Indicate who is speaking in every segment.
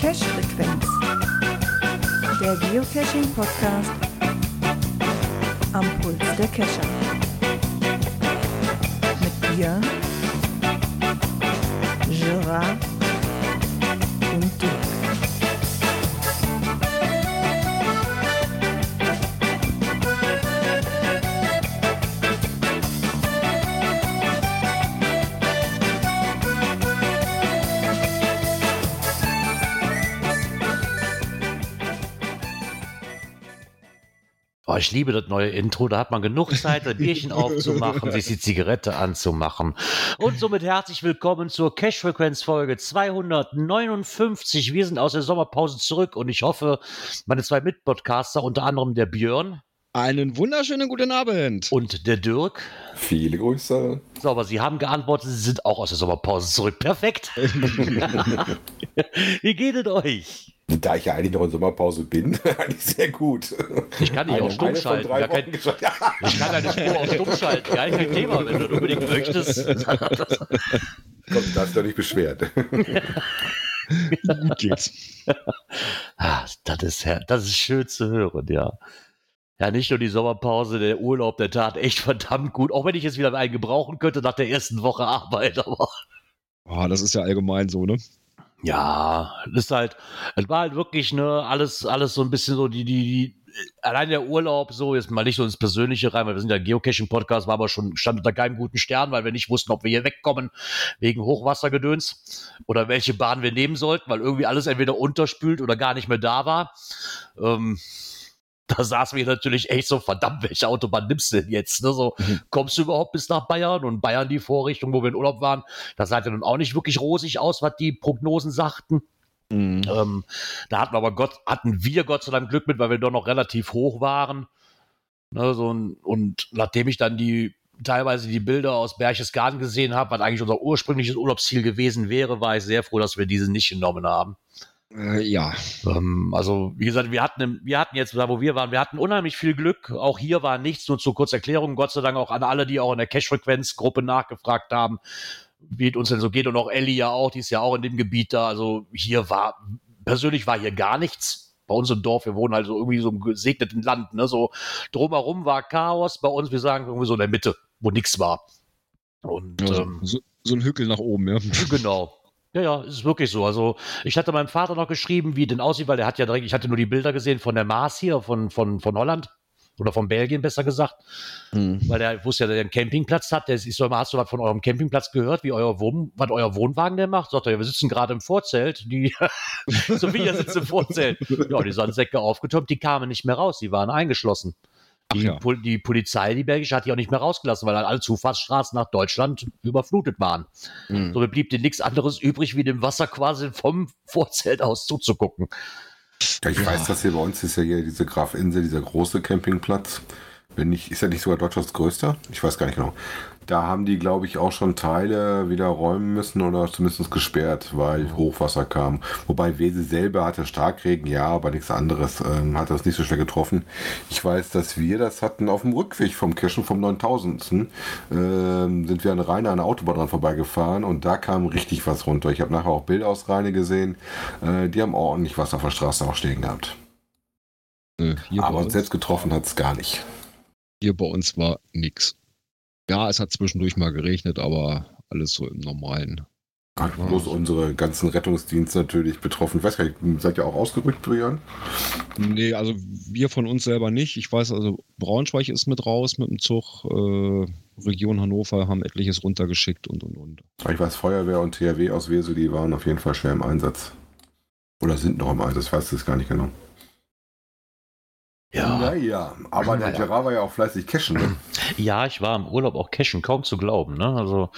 Speaker 1: Cache-Frequenz. Der Geocaching-Podcast am Puls der Cacher. Mit Björn, Gerard
Speaker 2: ich liebe das neue Intro. Da hat man genug Zeit, ein Bierchen aufzumachen, sich die Zigarette anzumachen. Und somit herzlich willkommen zur Cash-Frequenz-Folge 259. Wir sind aus der Sommerpause zurück und ich hoffe, meine zwei Mitpodcaster, unter anderem der Björn
Speaker 3: Einen wunderschönen guten Abend.
Speaker 2: und der Dirk.
Speaker 4: Viele Grüße.
Speaker 2: So, aber Sie haben geantwortet, Sie sind auch aus der Sommerpause zurück. Perfekt. Wie geht es euch?
Speaker 4: Da ich ja eigentlich noch in Sommerpause bin, eigentlich sehr gut.
Speaker 2: Ich kann dich auch stumm schalten. kein, ich kann deine Spur auch stumm schalten. Gar kein Thema, wenn du das unbedingt möchtest.
Speaker 4: Komm, du darfst doch nicht beschwert.
Speaker 3: Gut geht's.
Speaker 2: Ah, das ist, das ist schön zu hören, ja. Ja, nicht nur die Sommerpause, der Urlaub, der tat echt verdammt gut. Auch wenn ich jetzt wieder einen gebrauchen könnte nach der ersten Woche Arbeit, aber
Speaker 3: Oh, das ist ja allgemein so, ne?
Speaker 2: Ja, ist halt, es war halt wirklich, ne, alles, alles so ein bisschen so, die, die, die, allein der Urlaub, so, jetzt mal nicht so ins Persönliche rein, weil wir sind ja Geocaching-Podcast, war aber schon, stand unter keinem guten Stern, weil wir nicht wussten, ob wir hier wegkommen wegen Hochwassergedöns oder welche Bahn wir nehmen sollten, weil irgendwie alles entweder unterspült oder gar nicht mehr da war. Ähm, da saßen wir natürlich echt so, verdammt, welche Autobahn nimmst du denn jetzt? Ne? So,
Speaker 3: Mhm.
Speaker 2: kommst du überhaupt bis nach Bayern? Und Bayern, die Vorrichtung, wo wir in Urlaub waren, das sah ja nun auch nicht wirklich rosig aus, was die Prognosen sagten.
Speaker 3: Mhm.
Speaker 2: Ähm, da hatten wir aber Gott, hatten wir Gott sei Dank Glück mit, weil wir doch noch relativ hoch waren. Ne, so ein, und nachdem ich dann die teilweise die Bilder aus Berchtesgaden gesehen habe, was eigentlich unser ursprüngliches Urlaubsziel gewesen wäre, war ich sehr froh, dass wir diese nicht genommen haben.
Speaker 3: Äh, ja.
Speaker 2: Ähm, also, wie gesagt, wir hatten, wir hatten jetzt, da wo wir waren, wir hatten unheimlich viel Glück. Auch hier war nichts, nur zur Kurzerklärung. Gott sei Dank auch an alle, die auch in der Cash-Frequenz-Gruppe nachgefragt haben, wie es uns denn so geht. Und auch Ellie ja auch, die ist ja auch in dem Gebiet da. Also, hier war, persönlich war hier gar nichts. Bei uns im Dorf, wir wohnen halt so irgendwie so im gesegneten Land, ne? So drumherum war Chaos. Bei uns, wir sagen irgendwie so in der Mitte, wo nichts war. Und
Speaker 3: Also,
Speaker 2: ähm,
Speaker 3: so, so ein Hückel nach oben, ja.
Speaker 2: Genau. Ja, ja, ist wirklich so. Also, ich hatte meinem Vater noch geschrieben, wie denn aussieht, weil der hat ja direkt, ich hatte nur die Bilder gesehen von der Mars hier, von, von, von Holland. Oder von Belgien, besser gesagt.
Speaker 3: Mhm.
Speaker 2: Weil der wusste ja, dass er einen Campingplatz hat. Der ist, ich soll mal, hast du was von eurem Campingplatz gehört, wie euer Wohn, was euer Wohnwagen der macht? Sagt er, ja, wir sitzen gerade im Vorzelt. Die, Sophia sitzt im Vorzelt. Ja, die Sandsäcke aufgetürmt, die kamen nicht mehr raus. Die waren eingeschlossen. Die,
Speaker 3: ja.
Speaker 2: Pol die Polizei, die belgische, hat die auch nicht mehr rausgelassen, weil dann alle Zufahrtsstraßen nach Deutschland überflutet waren.
Speaker 3: Mhm.
Speaker 2: So blieb dir nichts anderes übrig, wie dem Wasser quasi vom Vorzelt aus zuzugucken.
Speaker 4: Ja, ich weiß, dass hier bei uns ist ja hier diese Grafinsel, dieser große Campingplatz. Wenn nicht, ist ja nicht sogar Deutschlands größter? Ich weiß gar nicht genau. Da haben die, glaube ich, auch schon Teile wieder räumen müssen oder zumindest gesperrt, weil Hochwasser kam. Wobei Wese selber hatte Starkregen, ja, aber nichts anderes. Ähm, hat das nicht so schwer getroffen. Ich weiß, dass wir das hatten auf dem Rückweg vom Kirchen vom 9000. Ähm, sind wir an Rheine an der Autobahn dran vorbeigefahren und da kam richtig was runter. Ich habe nachher auch Bilder aus Rheine gesehen. Äh, die haben ordentlich Wasser auf der Straße auch stehen gehabt.
Speaker 3: Äh,
Speaker 4: Aber uns, selbst getroffen hat es gar nicht.
Speaker 3: Hier bei uns war nix. Ja, es hat zwischendurch mal geregnet, aber alles so im normalen.
Speaker 4: Hat bloß unsere ganzen Rettungsdienste natürlich betroffen. Ich weiß gar nicht, seid ihr auch ausgerückt, Brian?
Speaker 3: Nee, also wir von uns selber nicht. Ich weiß also, Braunschweig ist mit raus mit dem Zug. Äh, Region Hannover haben etliches runtergeschickt und und und.
Speaker 4: Ich weiß, Feuerwehr und THW aus Wesel, die waren auf jeden Fall schwer im Einsatz. Oder sind noch im Einsatz, ich weiß es gar nicht genau.
Speaker 2: Ja,
Speaker 4: Naja, aber der
Speaker 2: Naja.
Speaker 4: Gerard war ja auch fleißig cashen. Ne?
Speaker 2: ja ich war im Urlaub auch cashen, kaum zu glauben. Ne? Also,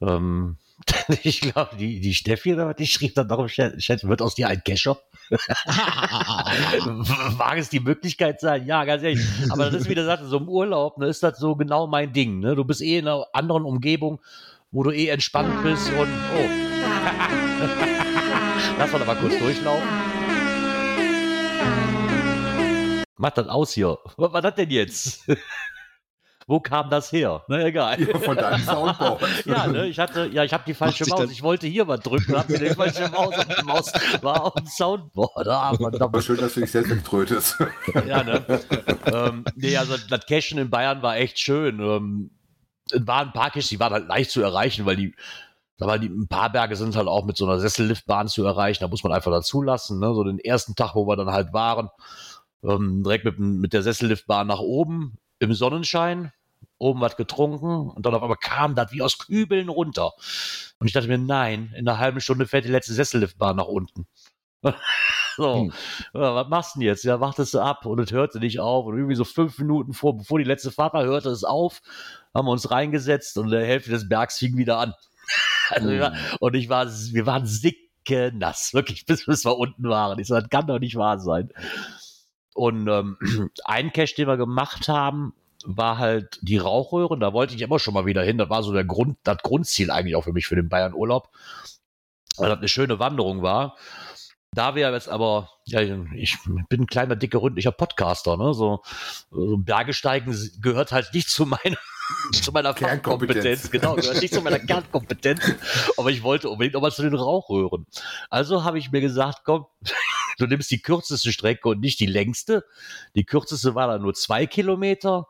Speaker 2: ähm, ich glaube, die, die Steffi, oder was, die schrieb dann darum, Chat, wird aus dir ein Cacher? Mag es die Möglichkeit sein? Ja, ganz ehrlich. Aber das ist, wie du sagst, so im Urlaub, ne, ist das so genau mein Ding. Ne? Du bist eh in einer anderen Umgebung, wo du eh entspannt bist und, oh. Lass mal aber kurz durchlaufen. Mach das aus hier. Was war das denn jetzt? wo kam das her? Na egal.
Speaker 4: Ja, von deinem Soundboard.
Speaker 2: Ja, ne, ich hatte, ja, ich habe die falsche Maus. Ich wollte hier mal drücken, habe die falsche Maus auf die Maus war auf dem Soundboard. Ah.
Speaker 4: Aber schön, dass du dich selbst wegtrötest.
Speaker 2: Ja, ne? ähm, nee, also das Cashen in Bayern war echt schön. Ähm, es waren ein paar Caches, die waren halt leicht zu erreichen, weil die, sag mal, die, ein paar Berge sind halt auch mit so einer Sesselliftbahn zu erreichen. Da muss man einfach dazu lassen. Ne? So den ersten Tag, wo wir dann halt waren, ähm, direkt mit, mit der Sesselliftbahn nach oben im Sonnenschein, oben was getrunken und dann auf einmal kam das wie aus Kübeln runter. Und ich dachte mir, nein, in einer halben Stunde fährt die letzte Sesselliftbahn nach unten. so,
Speaker 3: Hm.
Speaker 2: ja, was machst du denn jetzt? Ja, wartest du ab und es hörte nicht auf. Und irgendwie so fünf Minuten vor, bevor die letzte Fahrer hörte es auf, haben wir uns reingesetzt und der Hälfte des Bergs fing wieder an. Also wir, war- und ich war, wir waren sicke nass, wirklich, bis, bis wir unten waren. Ich so, das kann doch nicht wahr sein. Und ähm, ein Cache, den wir gemacht haben, war halt die Rauchröhren. Da wollte ich immer schon mal wieder hin. Das war so der Grund, das Grundziel eigentlich auch für mich für den Bayern-Urlaub. Weil das eine schöne Wanderung war. Da wir jetzt aber, ja, ich bin ein kleiner, dicker habe Podcaster, ne? So, so Bergesteigen gehört halt nicht zu meiner, zu meiner
Speaker 4: Kernkompetenz.
Speaker 2: Genau, gehört nicht zu meiner Kernkompetenz. Aber ich wollte unbedingt noch mal zu den Rauchröhren. Also habe ich mir gesagt, komm, du nimmst die kürzeste Strecke und nicht die längste. Die kürzeste war dann nur zwei Kilometer.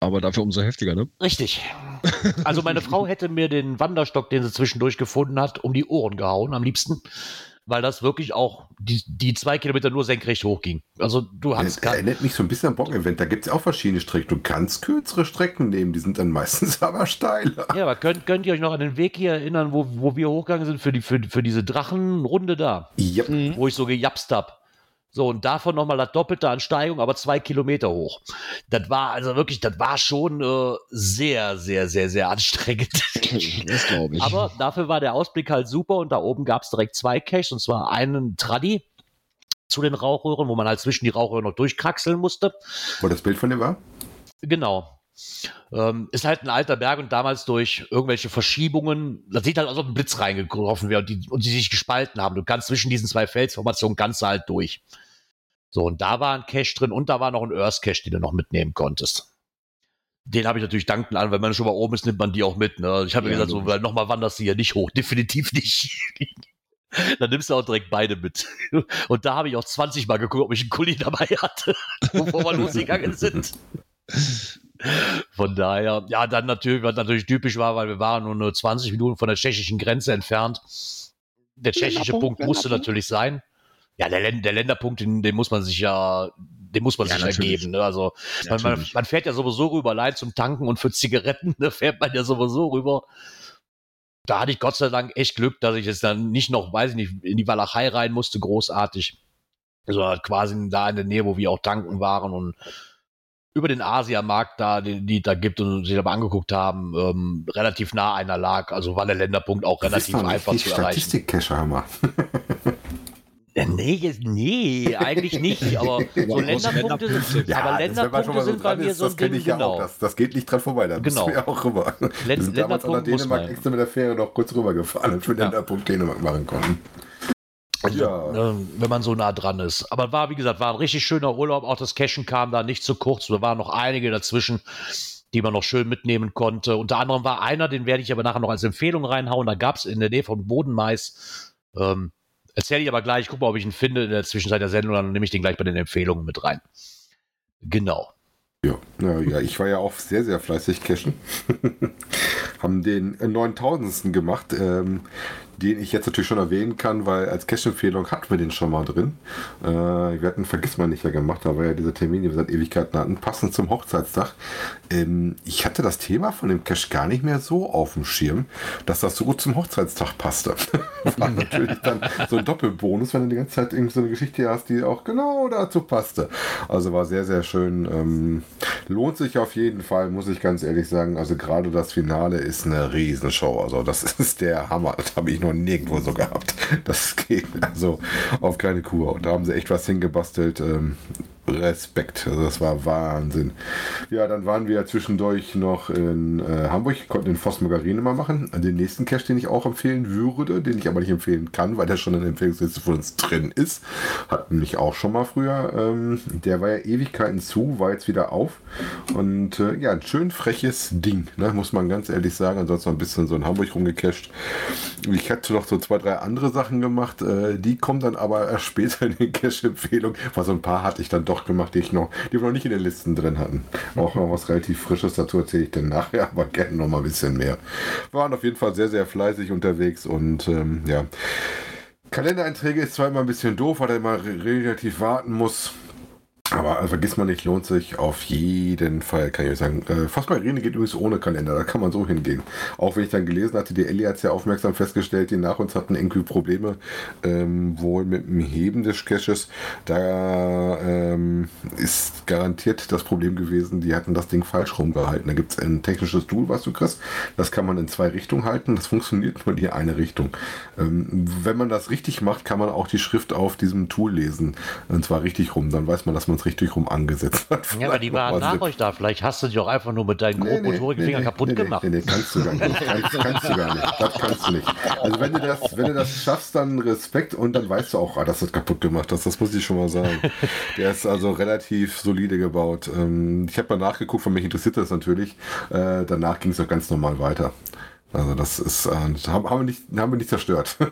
Speaker 3: Aber dafür umso heftiger, ne?
Speaker 2: Richtig. Also meine Frau hätte mir den Wanderstock, den sie zwischendurch gefunden hat, um die Ohren gehauen, am liebsten, weil das wirklich auch die, die zwei Kilometer nur senkrecht hochging. Also du
Speaker 4: Das
Speaker 2: hast kein,
Speaker 4: erinnert mich so ein bisschen an Bock-Event. Da gibt es auch verschiedene Strecken. Du kannst kürzere Strecken nehmen, die sind dann meistens aber steiler.
Speaker 2: ja, aber könnt, könnt ihr euch noch an den Weg hier erinnern, wo, wo wir hochgegangen sind für, die, für, für diese Drachenrunde da,
Speaker 4: Ja,
Speaker 2: wo ich so gejapst hab. So, und davon nochmal das Doppelte an Steigung, aber zwei Kilometer hoch. Das war also wirklich, das war schon äh, sehr, sehr, sehr, sehr anstrengend.
Speaker 3: Das glaube ich.
Speaker 2: Aber dafür war der Ausblick halt super und da oben gab es direkt zwei Caches und zwar einen Traddy zu den Rauchröhren, wo man halt zwischen die Rauchröhren noch durchkraxeln musste.
Speaker 4: wo das Bild von dem war?
Speaker 2: Genau. Ähm, ist halt ein alter Berg und damals durch irgendwelche Verschiebungen, das sieht halt aus, als ob ein Blitz reingeworfen wäre und die, und die sich gespalten haben. Du kannst zwischen diesen zwei Felsformationen du halt durch. So, und da war ein Cache drin und da war noch ein Earth Cache, den du noch mitnehmen konntest. Den habe ich natürlich dankend an, wenn man schon mal oben ist, nimmt man die auch mit. Ne? Ich habe mir
Speaker 3: Ja,
Speaker 2: gesagt, so, weil nochmal wanderst du hier nicht hoch. Definitiv nicht. Dann nimmst du auch direkt beide mit. Und da habe ich auch 20 Mal geguckt, ob ich einen Kuli dabei hatte, bevor wir losgegangen sind. Von daher, ja, dann natürlich, was natürlich typisch war, weil wir waren nur, nur 20 Minuten von der tschechischen Grenze entfernt. Der tschechische
Speaker 5: Länderpunkt,
Speaker 2: Punkt musste natürlich sein. Ja, der, der Länderpunkt, den, den muss man sich ja, den muss man
Speaker 3: Ja,
Speaker 2: sich
Speaker 3: natürlich.
Speaker 2: ergeben. Ne? Also man, man, man fährt ja sowieso rüber, allein zum Tanken und für Zigaretten, da fährt man ja sowieso rüber. Da hatte ich Gott sei Dank echt Glück, dass ich jetzt dann nicht noch, weiß ich nicht, in die Walachei rein musste, großartig. Also quasi da in der Nähe, wo wir auch tanken waren und über den Asiamarkt da, den die da gibt und sich aber angeguckt haben, ähm, relativ nah einer lag. Also war der Länderpunkt auch
Speaker 4: bist
Speaker 2: relativ einfach zu erreichen.
Speaker 4: Statistik-Cacher, Hammer.
Speaker 2: Ja, Nee, nee, eigentlich nicht. Aber so Länderpunkte, sind, aber Länderpunkte sind bei mir so ein
Speaker 4: das kenne
Speaker 2: Ding,
Speaker 4: ich ja
Speaker 2: genau.
Speaker 4: auch. Das, das geht nicht dran vorbei. Da
Speaker 2: Genau.
Speaker 4: du ja auch rüber. Wir sind damals
Speaker 2: muss
Speaker 4: Dänemark extra mit der Fähre noch kurz rübergefahren, damit wir
Speaker 2: Ja.
Speaker 4: Länderpunkt Dänemark machen konnten. Ja.
Speaker 2: äh, wenn man so nah dran ist. Aber war, wie gesagt, war ein richtig schöner Urlaub. Auch das Cashen kam da nicht zu kurz. Da waren noch einige dazwischen, die man noch schön mitnehmen konnte. Unter anderem war einer, den werde ich aber nachher noch als Empfehlung reinhauen. Da gab es in der Nähe von Bodenmais. Ähm, Erzähle ich aber gleich. Guck mal, ob ich ihn finde in der Zwischenzeit der Sendung. Dann nehme ich den gleich bei den Empfehlungen mit rein. Genau.
Speaker 4: Ja, ja, ja, ich war ja auch sehr, sehr fleißig cashen. Haben den äh, 9000. gemacht, ähm, den ich jetzt natürlich schon erwähnen kann, weil als Cash-Empfehlung hatten wir den schon mal drin. Äh, wir hatten Vergiss mal nicht ja gemacht, da war ja dieser Termin, den wir seit Ewigkeiten hatten, passend zum Hochzeitstag. Ähm, ich hatte das Thema von dem Cash gar nicht mehr so auf dem Schirm, dass das so gut zum Hochzeitstag passte. war natürlich dann so ein Doppelbonus, wenn du die ganze Zeit irgend so eine Geschichte hast, die auch genau dazu passte. Also war sehr, sehr schön. Ähm, lohnt sich auf jeden Fall, muss ich ganz ehrlich sagen. Also gerade das Finale ist eine Riesenshow. Also das ist der Hammer. Das habe ich noch nirgendwo so gehabt. Das geht also auf keine Kur. Und da haben sie echt was hingebastelt. Ähm, Respekt. Also das war Wahnsinn. Ja, dann waren wir zwischendurch noch in äh, Hamburg, konnten den Voss Margarine mal machen. Den nächsten Cache, den ich auch empfehlen würde, den ich aber nicht empfehlen kann, weil der schon in der Empfehlungsliste von uns drin ist. Hatten mich auch schon mal früher. Ähm, der war ja Ewigkeiten zu, war jetzt wieder auf. Und äh, ja, ein schön freches Ding, ne, muss man ganz ehrlich sagen. Ansonsten ein bisschen so in Hamburg rumgecached. Ich hatte noch so zwei, drei andere Sachen gemacht. Äh, die kommen dann aber erst später in den Cache-Empfehlungen. Weil so ein paar hatte ich dann doch gemacht, die ich noch, die wir noch nicht in den Listen drin hatten. Auch noch was relativ Frisches dazu erzähle ich dann nachher, aber gerne noch mal ein bisschen mehr. Waren auf jeden Fall sehr, sehr fleißig unterwegs und ähm, ja. Kalendereinträge ist zwar immer ein bisschen doof, weil er immer relativ warten muss. Aber äh, vergiss mal nicht, lohnt sich auf jeden Fall, kann ich euch sagen. Äh, Phosmarine geht übrigens ohne Kalender, da kann man so hingehen. Auch wenn ich dann gelesen hatte, die Ellie hat es ja aufmerksam festgestellt, die nach uns hatten irgendwie Probleme ähm, wohl mit dem Heben des Caches. Da ähm, ist garantiert das Problem gewesen, die hatten das Ding falsch rumgehalten. Da gibt es ein technisches Tool, was du kriegst. Das kann man in zwei Richtungen halten. Das funktioniert nur in eine Richtung. Ähm, wenn man das richtig macht, kann man auch die Schrift auf diesem Tool lesen. Und zwar richtig rum. Dann weiß man, dass man es richtig rum angesetzt hat.
Speaker 2: Ja, aber die waren nach euch da. Vielleicht hast du die auch einfach nur mit deinen
Speaker 4: Nee,
Speaker 2: grobmotorigen
Speaker 4: nee,
Speaker 2: Fingern
Speaker 4: nee,
Speaker 2: kaputt
Speaker 4: nee,
Speaker 2: gemacht.
Speaker 4: Nee, nee, kannst du gar nicht. Kannst, kannst du gar nicht. Das kannst du nicht. Also wenn du das, wenn du das schaffst, dann Respekt und dann weißt du auch, ah, dass du das kaputt gemacht hast. Das muss ich schon mal sagen. Der ist also relativ solide gebaut. Ähm, ich habe mal nachgeguckt, von mich interessiert das natürlich. Äh, danach ging es auch ganz normal weiter. Also das ist, äh, haben, haben, wir nicht, haben wir nicht zerstört.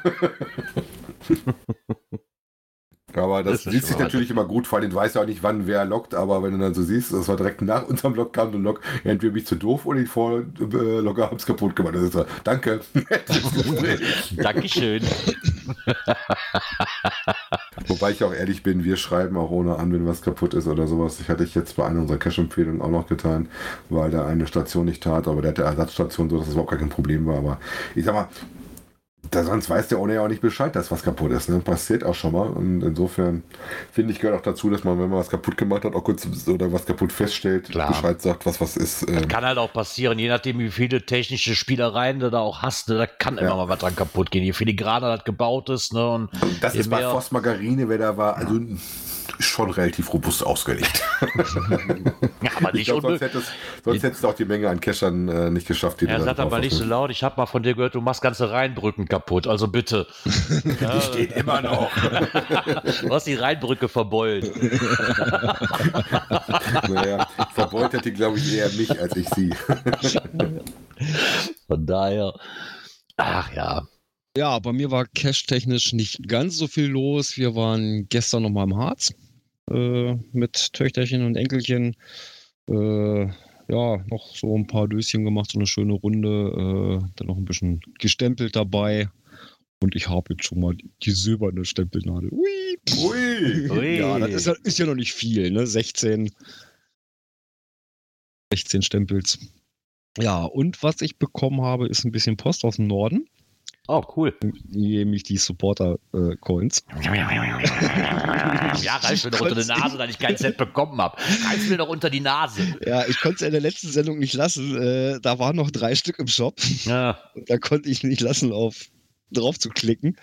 Speaker 4: Aber das,
Speaker 2: Das schon
Speaker 4: sich natürlich immer gut, vor allem du weißt ja auch nicht, wann wer lockt, aber wenn du dann so siehst, das war direkt nach unserem Log kam Log, ja, entweder bin ich zu doof oder die Vorlogger haben es kaputt gemacht. Das ist so, danke.
Speaker 2: Dankeschön.
Speaker 4: Wobei ich auch ehrlich bin, wir schreiben auch ohne an, wenn was kaputt ist oder sowas. Ich hatte ich jetzt bei einer unserer Cache-Empfehlungen auch noch getan, weil da eine Station nicht tat, aber der hatte Ersatzstation, so dass es überhaupt gar kein Problem war. Aber ich sag mal, da sonst weiß der ohne ja auch nicht Bescheid, dass was kaputt ist. Ne? Passiert auch schon mal. Und insofern finde ich, gehört auch dazu, dass man, wenn man was kaputt gemacht hat, auch kurz oder was kaputt feststellt,
Speaker 2: Klar.
Speaker 4: Bescheid sagt, was was ist. Ähm,
Speaker 2: Kann halt auch passieren, je nachdem, wie viele technische Spielereien du da auch hast, ne, da kann immer
Speaker 4: Ja.
Speaker 2: mal was dran kaputt gehen. Je filigraner das gebaut ist, ne, und
Speaker 4: das ist bei Voss Margarine, wer da war, also schon relativ robust ausgelegt.
Speaker 2: Ja, aber
Speaker 4: Ich
Speaker 2: nicht
Speaker 4: glaube, sonst, hättest, sonst hättest du auch die Menge an Cachern äh, nicht geschafft, die
Speaker 2: Er sagt aber nicht so laut. Ich habe mal von dir gehört, du machst ganze Rheinbrücken kaputt. Also bitte.
Speaker 4: Die steht immer noch.
Speaker 2: Du hast die Rheinbrücke verbeult.
Speaker 4: naja, verbeult hätte, glaube ich, eher mich als ich sie.
Speaker 2: Von daher. Ach ja.
Speaker 3: Ja, bei mir war cash-technisch nicht ganz so viel los. Wir waren gestern noch mal im Harz mit Töchterchen und Enkelchen. Äh, ja, noch so ein paar Döschen gemacht, so eine schöne Runde. Äh, dann noch ein bisschen gestempelt dabei. Und ich habe jetzt schon mal die silberne Stempelnadel. Ui.
Speaker 4: Ui.
Speaker 2: Ui.
Speaker 3: Ja, das ist, ja- ist ja noch nicht viel, ne? 16, 16 Stempels. Ja, und was ich bekommen habe, ist ein bisschen Post aus dem Norden,
Speaker 2: Oh, cool.
Speaker 3: nämlich die Supporter-Coins.
Speaker 2: Ja, reiß mir doch unter die Nase, dass ich kein Cent bekommen habe. Reiß mir doch unter die Nase.
Speaker 3: Ja, ich konnte es in der letzten Sendung nicht lassen. Äh, da waren noch drei Stück im Shop.
Speaker 2: Ja.
Speaker 3: Da konnte ich nicht lassen, auf drauf zu klicken.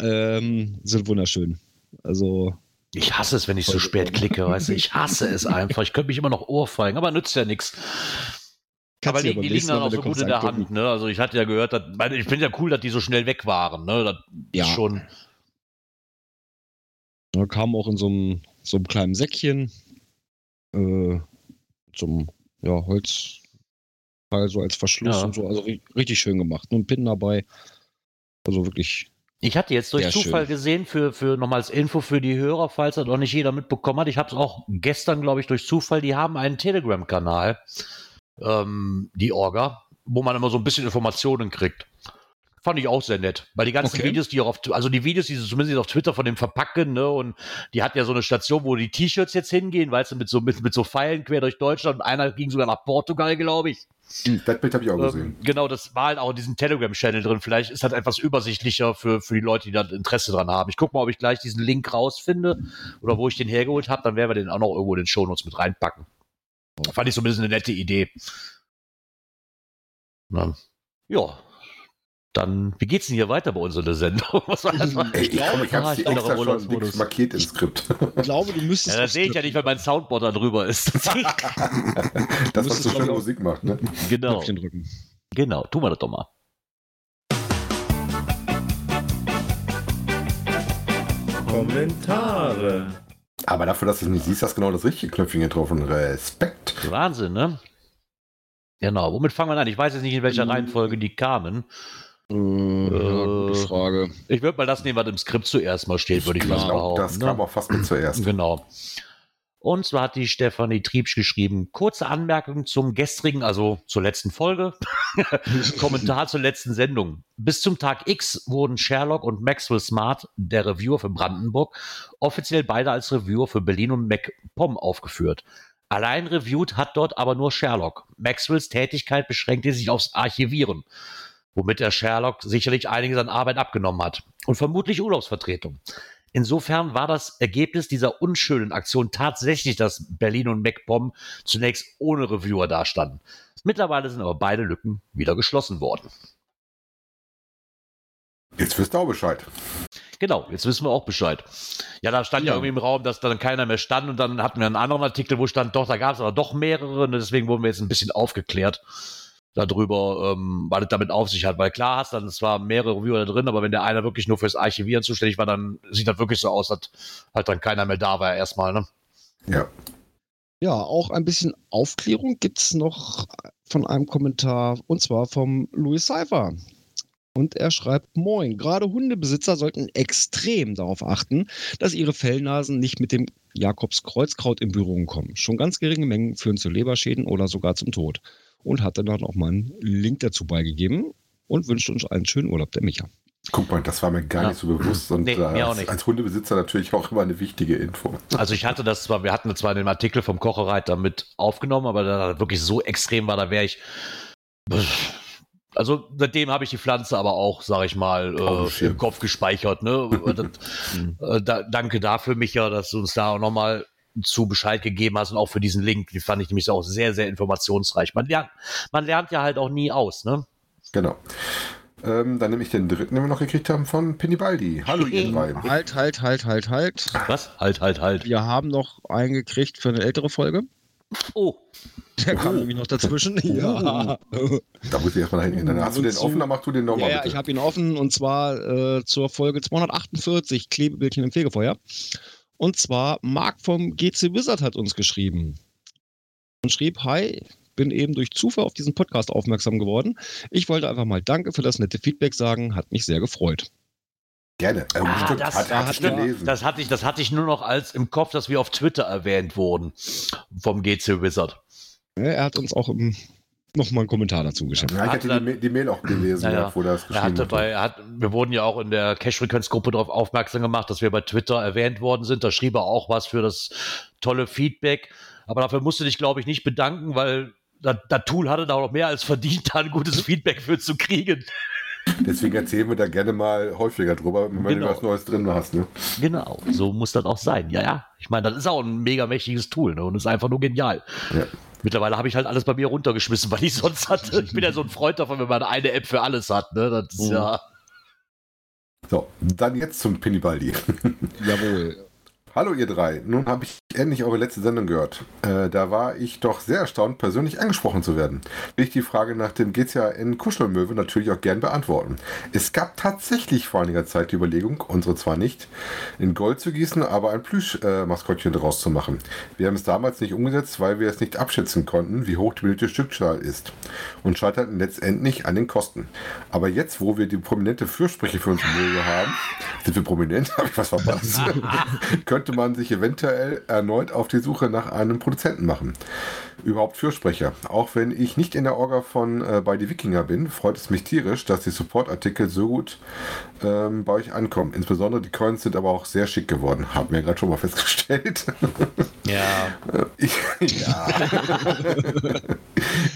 Speaker 3: Ähm, sind wunderschön. Also,
Speaker 2: Ich hasse es, wenn ich so spät klicke, weißt du. Ich hasse es einfach. Ich könnte mich immer noch ohrfeigen, aber nützt ja nichts.
Speaker 3: Kannst
Speaker 2: Aber die, die liegen dann auch so gut in der
Speaker 3: angucken.
Speaker 2: Hand, ne? Also ich hatte ja gehört, dass, ich finde ja cool, dass die so schnell weg waren, ne? Das
Speaker 3: Ja.
Speaker 2: ist schon.
Speaker 3: Da kam auch in so einem, so einem kleinen Säckchen. Äh, zum ja, Holz. Also als Verschluss
Speaker 2: Ja.
Speaker 3: und so. Also ri- richtig schön gemacht. Nur ein Pin dabei. Also wirklich.
Speaker 2: Ich hatte jetzt durch Zufall
Speaker 3: schön.
Speaker 2: gesehen, für, für nochmal als Info für die Hörer, falls das noch nicht jeder mitbekommen hat. Ich habe es auch gestern, glaube ich, durch Zufall, die haben einen Telegram-Kanal, ähm, die Orga, wo man immer so ein bisschen Informationen kriegt. Fand ich auch sehr nett, weil die ganzen
Speaker 3: Okay.
Speaker 2: Videos, die auch auf, also die Videos, die sie zumindest auf Twitter von dem verpacken, ne, und die hat ja so eine Station, wo die T-Shirts jetzt hingehen, weißt du, mit so, mit, mit so Pfeilen quer durch Deutschland und einer ging sogar nach Portugal, glaube ich.
Speaker 4: Das Bild habe ich auch gesehen.
Speaker 2: Ähm, genau, das war halt auch in diesem Telegram-Channel drin. Vielleicht ist das etwas übersichtlicher für, für die Leute, die da Interesse dran haben. Ich gucke mal, ob ich gleich diesen Link rausfinde oder wo ich den hergeholt habe. Dann werden wir den auch noch irgendwo in den Shownotes mit reinpacken. Fand ich so ein bisschen eine nette Idee. Na, ja, Dann, wie geht's denn hier weiter bei uns in der Sendung? Was war das?
Speaker 4: Ey, ich, ich
Speaker 2: Ah,
Speaker 4: hab's
Speaker 2: ich bin noch
Speaker 4: extra
Speaker 2: im
Speaker 4: schon markiert im Skript.
Speaker 3: Ich glaube, du müsstest.
Speaker 2: Ja, das sehe ich ja nicht, weil mein Soundboard da drüber ist.
Speaker 4: Das, was
Speaker 3: müsstest,
Speaker 4: so schöne Musik macht, ne?
Speaker 2: genau, genau. Tun wir das doch mal.
Speaker 1: Kommentare.
Speaker 4: Aber dafür, dass du es nicht siehst, hast du genau das richtige Knöpfchen getroffen. Respekt.
Speaker 2: Wahnsinn, ne? Genau. Womit fangen wir an? Ich weiß jetzt nicht, in welcher Reihenfolge die kamen.
Speaker 3: Äh, ja, gute
Speaker 2: Äh,
Speaker 3: Frage.
Speaker 2: Ich würde mal das nehmen, was im Skript zuerst mal steht, würde ich fast
Speaker 4: glaub,
Speaker 2: behaupten.
Speaker 4: das
Speaker 2: ne?
Speaker 4: kam auch fast mit zuerst.
Speaker 2: Genau. Und zwar hat die Stefanie Triebsch geschrieben, kurze Anmerkung zum gestrigen, also zur letzten Folge. Kommentar zur letzten Sendung. Bis zum Tag X wurden Sherlock und Maxwell Smart, der Reviewer für Brandenburg, offiziell beide als Reviewer für Berlin und MacPom aufgeführt. Allein reviewt hat dort aber nur Sherlock. Maxwells Tätigkeit beschränkte sich aufs Archivieren, womit der Sherlock sicherlich einiges an Arbeit abgenommen hat. Und vermutlich Urlaubsvertretung. Insofern war das Ergebnis dieser unschönen Aktion tatsächlich, dass Berlin und MacPom zunächst ohne Reviewer dastanden. Mittlerweile sind aber beide Lücken wieder geschlossen worden.
Speaker 4: Jetzt wirst du auch Bescheid.
Speaker 2: Genau, jetzt wissen wir auch Bescheid. Ja, da stand ja,
Speaker 3: Ja.
Speaker 2: irgendwie im Raum, dass dann keiner mehr stand und dann hatten wir einen anderen Artikel, wo stand, doch, da gab es aber doch mehrere und deswegen wurden wir jetzt ein bisschen aufgeklärt darüber, ähm, was es damit auf sich hat. Weil klar hast dann zwar mehrere Reviewer da drin, aber wenn der einer wirklich nur fürs Archivieren zuständig war, dann sieht das wirklich so aus, dass halt dann keiner mehr da war erstmal, ne?
Speaker 4: Ja.
Speaker 3: Ja, auch ein bisschen Aufklärung gibt es noch von einem Kommentar und zwar vom Louis Seifer. Und er schreibt, moin, gerade Hundebesitzer sollten extrem darauf achten, dass ihre Fellnasen nicht mit dem Jakobskreuzkraut in Berührung kommen. Schon ganz geringe Mengen führen zu Leberschäden oder sogar zum Tod. Und hat dann auch mal einen Link dazu beigegeben und wünscht uns einen schönen Urlaub, der Micha.
Speaker 4: Guck mal, das war mir gar
Speaker 2: Ja.
Speaker 4: nicht so bewusst und
Speaker 2: Nee,
Speaker 4: äh,
Speaker 2: mir auch
Speaker 4: als,
Speaker 2: nicht.
Speaker 4: als Hundebesitzer natürlich auch immer eine wichtige Info.
Speaker 2: Also ich hatte das zwar, wir hatten zwar in dem Artikel vom Kochereiter mit aufgenommen, aber da wirklich so extrem war, da wäre ich. Also seitdem habe ich die Pflanze aber auch, sage ich mal, äh,
Speaker 4: Schirm.
Speaker 2: im Kopf gespeichert. Ne? das, äh, da, danke dafür, Micha, dass du uns da auch nochmal zu Bescheid gegeben hast und auch für diesen Link. Die fand ich nämlich auch sehr, sehr informationsreich. Man lernt, man lernt ja halt auch nie aus, ne?
Speaker 4: Genau. Ähm, dann nehme ich den dritten, den wir noch gekriegt haben, von Pinibaldi. Hallo, ihr drei.
Speaker 3: Halt, halt, halt, halt, halt.
Speaker 2: Was? Halt, halt, halt.
Speaker 3: Wir haben noch einen gekriegt für eine ältere Folge.
Speaker 2: Oh,
Speaker 3: Der kam nämlich noch dazwischen. Ja.
Speaker 4: Da muss ich erstmal dahin gehen. Dann hast du
Speaker 3: Und
Speaker 4: den
Speaker 3: zu-
Speaker 4: offen, dann machst du den nochmal
Speaker 3: ja,
Speaker 4: bitte.
Speaker 3: ich habe ihn offen und zwar äh, zur Folge 248 Klebebildchen im Fegefeuer. Und zwar Marc vom GC Wizard hat uns geschrieben und schrieb: Hi, bin eben durch Zufall auf diesen Podcast aufmerksam geworden. Ich wollte einfach mal Danke für das nette Feedback sagen, hat mich sehr gefreut.
Speaker 4: Gerne. Äh,
Speaker 2: Ah,
Speaker 4: stimmt,
Speaker 2: das-
Speaker 4: hat, hat
Speaker 3: hat
Speaker 4: ich gelesen.
Speaker 2: Das hatte ich, das hatte ich nur noch als im Kopf, dass wir auf Twitter erwähnt wurden vom GC Wizard.
Speaker 3: Er hat uns auch ähm, nochmal einen Kommentar dazu geschickt.
Speaker 4: ja, ich
Speaker 2: hat
Speaker 4: hatte
Speaker 2: dann-
Speaker 4: die, die Mail auch gelesen,
Speaker 2: Ja,
Speaker 4: wo das
Speaker 2: Er
Speaker 4: geschrieben
Speaker 2: hatte
Speaker 4: wurde.
Speaker 2: bei, er hat, wir wurden ja auch in der Cash-Frequenz-Gruppe darauf aufmerksam gemacht, dass wir bei Twitter erwähnt worden sind. Da schrieb er auch was für das tolle Feedback. Aber dafür musst du dich, glaube ich, nicht bedanken, weil das, das Tool hatte da auch noch mehr als verdient, da ein gutes Feedback für zu kriegen.
Speaker 4: Deswegen erzählen wir da gerne mal häufiger drüber, wenn
Speaker 2: Genau.
Speaker 4: du was Neues drin hast. Ne?
Speaker 2: Genau, so muss das auch sein. Ja, ja. Ich meine, das ist auch ein mega mächtiges Tool ne? und ist einfach nur genial.
Speaker 4: Ja.
Speaker 2: Mittlerweile habe ich halt alles bei mir runtergeschmissen, weil ich sonst hatte. Ich bin ja so ein Freund davon, wenn man eine App für alles hat. Ne? Das ist
Speaker 3: Mhm.
Speaker 2: ja.
Speaker 4: So, dann jetzt zum Pinibaldi.
Speaker 3: Jawohl.
Speaker 4: Hallo ihr drei, nun habe ich endlich eure letzte Sendung gehört. Äh, da war ich doch sehr erstaunt, persönlich angesprochen zu werden. Will ich die Frage nach dem GCAN Kuschelmöwe natürlich auch gern beantworten. Es gab tatsächlich vor einiger Zeit die Überlegung, unsere zwar nicht, in Gold zu gießen, aber ein Plüsch-Maskottchen daraus zu machen. Wir haben es damals nicht umgesetzt, weil wir es nicht abschätzen konnten, wie hoch die benötigte Stückzahl ist und scheiterten letztendlich an den Kosten. Aber jetzt, wo wir die prominente Fürsprecher für unsere Möwe haben, sind wir prominent, habe ich was verpasst, könnte man sich eventuell erneut auf die Suche nach einem Produzenten machen. Überhaupt Fürsprecher. Auch wenn ich nicht in der Orga von äh, bei die Wikinger bin, freut es mich tierisch, dass die Supportartikel so gut ähm, bei euch ankommen. Insbesondere die Coins sind aber auch sehr schick geworden. Haben wir gerade schon mal festgestellt.
Speaker 2: Ja.
Speaker 4: Ich, ja.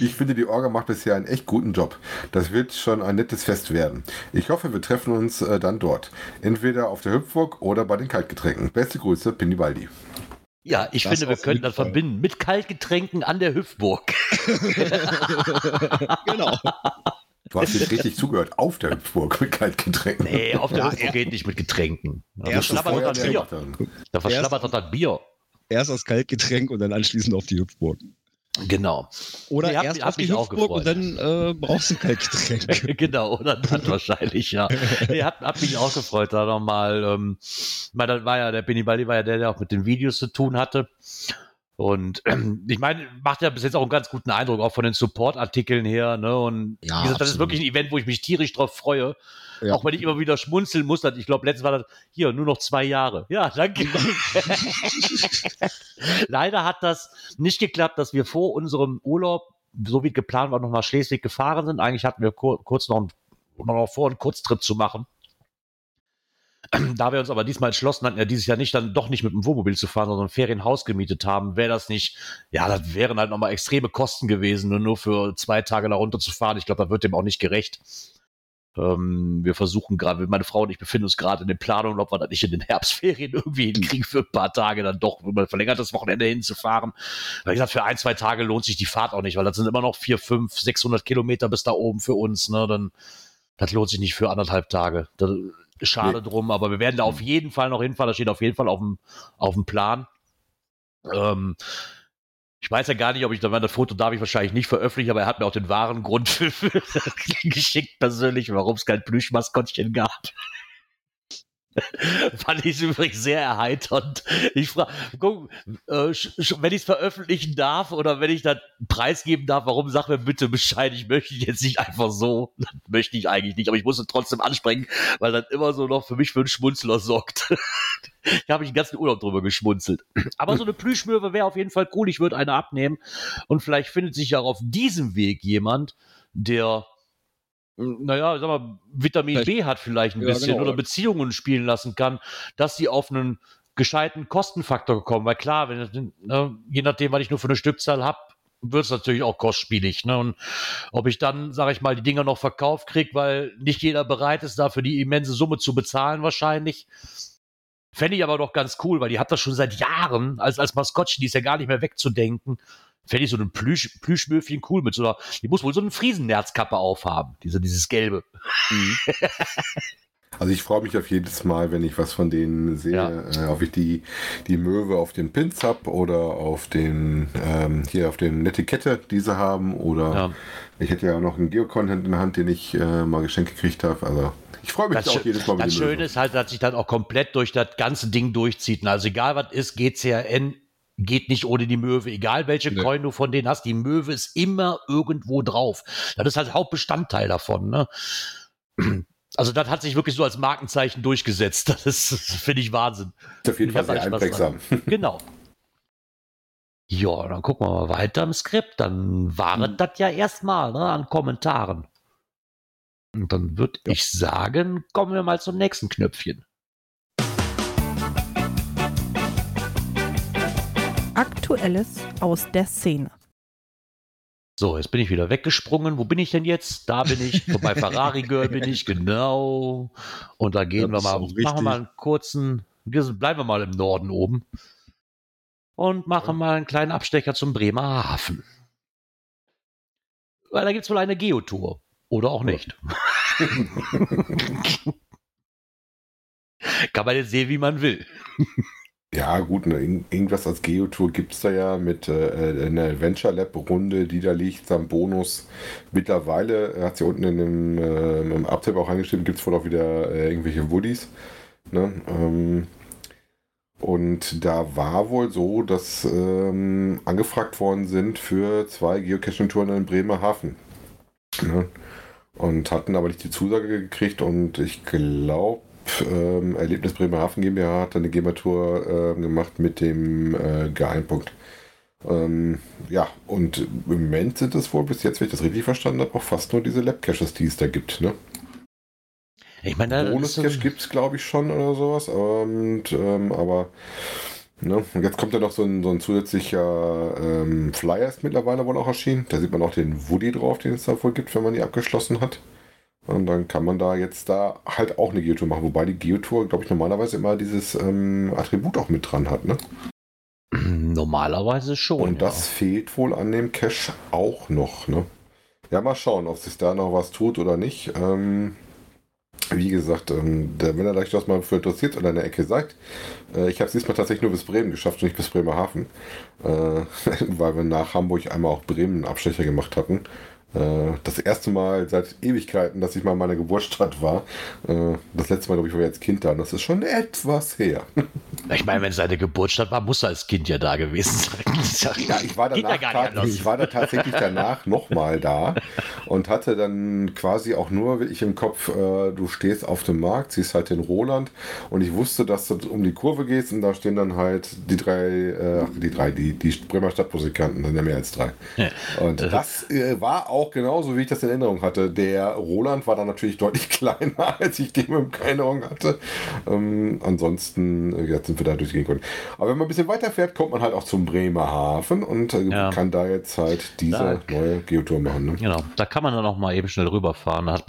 Speaker 4: ich finde, die Orga macht bisher einen echt guten Job. Das wird schon ein nettes Fest werden. Ich hoffe, wir treffen uns äh, dann dort. Entweder auf der Hüpfburg oder bei den Kaltgetränken. Beste Grüße, Pinibaldi.
Speaker 2: Ja, ich
Speaker 3: Das
Speaker 2: finde, wir könnten das verbinden mit Kaltgetränken an der Hüftburg.
Speaker 3: genau.
Speaker 4: Du hast nicht richtig zugehört. Auf der Hüpfburg mit Kaltgetränken.
Speaker 2: Nee, auf der
Speaker 3: Ja,
Speaker 2: Hüpfburg geht nicht mit Getränken. Da
Speaker 3: Erst
Speaker 4: Feuer
Speaker 2: doch das Bier. Da verschlabbert doch das Bier.
Speaker 3: Erst das Kaltgetränk und dann anschließend auf die Hüpfburg.
Speaker 2: Genau.
Speaker 3: Oder
Speaker 2: Nee, hat
Speaker 3: erst
Speaker 2: mich- hat
Speaker 3: auf die Hüpfburg und
Speaker 2: gefreut.
Speaker 3: dann äh, brauchst du ein Kaltgetränk.
Speaker 2: genau, oder dann wahrscheinlich, ja. Nee, hat, hat mich auch gefreut, da nochmal, ähm, weil das war ja, der Benny Baldi war ja der, der auch mit den Videos zu tun hatte. Und ähm, ich meine, macht ja bis jetzt auch einen ganz guten Eindruck, auch von den Support-Artikeln her, ne? Und
Speaker 3: Ja,
Speaker 2: wie gesagt, das ist wirklich ein Event, wo ich mich tierisch drauf freue.
Speaker 3: Ja.
Speaker 2: Auch wenn ich immer wieder schmunzeln muss, ich glaube, letztes war das hier nur noch zwei Jahre. Ja, danke. Leider hat das nicht geklappt, dass wir vor unserem Urlaub, so wie geplant war, noch nach Schleswig gefahren sind. Eigentlich hatten wir kur kurz noch, einen, noch vor, einen Kurztrip zu machen. Da wir uns aber diesmal entschlossen hatten, ja dieses Jahr nicht dann doch nicht mit dem Wohnmobil zu fahren, sondern ein Ferienhaus gemietet haben, wäre das nicht, ja, das wären halt nochmal extreme Kosten gewesen, nur, nur für zwei Tage da runter zu fahren. Ich glaube, da wird dem auch nicht gerecht. Ähm, wir versuchen gerade, meine Frau und ich befinden uns gerade in den Planungen, ob wir das nicht in den Herbstferien irgendwie hinkriegen, für ein paar Tage dann doch über ein verlängertes Wochenende hinzufahren. Weil ich gesagt, für ein, zwei Tage lohnt sich die Fahrt auch nicht, weil das sind immer noch vier, fünf, 600 Kilometer bis da oben für uns, ne, dann, das lohnt sich nicht für anderthalb Tage. Das, schade drum, aber wir werden da auf jeden Fall noch hinfahren, das steht auf jeden Fall auf dem, auf dem Plan. Ähm, ich weiß ja gar nicht, ob ich, das Foto darf ich wahrscheinlich nicht veröffentlichen, aber er hat mir auch den wahren Grund geschickt persönlich, warum es kein Plüschmaskottchen gab. Fand ich übrigens sehr erheiternd. Ich frage, äh, wenn ich es veröffentlichen darf oder wenn ich das preisgeben darf, warum sag mir bitte Bescheid, ich möchte jetzt nicht einfach so, das möchte ich eigentlich nicht, aber ich muss es trotzdem ansprechen, weil das immer so noch für mich für einen Schmunzler sorgt. da habe ich den ganzen Urlaub drüber geschmunzelt. Aber so eine Plüschmöwe wäre auf jeden Fall cool, ich würde eine abnehmen und vielleicht findet sich ja auf diesem Weg jemand, der naja, sag mal, Vitamin
Speaker 3: Vielleicht-
Speaker 2: B hat vielleicht ein
Speaker 3: Ja,
Speaker 2: bisschen
Speaker 3: genau.
Speaker 2: oder Beziehungen spielen lassen kann, dass sie auf einen gescheiten Kostenfaktor kommen. Weil klar, wenn, ne, je nachdem, was ich nur für eine Stückzahl habe, wird es natürlich auch kostspielig. Ne? Und ob ich dann, sage ich mal, die Dinger noch verkauft kriege, weil nicht jeder bereit ist, dafür die immense Summe zu bezahlen, wahrscheinlich. Fände ich aber doch ganz cool, weil die hat das schon seit Jahren als, als Maskottchen, die ist ja gar nicht mehr wegzudenken. Fände ich so ein Plüsch, Plüschmöfchen cool mit so einer, die muss wohl so eine Friesennerzkappe aufhaben, diese, dieses gelbe.
Speaker 4: Also ich freue mich auf jedes Mal, wenn ich was von denen sehe,
Speaker 2: Ja.
Speaker 4: äh, ob ich die, die Möwe auf den Pins habe oder auf den ähm, hier auf den Netiquette, die sie haben, oder
Speaker 2: Ja.
Speaker 4: ich hätte ja auch noch einen Geocontent in der Hand, den ich äh, mal geschenkt gekriegt habe. Also ich freue mich
Speaker 2: Das,
Speaker 4: auch jedes Mal
Speaker 2: das Schöne ist halt, dass sich dann auch komplett durch das ganze Ding durchzieht. Also egal was ist, GCRN geht nicht ohne die Möwe. Egal welche
Speaker 3: Nee.
Speaker 2: Coin du von denen hast, die Möwe ist immer irgendwo drauf. Das ist halt Hauptbestandteil davon. Ne? Also das hat sich wirklich so als Markenzeichen durchgesetzt. Das ist, finde ich Wahnsinn.
Speaker 4: Ist auf jeden Fall sehr einprägsam.
Speaker 2: Genau. Ja, dann gucken wir mal weiter im Skript. Dann war es das ja erstmal ne, an Kommentaren. Und dann würde
Speaker 3: Ja.
Speaker 2: ich sagen, kommen wir mal zum nächsten Knöpfchen.
Speaker 1: Aktuelles aus der Szene.
Speaker 2: So, jetzt bin ich wieder weggesprungen. Wo bin ich denn jetzt? Da bin ich. So bei Ferrari Girl bin ich, genau. Und da gehen wir mal,
Speaker 3: auch
Speaker 2: machen wir mal einen kurzen, bleiben wir mal im Norden oben. Und machen mal einen kleinen Abstecher zum Bremerhaven. Weil da gibt es wohl eine Geotour. Oder auch nicht. Kann man jetzt sehen, wie man will.
Speaker 4: Ja, gut, ne, irgend- irgendwas als Geotour gibt es da ja mit äh, einer Adventure Lab Runde, die da liegt, am Bonus. Mittlerweile äh, hat sie unten in dem äh, im Abtipp auch angeschrieben, gibt es wohl auch wieder äh, irgendwelche Woodies. Ne? Ähm, und da war wohl so, dass ähm, angefragt worden sind für zwei Geocaching-Touren in Bremerhaven. Ne? Und hatten aber nicht die Zusage gekriegt und ich glaube, ähm, Erlebnis Bremerhaven GmbH hat eine GEMA-Tour ähm, gemacht mit dem äh, Geheimpunkt. Ähm, ja, und im Moment sind es wohl bis jetzt, wenn ich das richtig verstanden habe, auch fast nur diese Lab-Caches, die es da gibt. Ne?
Speaker 2: Ich meine,
Speaker 4: Bonus-Cache gibt es, glaube ich, schon oder sowas. Und, ähm, aber ne? und jetzt kommt ja noch so ein, so ein zusätzlicher ähm, Flyer ist mittlerweile wohl auch erschienen. Da sieht man auch den Woody drauf, den es da wohl gibt, wenn man die abgeschlossen hat. Und dann kann man da jetzt da halt auch eine Geotour machen. Wobei die Geotour, glaube ich, normalerweise immer dieses ähm, Attribut auch mit dran hat. Ne?
Speaker 2: Normalerweise schon.
Speaker 4: Und
Speaker 2: ja.
Speaker 4: das fehlt wohl an dem Cache auch noch. Ne? Ja, mal schauen, ob sich da noch was tut oder nicht. Ähm, wie gesagt, ähm, der, wenn er durchaus mal für interessiert oder in der Ecke seid, äh, ich habe es diesmal tatsächlich nur bis Bremen geschafft und nicht bis Bremerhaven, äh, weil wir nach Hamburg einmal auch Bremen einen Abstecher gemacht hatten. Äh, das erste Mal seit Ewigkeiten, dass ich mal in meiner Geburtsstadt war. Äh, das letzte Mal, glaube ich, war ich als Kind da. Und das ist schon etwas her.
Speaker 2: Ich meine, wenn es seine Geburtsstadt war, muss er als Kind ja da gewesen sein.
Speaker 4: Ja, ich war, danach, ja ich war da tatsächlich danach nochmal da und hatte dann quasi auch nur wirklich im Kopf, äh, du stehst auf dem Markt, siehst halt den Roland und ich wusste, dass du um die Kurve gehst und da stehen dann halt die drei, die drei, die, die Bremer Stadtmusikanten, dann ja mehr als drei. Und das war auch genauso, wie ich das in Erinnerung hatte. Der Roland war dann natürlich deutlich kleiner, als ich den in Erinnerung hatte. Ähm, ansonsten, äh, jetzt sind wir da durchgehen können. Aber wenn man ein bisschen weiter fährt, kommt man halt auch zum Bremerhaven und äh, ja. kann da jetzt halt diese da, neue Geotour machen. Ne?
Speaker 2: Genau, da kann man dann auch mal eben schnell rüberfahren. Da hat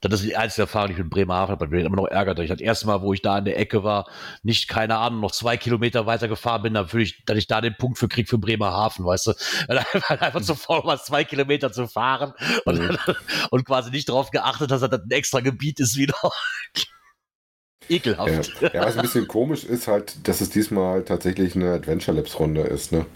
Speaker 2: das, ist die einzige Erfahrung, die ich mit Bremerhaven habe. Ich bin immer noch ärgert. Ich das erste Mal, wo ich da in der Ecke war, nicht, keine Ahnung, noch zwei Kilometer weiter gefahren bin, dann ich, dass ich da den Punkt für krieg für Bremerhaven, weißt du? Weil einfach zu faul war, zwei Kilometer zu fahren und, mhm. und quasi nicht darauf geachtet, dass das ein extra Gebiet ist wieder. Ekelhaft.
Speaker 4: Ja, ja, was ein bisschen komisch ist halt, dass es diesmal tatsächlich eine Adventure Labs Runde ist, ne?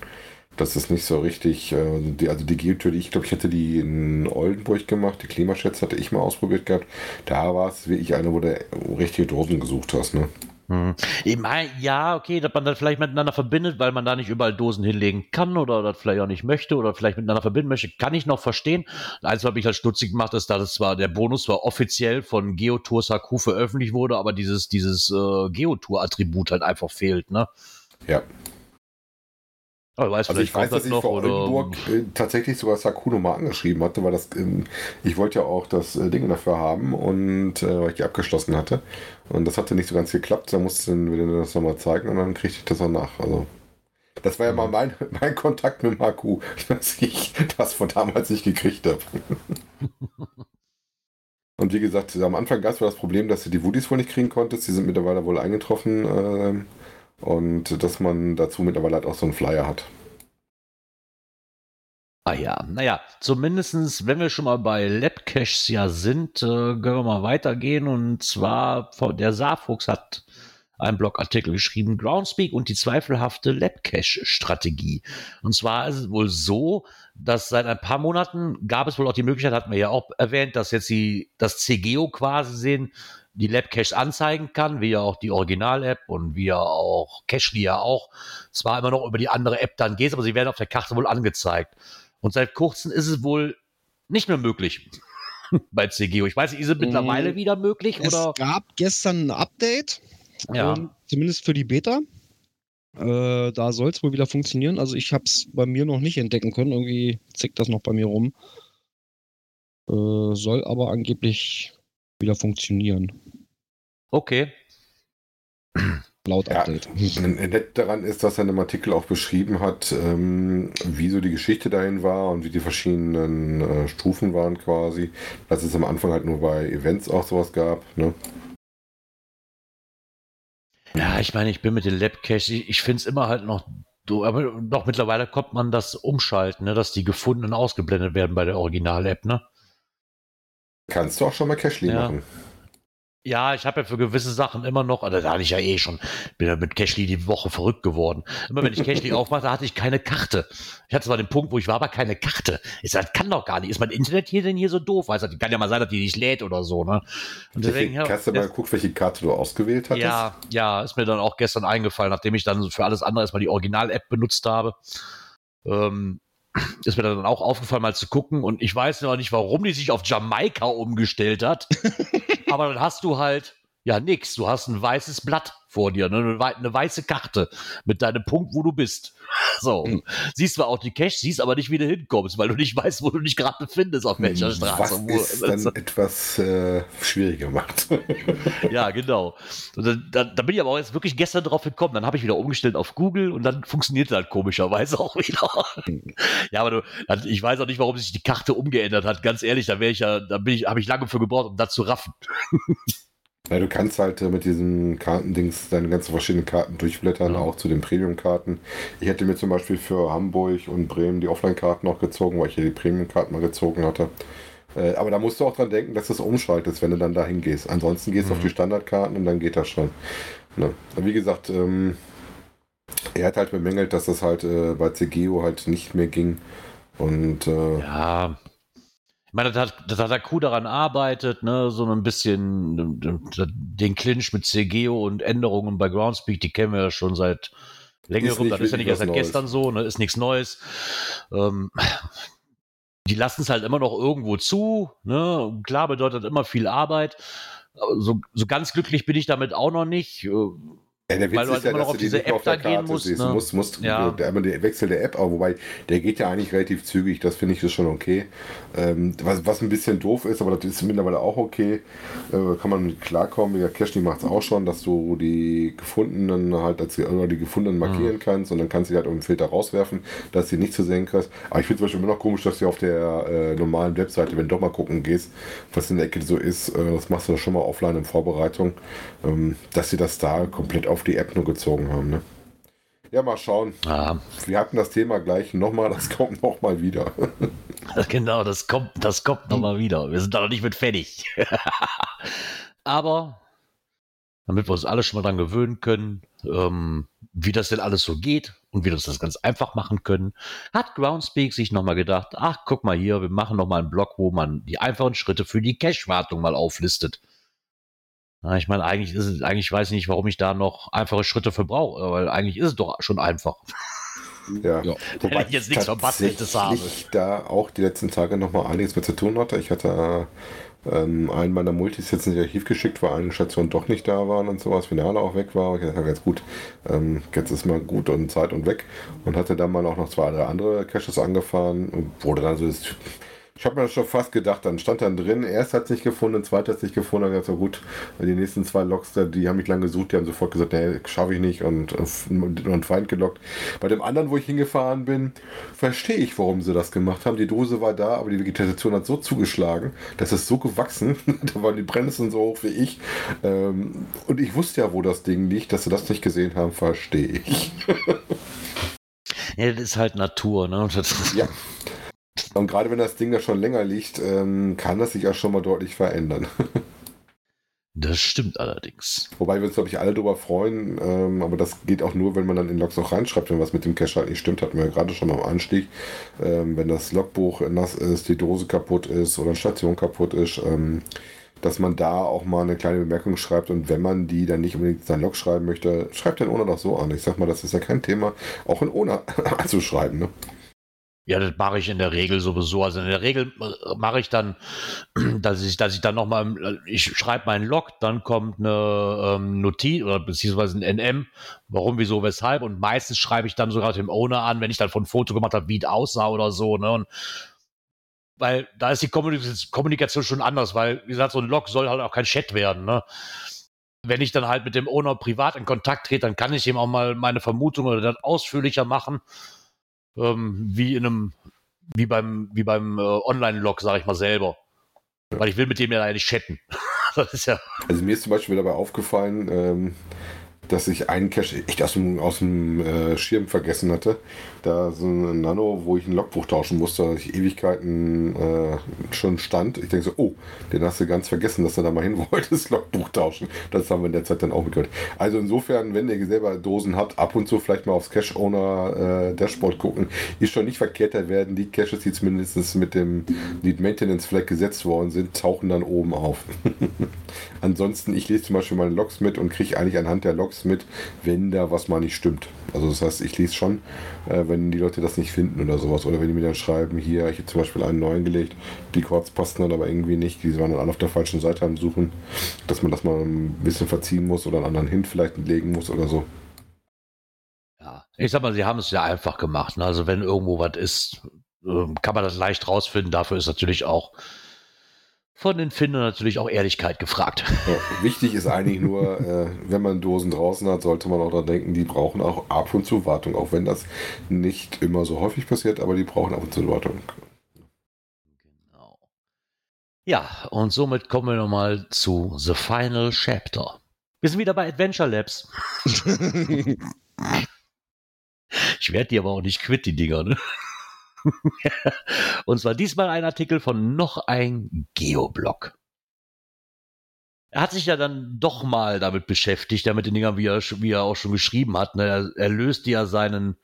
Speaker 4: Das ist nicht so richtig, äh, die, also die Geotür, die ich glaube, ich hätte die in Oldenburg gemacht, die Klimaschätze hatte ich mal ausprobiert gehabt. Da war es wirklich eine, wo du richtige Dosen gesucht hast, ne?
Speaker 2: Hm. Ich mein, ja, okay, dass man das vielleicht miteinander verbindet, weil man da nicht überall Dosen hinlegen kann oder das vielleicht auch nicht möchte oder vielleicht miteinander verbinden möchte, kann ich noch verstehen. Eins, was mich halt stutzig gemacht, ist, dass es zwar der Bonus zwar offiziell von Geotour Saku veröffentlicht wurde, aber dieses, dieses äh, Geotour-Attribut halt einfach fehlt, ne?
Speaker 4: Ja.
Speaker 2: Oh, weiß,
Speaker 4: also ich weiß, dass ich noch, vor Oldenburg äh, tatsächlich sogar Sakuno mal angeschrieben hatte, weil das, ähm, ich wollte ja auch das äh, Ding dafür haben und äh, weil ich die abgeschlossen hatte. Und das hatte nicht so ganz geklappt, da musste dann wieder das nochmal zeigen und dann kriegte ich das auch nach. Also das war ja mal mhm. mein, mein Kontakt mit Maku, dass ich das von damals nicht gekriegt habe. und wie gesagt, am Anfang gab es das Problem, dass du die Woodies wohl nicht kriegen konntest. Die sind mittlerweile wohl eingetroffen. Und dass man dazu mittlerweile halt auch so einen Flyer hat.
Speaker 2: Ah ja, naja, zumindestens, wenn wir schon mal bei Labcaches ja sind, äh, können wir mal weitergehen. Und zwar, der Saarfuchs hat einen Blogartikel geschrieben, Groundspeak und die zweifelhafte Labcache-Strategie. Und zwar ist es wohl so, dass seit ein paar Monaten gab es wohl auch die Möglichkeit, hatten wir ja auch erwähnt, dass jetzt die, das CGO quasi sehen, die Lab-Cache anzeigen kann, wie ja auch die Original-App und wie ja auch Cachely ja auch. Zwar immer noch über die andere App dann geht, aber sie werden auf der Karte wohl angezeigt. Und seit kurzem ist es wohl nicht mehr möglich bei CGO. Ich weiß nicht, ist es mittlerweile mm, wieder möglich?
Speaker 3: Es
Speaker 2: oder?
Speaker 3: gab gestern ein Update,
Speaker 2: ja. Ähm,
Speaker 3: zumindest für die Beta. Äh, da soll es wohl wieder funktionieren. Also ich habe es bei mir noch nicht entdecken können. Irgendwie zickt das noch bei mir rum. Äh, soll aber angeblich wieder funktionieren.
Speaker 2: Okay.
Speaker 3: Laut Update.
Speaker 4: Ja, nett daran ist, dass er in einem Artikel auch beschrieben hat, ähm, wie so die Geschichte dahin war und wie die verschiedenen äh, Stufen waren quasi. Dass es am Anfang halt nur bei Events auch sowas gab. Ne?
Speaker 2: Ja, ich meine, ich bin mit den Labcache, ich, ich finde es immer halt noch Du, aber doch mittlerweile kommt man das umschalten, ne, dass die gefundenen ausgeblendet werden bei der Original-App, ne?
Speaker 4: Kannst du auch schon mal Cashly ja. machen.
Speaker 2: Ja, ich habe ja für gewisse Sachen immer noch, oder da hatte ich ja eh schon, bin ja mit Cashly die Woche verrückt geworden. Immer wenn ich Cashly aufmachte, hatte ich keine Karte. Ich hatte zwar den Punkt, wo ich war, aber keine Karte. Ich sag, das kann doch gar nicht. Ist mein Internet hier denn hier so doof? Weißt du, kann ja mal sein, dass die nicht lädt oder so, ne?
Speaker 4: Und deswegen, hast du mal geguckt, welche Karte du ausgewählt hattest?
Speaker 2: Ja, ja, ist mir dann auch gestern eingefallen, nachdem ich dann für alles andere erstmal die Original-App benutzt habe. Ähm, ist mir dann auch aufgefallen, mal zu gucken. Und ich weiß noch nicht, warum die sich auf Jamaika umgestellt hat. Aber dann hast du halt ja nix. Du hast ein weißes Blatt vor dir, ne? eine, weiße Karte mit deinem Punkt, wo du bist. So. Mhm. Siehst zwar auch die Cache, siehst aber nicht, wie du hinkommst, weil du nicht weißt, wo du dich gerade befindest, auf welcher hm, Straße.
Speaker 4: Was ist dann etwas äh, schwieriger macht.
Speaker 2: ja, genau. Da, da, da, bin ich aber auch jetzt wirklich gestern drauf gekommen. Dann habe ich wieder umgestellt auf Google und dann funktioniert das halt komischerweise auch wieder. ja, aber du, ich weiß auch nicht, warum sich die Karte umgeändert hat. Ganz ehrlich, da wäre ich ja, da bin ich, habe ich lange für gebraucht, um das zu raffen.
Speaker 4: Ja, du kannst halt äh, mit diesen Kartendings deine ganzen verschiedenen Karten durchblättern,
Speaker 2: Ja.
Speaker 4: auch zu den Premium-Karten. Ich hätte mir zum Beispiel für Hamburg und Bremen die Offline-Karten noch gezogen, weil ich ja die Premium-Karten mal gezogen hatte. Äh, aber da musst du auch dran denken, dass du es umschaltest, wenn du dann dahin gehst. Ansonsten gehst du auf
Speaker 2: Mhm.
Speaker 4: die Standardkarten und dann geht das schon. Ne? Wie gesagt, ähm, er hat halt bemängelt, dass das halt äh, bei CGO halt nicht mehr ging. Und äh,
Speaker 2: Ja. Ich meine, das hat, das hat der Crew daran arbeitet, ne, so ein bisschen den Clinch mit CGO und Änderungen bei Groundspeak, die kennen wir ja schon seit längerem. Das ist ja nicht erst seit
Speaker 4: was
Speaker 2: gestern so, ne, ist nichts Neues. Ähm, die lassen es halt immer noch irgendwo zu, ne, klar bedeutet immer viel Arbeit. So, so ganz glücklich bin ich damit auch noch nicht.
Speaker 4: Ja, der Witz
Speaker 2: Weil du
Speaker 4: ist
Speaker 2: halt
Speaker 4: ja, dass du
Speaker 2: auf
Speaker 4: die nicht
Speaker 2: App da gehen musst,
Speaker 4: siehst.
Speaker 2: ne?
Speaker 4: Musst, musst
Speaker 2: Ja.
Speaker 4: der, der Wechsel der App, aber wobei, der geht ja eigentlich relativ zügig, das finde ich ist schon okay. Ähm, was, was ein bisschen doof ist, aber das ist mittlerweile auch okay, äh, kann man mit klarkommen. Ja, Cashly macht es auch schon, dass du die gefundenen halt als, oder die gefundenen markieren kannst und dann kannst du die halt um den Filter rauswerfen, dass sie nicht zu sehen kriegst. Aber ich finde zum Beispiel immer noch komisch, dass du auf der äh, normalen Webseite, wenn du doch mal gucken gehst, was in der Ecke so ist, äh, das machst du schon mal offline in Vorbereitung, ähm, dass sie das da komplett auf die App nur gezogen haben. Ne? Ja, mal schauen.
Speaker 2: ja,
Speaker 4: Wir hatten das Thema gleich nochmal, das kommt nochmal wieder.
Speaker 2: Genau, das kommt, das kommt nochmal wieder. Wir sind da noch nicht mit fertig. Aber damit wir uns alle schon mal dran gewöhnen können, ähm, wie das denn alles so geht und wie wir uns das ganz einfach machen können, hat Groundspeak sich nochmal gedacht, ach, guck mal hier, wir machen nochmal einen Blog, wo man die einfachen Schritte für die Cache-Wartung mal auflistet. Na, ich meine, eigentlich ist es, eigentlich weiß ich nicht, warum ich da noch einfache Schritte für brauche, weil eigentlich ist es doch schon einfach.
Speaker 4: Ja.
Speaker 3: Ja.
Speaker 2: Wenn ich jetzt nichts Verbasteltes habe.
Speaker 4: da auch die letzten Tage nochmal einiges mit zu tun hatte. Ich hatte ähm, einen meiner Multis jetzt ins Archiv geschickt, weil eine Station doch nicht da waren und sowas, Finale auch weg war. Ich dachte, jetzt gut, ähm, jetzt ist mal gut und Zeit und weg. Und hatte dann mal auch noch zwei, drei andere Caches angefahren und wurde dann so das ich habe mir das schon fast gedacht, dann stand dann drin, erst hat es nicht gefunden, zweit hat es nicht gefunden, dann so gut, die nächsten zwei Loks, da, die haben mich lange gesucht, die haben sofort gesagt, nee, schaffe ich nicht und, und, und Feind gelockt. Bei dem anderen, wo ich hingefahren bin, verstehe ich, warum sie das gemacht haben. Die Dose war da, aber die Vegetation hat so zugeschlagen, das ist so gewachsen, da waren die Brennnesseln so hoch wie ich ähm, und ich wusste ja, wo das Ding liegt, dass sie das nicht gesehen haben, verstehe ich.
Speaker 2: Ja, das ist halt Natur, ne? Das,
Speaker 4: Ja. Und gerade wenn das Ding da schon länger liegt, ähm, kann das sich auch schon mal deutlich verändern.
Speaker 2: das stimmt allerdings.
Speaker 4: Wobei wir uns, glaube ich, alle darüber freuen, ähm, aber das geht auch nur, wenn man dann in Logs auch reinschreibt, wenn was mit dem Cache halt nicht stimmt, hatten wir ja gerade schon am Anstieg. Ähm, wenn das Logbuch nass ist, die Dose kaputt ist oder eine Station kaputt ist, ähm, dass man da auch mal eine kleine Bemerkung schreibt und wenn man die dann nicht unbedingt in sein Log schreiben möchte, schreibt den Owner doch so an. Ich sag mal, das ist ja kein Thema, auch in Owner anzuschreiben. Ne?
Speaker 2: Ja, das mache ich in der Regel sowieso. Also in der Regel äh, mache ich dann, dass ich, dass ich dann nochmal, ich schreibe meinen Log, dann kommt eine ähm, Notiz oder beziehungsweise ein NM, warum, wieso, weshalb. Und meistens schreibe ich dann sogar dem Owner an, wenn ich dann von Foto gemacht habe, wie es aussah oder so. Ne? Und weil da ist die Kommunikation, schon anders, weil, wie gesagt, so ein Log soll halt auch kein Chat werden. Ne? Wenn ich dann halt mit dem Owner privat in Kontakt trete, dann kann ich ihm auch mal meine Vermutung oder das ausführlicher machen ähm, wie in einem, wie beim, wie beim äh, Online-Log, sage ich mal selber. Weil ich will mit dem ja eigentlich chatten. das ist ja.
Speaker 4: Also mir ist zum Beispiel dabei aufgefallen, ähm, dass ich einen Cache echt aus dem, aus dem äh, Schirm vergessen hatte. Da so ein Nano, wo ich ein Logbuch tauschen musste, dass ich Ewigkeiten äh, schon stand. Ich denke so, oh, den hast du ganz vergessen, dass du da mal hin wolltest, Logbuch tauschen. Das haben wir in der Zeit dann auch mitgehört. Also insofern, wenn ihr selber Dosen habt, ab und zu vielleicht mal aufs Cache-Owner-Dashboard gucken. Ist schon nicht verkehrt, da werden die Caches, die zumindest mit dem Lead Maintenance Flag gesetzt worden sind, tauchen dann oben auf. Ansonsten, ich lese zum Beispiel meine Logs mit und kriege eigentlich anhand der Logs mit, wenn da was mal nicht stimmt. Also das heißt, ich lese schon, äh, wenn die Leute das nicht finden oder sowas. Oder wenn die mir dann schreiben, hier, ich habe zum Beispiel einen neuen gelegt, die Chords passten dann aber irgendwie nicht, die waren dann alle auf der falschen Seite am Suchen, dass man das mal ein bisschen verziehen muss oder einen anderen Hint vielleicht legen muss oder so.
Speaker 2: ja. Ich sag mal, sie haben es ja einfach gemacht. Ne? Also wenn irgendwo was ist, ähm, kann man das leicht rausfinden. Dafür ist natürlich auch von den Findern natürlich auch Ehrlichkeit gefragt.
Speaker 4: Ja, wichtig ist eigentlich nur, äh, wenn man Dosen draußen hat, sollte man auch daran denken, die brauchen auch ab und zu Wartung, auch wenn das nicht immer so häufig passiert, aber die brauchen ab und zu Wartung.
Speaker 2: Ja, und somit kommen wir nochmal zu The Final Chapter. Wir sind wieder bei Adventure Labs. ich werde die aber auch nicht quitt, die Dinger. Ne? und zwar diesmal ein Artikel von noch ein Geoblog. Er hat sich ja dann doch mal damit beschäftigt, damit den Dingern, wie er, wie er auch schon geschrieben hat. Ne? Er, er löste ja seinen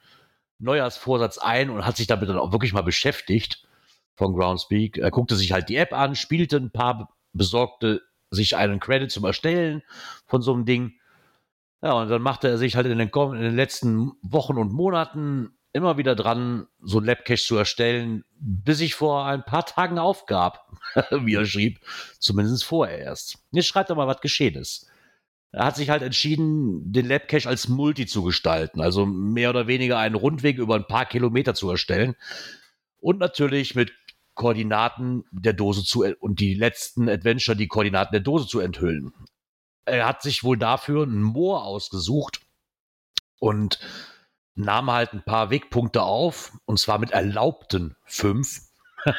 Speaker 2: Neujahrsvorsatz ein und hat sich damit dann auch wirklich mal beschäftigt von Groundspeak. Er guckte sich halt die App an, spielte ein paar, besorgte sich einen Credit zum Erstellen von so einem Ding. Ja, und dann machte er sich halt in den, in den letzten Wochen und Monaten immer wieder dran, so ein Labcache zu erstellen, bis ich vor ein paar Tagen aufgab, wie er schrieb. Zumindest vorher erst. Jetzt schreibt er mal, was geschehen ist. Er hat sich halt entschieden, den Labcache als Multi zu gestalten, also mehr oder weniger einen Rundweg über ein paar Kilometer zu erstellen. Und natürlich mit Koordinaten der Dose zu und die letzten Adventure die Koordinaten der Dose zu enthüllen. Er hat sich wohl dafür ein Moor ausgesucht und nahm halt ein paar Wegpunkte auf, und zwar mit erlaubten fünf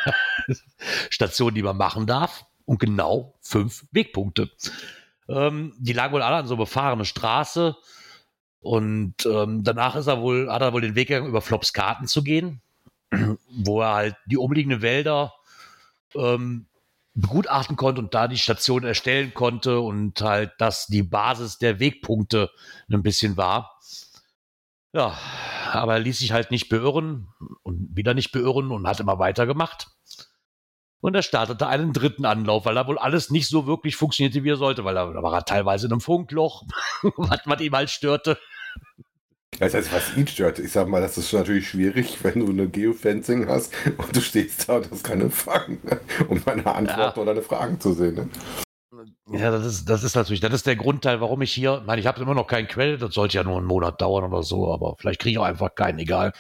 Speaker 2: Stationen, die man machen darf, und genau fünf Wegpunkte. Ähm, die lagen wohl alle an so befahrene Straße. Und ähm, danach ist er wohl, hat er wohl den Weg gegangen, über Flops Karten zu gehen, wo er halt die umliegenden Wälder ähm, begutachten konnte und da die Station erstellen konnte und halt, dass die Basis der Wegpunkte ein bisschen war. Ja, aber er ließ sich halt nicht beirren und wieder nicht beirren und hat immer weitergemacht. Und er startete einen dritten Anlauf, weil da wohl alles nicht so wirklich funktionierte, wie er sollte, weil er, da war er teilweise in einem Funkloch, was, was ihm halt störte.
Speaker 4: Das heißt, was ihn stört, ich sag mal, das ist natürlich schwierig, wenn du eine Geofencing hast und du stehst da und hast keine Fragen, um eine Antwort ja. oder eine Fragen zu sehen. Ne?
Speaker 2: Ja, das ist, das ist natürlich, das ist der Grundteil, warum ich hier, ich meine, ich habe immer noch keinen Credit, das sollte ja nur einen Monat dauern oder so, aber vielleicht kriege ich auch einfach keinen, egal.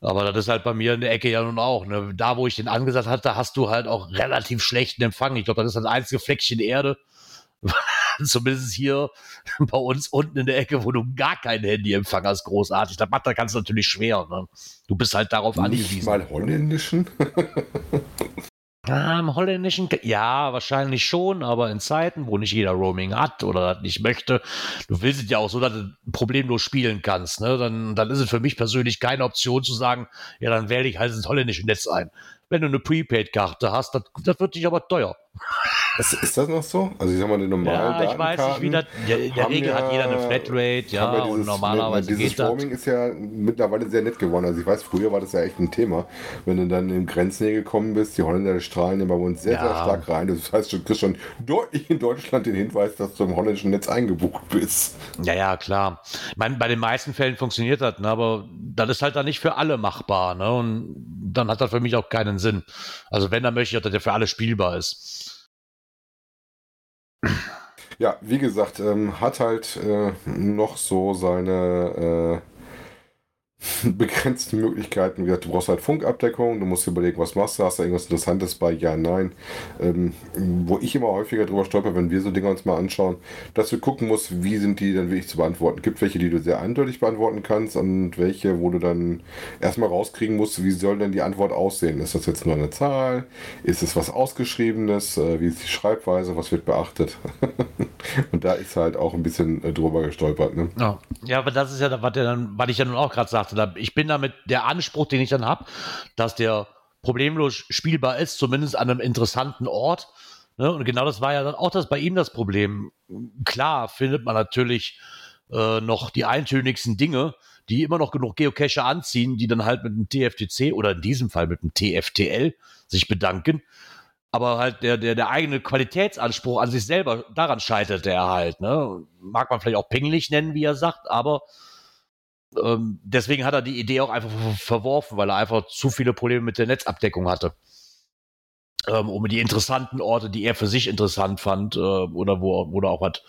Speaker 2: Aber das ist halt bei mir in der Ecke ja nun auch. Ne? Da, wo ich den angesagt hatte, hast du halt auch relativ schlechten Empfang. Ich glaube, das ist das einzige Fleckchen Erde. Zumindest hier bei uns unten in der Ecke, wo du gar keinen Handyempfang hast, großartig. Das macht das ganz natürlich schwer. Ne? Du bist halt darauf Nicht angewiesen.
Speaker 4: mal holländischen?
Speaker 2: Ah, Im holländischen, ja, wahrscheinlich schon, aber in Zeiten, wo nicht jeder Roaming hat oder nicht möchte, du willst es ja auch so, dass du problemlos spielen kannst, ne? dann, dann ist es für mich persönlich keine Option zu sagen, ja, dann wähle ich halt ins holländische Netz ein. Wenn du eine Prepaid-Karte hast, das, das wird dich aber teuer.
Speaker 4: Ist, ist, das noch so? Also ich sag mal, die normalen
Speaker 2: Ja, ich weiß nicht, wie das, in der Regel ja, hat jeder eine Flatrate, ja, ja dieses, und normalerweise
Speaker 4: Dieses Roaming ist ja mittlerweile sehr nett geworden. Also ich weiß, früher war das ja echt ein Thema. Wenn du dann in Grenznähe gekommen bist, die Holländer strahlen ja bei uns sehr, ja. sehr stark rein. Das heißt, du kriegst schon deutlich in Deutschland den Hinweis, dass du im holländischen Netz eingebucht bist.
Speaker 2: Ja, ja, klar. Ich meine, bei den meisten Fällen funktioniert das, ne, aber das ist halt dann nicht für alle machbar. Ne, und dann hat das für mich auch keinen Sinn. Also wenn, dann möchte ich, dass der für alle spielbar ist.
Speaker 4: Ja, wie gesagt, ähm, hat halt äh, noch so seine äh, begrenzten Möglichkeiten. Du brauchst halt Funkabdeckung, du musst überlegen, was machst du, hast du irgendwas Interessantes bei Ja, Nein. Ähm, wo ich immer häufiger drüber stolper, wenn wir so Dinge uns mal anschauen, dass du gucken musst, wie sind die dann wirklich zu beantworten. Gibt welche, die du sehr eindeutig beantworten kannst und welche, wo du dann erstmal rauskriegen musst, wie soll denn die Antwort aussehen? Ist das jetzt nur eine Zahl? Ist es was Ausgeschriebenes? Äh, wie ist die Schreibweise? Was wird beachtet? und da ist halt auch ein bisschen äh, drüber gestolpert. Ne?
Speaker 2: Ja. ja, aber das ist ja, was, der dann, was ich ja nun auch gerade sagte, ich bin damit der Anspruch, den ich dann habe, dass der problemlos spielbar ist, zumindest an einem interessanten Ort. Ne? Und genau das war ja dann auch das bei ihm das Problem. Klar findet man natürlich äh, noch die eintönigsten Dinge, die immer noch genug Geocache anziehen, die dann halt mit dem TFTC oder in diesem Fall mit dem TFTL sich bedanken. Aber halt der, der, der eigene Qualitätsanspruch an sich selber, daran scheitert er halt. Ne? Mag man vielleicht auch pingelig nennen, wie er sagt, aber ähm, deswegen hat er die Idee auch einfach verworfen, weil er einfach zu viele Probleme mit der Netzabdeckung hatte. Ähm, um die interessanten Orte, die er für sich interessant fand, äh, oder wo, wo er auch was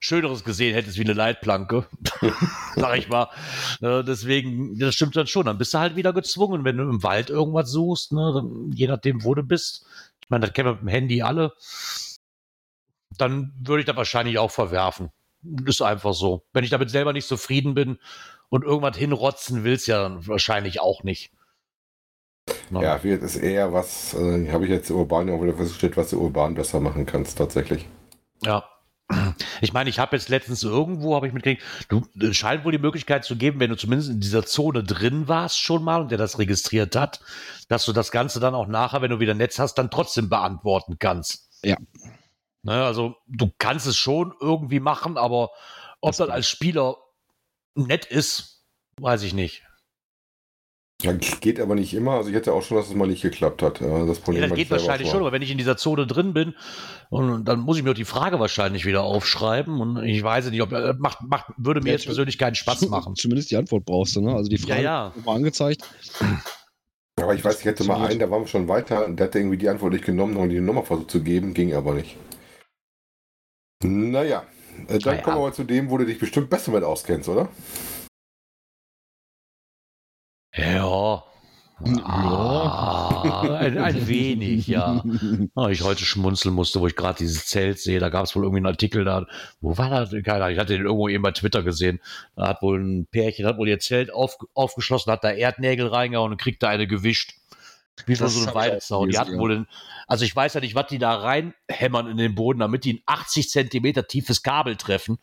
Speaker 2: Schöneres gesehen hättest wie eine Leitplanke, sag ich mal. Äh, deswegen, das stimmt dann schon. Dann bist du halt wieder gezwungen, wenn du im Wald irgendwas suchst, ne, je nachdem, wo du bist. Ich meine, das kennen wir mit dem Handy alle. Dann würde ich das wahrscheinlich auch verwerfen. Ist einfach so. Wenn ich damit selber nicht zufrieden bin, und irgendwas hinrotzen willst ja dann wahrscheinlich auch nicht. Ne?
Speaker 4: Ja, wird es eher was, äh, habe ich jetzt urban auch wieder festgestellt, was du urban besser machen kannst, tatsächlich.
Speaker 2: Ja. Ich meine, ich habe jetzt letztens irgendwo, habe ich mitgekriegt, du es scheint wohl die Möglichkeit zu geben, wenn du zumindest in dieser Zone drin warst schon mal und der das registriert hat, dass du das Ganze dann auch nachher, wenn du wieder Netz hast, dann trotzdem beantworten kannst.
Speaker 3: Ja.
Speaker 2: Ne, also du kannst es schon irgendwie machen, aber ob das als Spieler nett ist, weiß ich nicht.
Speaker 4: Ja, geht aber nicht immer. Also ich hätte auch schon, dass es mal nicht geklappt hat. Ja, Das
Speaker 2: Ja,
Speaker 4: Problem
Speaker 2: das
Speaker 4: hatte
Speaker 2: geht wahrscheinlich schon, aber wenn ich in dieser Zone drin bin, und dann muss ich mir auch die Frage wahrscheinlich wieder aufschreiben. Und ich weiß nicht, ob äh, macht, macht, würde mir
Speaker 3: Ja,
Speaker 2: jetzt persönlich keinen Spaß machen.
Speaker 3: Zumindest die Antwort brauchst du, ne? Also die Frage
Speaker 2: Ja, ja.
Speaker 3: mal angezeigt.
Speaker 4: Aber ich weiß, ich hätte mal einen, da waren wir schon weiter und der hat irgendwie die Antwort nicht genommen und die Nummer versucht zu geben, ging aber nicht. Naja, äh, dann
Speaker 2: Naja.
Speaker 4: kommen wir mal zu dem, wo du dich bestimmt besser mit auskennst, oder?
Speaker 2: Ja. Ah, ein, ein wenig, ja. Ah, ich heute schmunzeln musste, wo ich gerade dieses Zelt sehe. Da gab es wohl irgendwie einen Artikel da. Wo war das? Keine Ahnung. Ich hatte den irgendwo eben bei Twitter gesehen. Da hat wohl ein Pärchen, hat wohl ihr Zelt auf, aufgeschlossen, hat da Erdnägel reingehauen und kriegt da eine gewischt. Wie
Speaker 3: Das
Speaker 2: so
Speaker 3: auch
Speaker 2: Weidezaun. Die hatten
Speaker 3: ja.
Speaker 2: wohl einen, also ich weiß ja nicht, was die da reinhämmern in den Boden, damit die ein 80 Zentimeter tiefes Kabel treffen.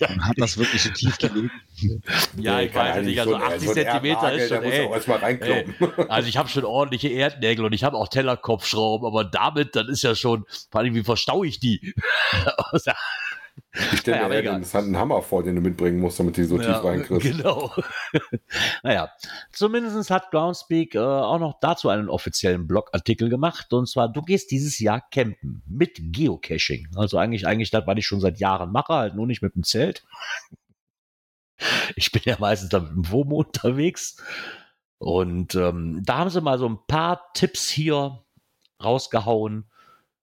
Speaker 3: Dann hat das wirklich so tief gelegen.
Speaker 2: ja, ich weiß nicht. Also
Speaker 4: so ein-
Speaker 2: 80
Speaker 4: so
Speaker 2: Zentimeter ist schon, ey,
Speaker 4: reinkloppen.
Speaker 2: Also ich habe schon ordentliche Erdnägel und ich habe auch Tellerkopfschrauben, aber damit, dann ist ja schon, vor allem, wie verstaue ich die?
Speaker 4: Ich stelle
Speaker 2: Ja,
Speaker 4: mir den interessanten Hammer vor, den du mitbringen musst, damit die so
Speaker 2: Ja,
Speaker 4: tief reinkriegst.
Speaker 2: Genau. naja, zumindest hat Groundspeak äh, auch noch dazu einen offiziellen Blogartikel gemacht. Und zwar, du gehst dieses Jahr campen mit Geocaching. Also eigentlich, eigentlich das, was ich schon seit Jahren mache, halt nur nicht mit dem Zelt. Ich bin ja meistens da mit dem WOMO unterwegs. Und ähm, da haben sie mal so ein paar Tipps hier rausgehauen,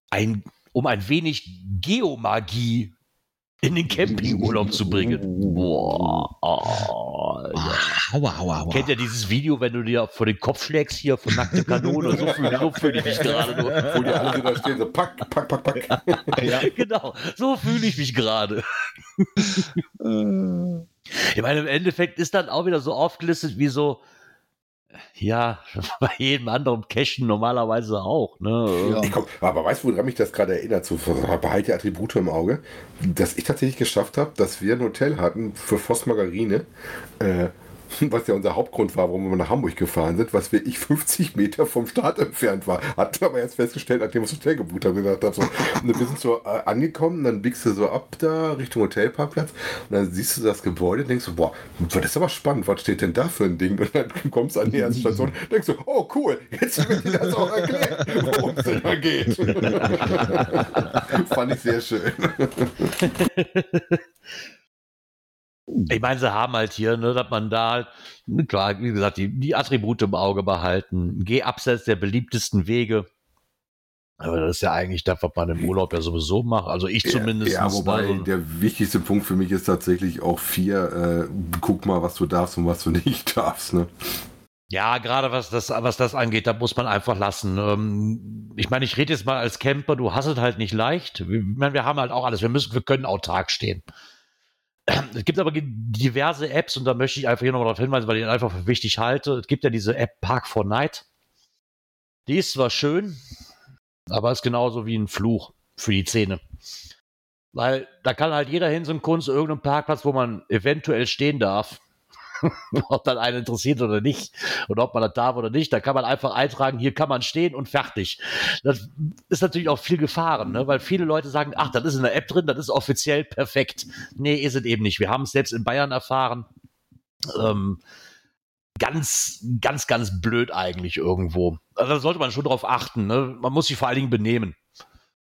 Speaker 2: ein, um ein wenig Geomagie in den Campingurlaub zu bringen. Boah. Oh, ja.
Speaker 3: Aua, aua, aua.
Speaker 2: Kennt ihr dieses Video, wenn du dir vor den Kopf schlägst hier von nackte Kanone? So fühle so fühl ich mich gerade nur.
Speaker 4: Wo die alle da stehen, so pack, pack, pack, pack.
Speaker 2: Genau, so fühle ich mich gerade.
Speaker 3: Äh,
Speaker 2: Ich meine, im Endeffekt ist dann auch wieder so aufgelistet wie so, ja, bei jedem anderen Cachen normalerweise auch. Ne?
Speaker 3: Ja.
Speaker 4: Ich komm, aber weißt du, woran mich das gerade erinnert? So, behalte die Attribute im Auge. Dass ich tatsächlich geschafft habe, dass wir ein Hotel hatten für Voss Margarine, äh, was ja unser Hauptgrund war, warum wir nach Hamburg gefahren sind, was wirklich 50 Meter vom Start entfernt war. Hatten aber erst festgestellt, nachdem wir das Hotel gebucht haben, gesagt haben, so, und wir sind so äh, angekommen, dann biegst du so ab da Richtung Hotelparkplatz und dann siehst du das Gebäude und denkst so, boah, das ist aber spannend, was steht denn da für ein Ding? Und dann kommst du an die erste Station und denkst so, oh cool, jetzt wird dir das auch erklärt, worum es denn da geht. Fand ich sehr schön.
Speaker 2: Ich meine, sie haben halt hier, ne, dass man da halt, ne, klar, wie gesagt, die, die Attribute im Auge behalten. Geh abseits der beliebtesten Wege. Aber das ist ja eigentlich das, was man im Urlaub ja sowieso macht. Also ich zumindest.
Speaker 4: Ja, wobei
Speaker 2: also,
Speaker 4: der wichtigste Punkt für mich ist tatsächlich auch vier, äh, guck mal, was du darfst und was du nicht darfst. Ne?
Speaker 2: Ja, gerade was das, was das angeht, da muss man einfach lassen. Ähm, ich meine, ich rede jetzt mal als Camper, du hast es halt nicht leicht. Wir- Ich meine, wir haben halt auch alles. Wir müssen, wir können autark stehen. Es gibt aber diverse Apps und da möchte ich einfach hier nochmal darauf hinweisen, weil ich ihn einfach für wichtig halte. Es gibt ja diese App Park for Night. Die ist zwar schön, aber ist genauso wie ein Fluch für die Zähne. Weil da kann halt jeder hin zum Kunst irgendeinem Parkplatz, wo man eventuell stehen darf. ob dann einen interessiert oder nicht und ob man das darf oder nicht, da kann man einfach eintragen, hier kann man stehen und fertig. Das ist natürlich auch viel Gefahren, ne? weil viele Leute sagen, ach, das ist in der App drin, das ist offiziell perfekt. Nee, ist es eben nicht. Wir haben es selbst in Bayern erfahren. Ähm, ganz, ganz, ganz blöd eigentlich irgendwo. Also da sollte man schon drauf achten. Ne? Man muss sich vor allen Dingen benehmen.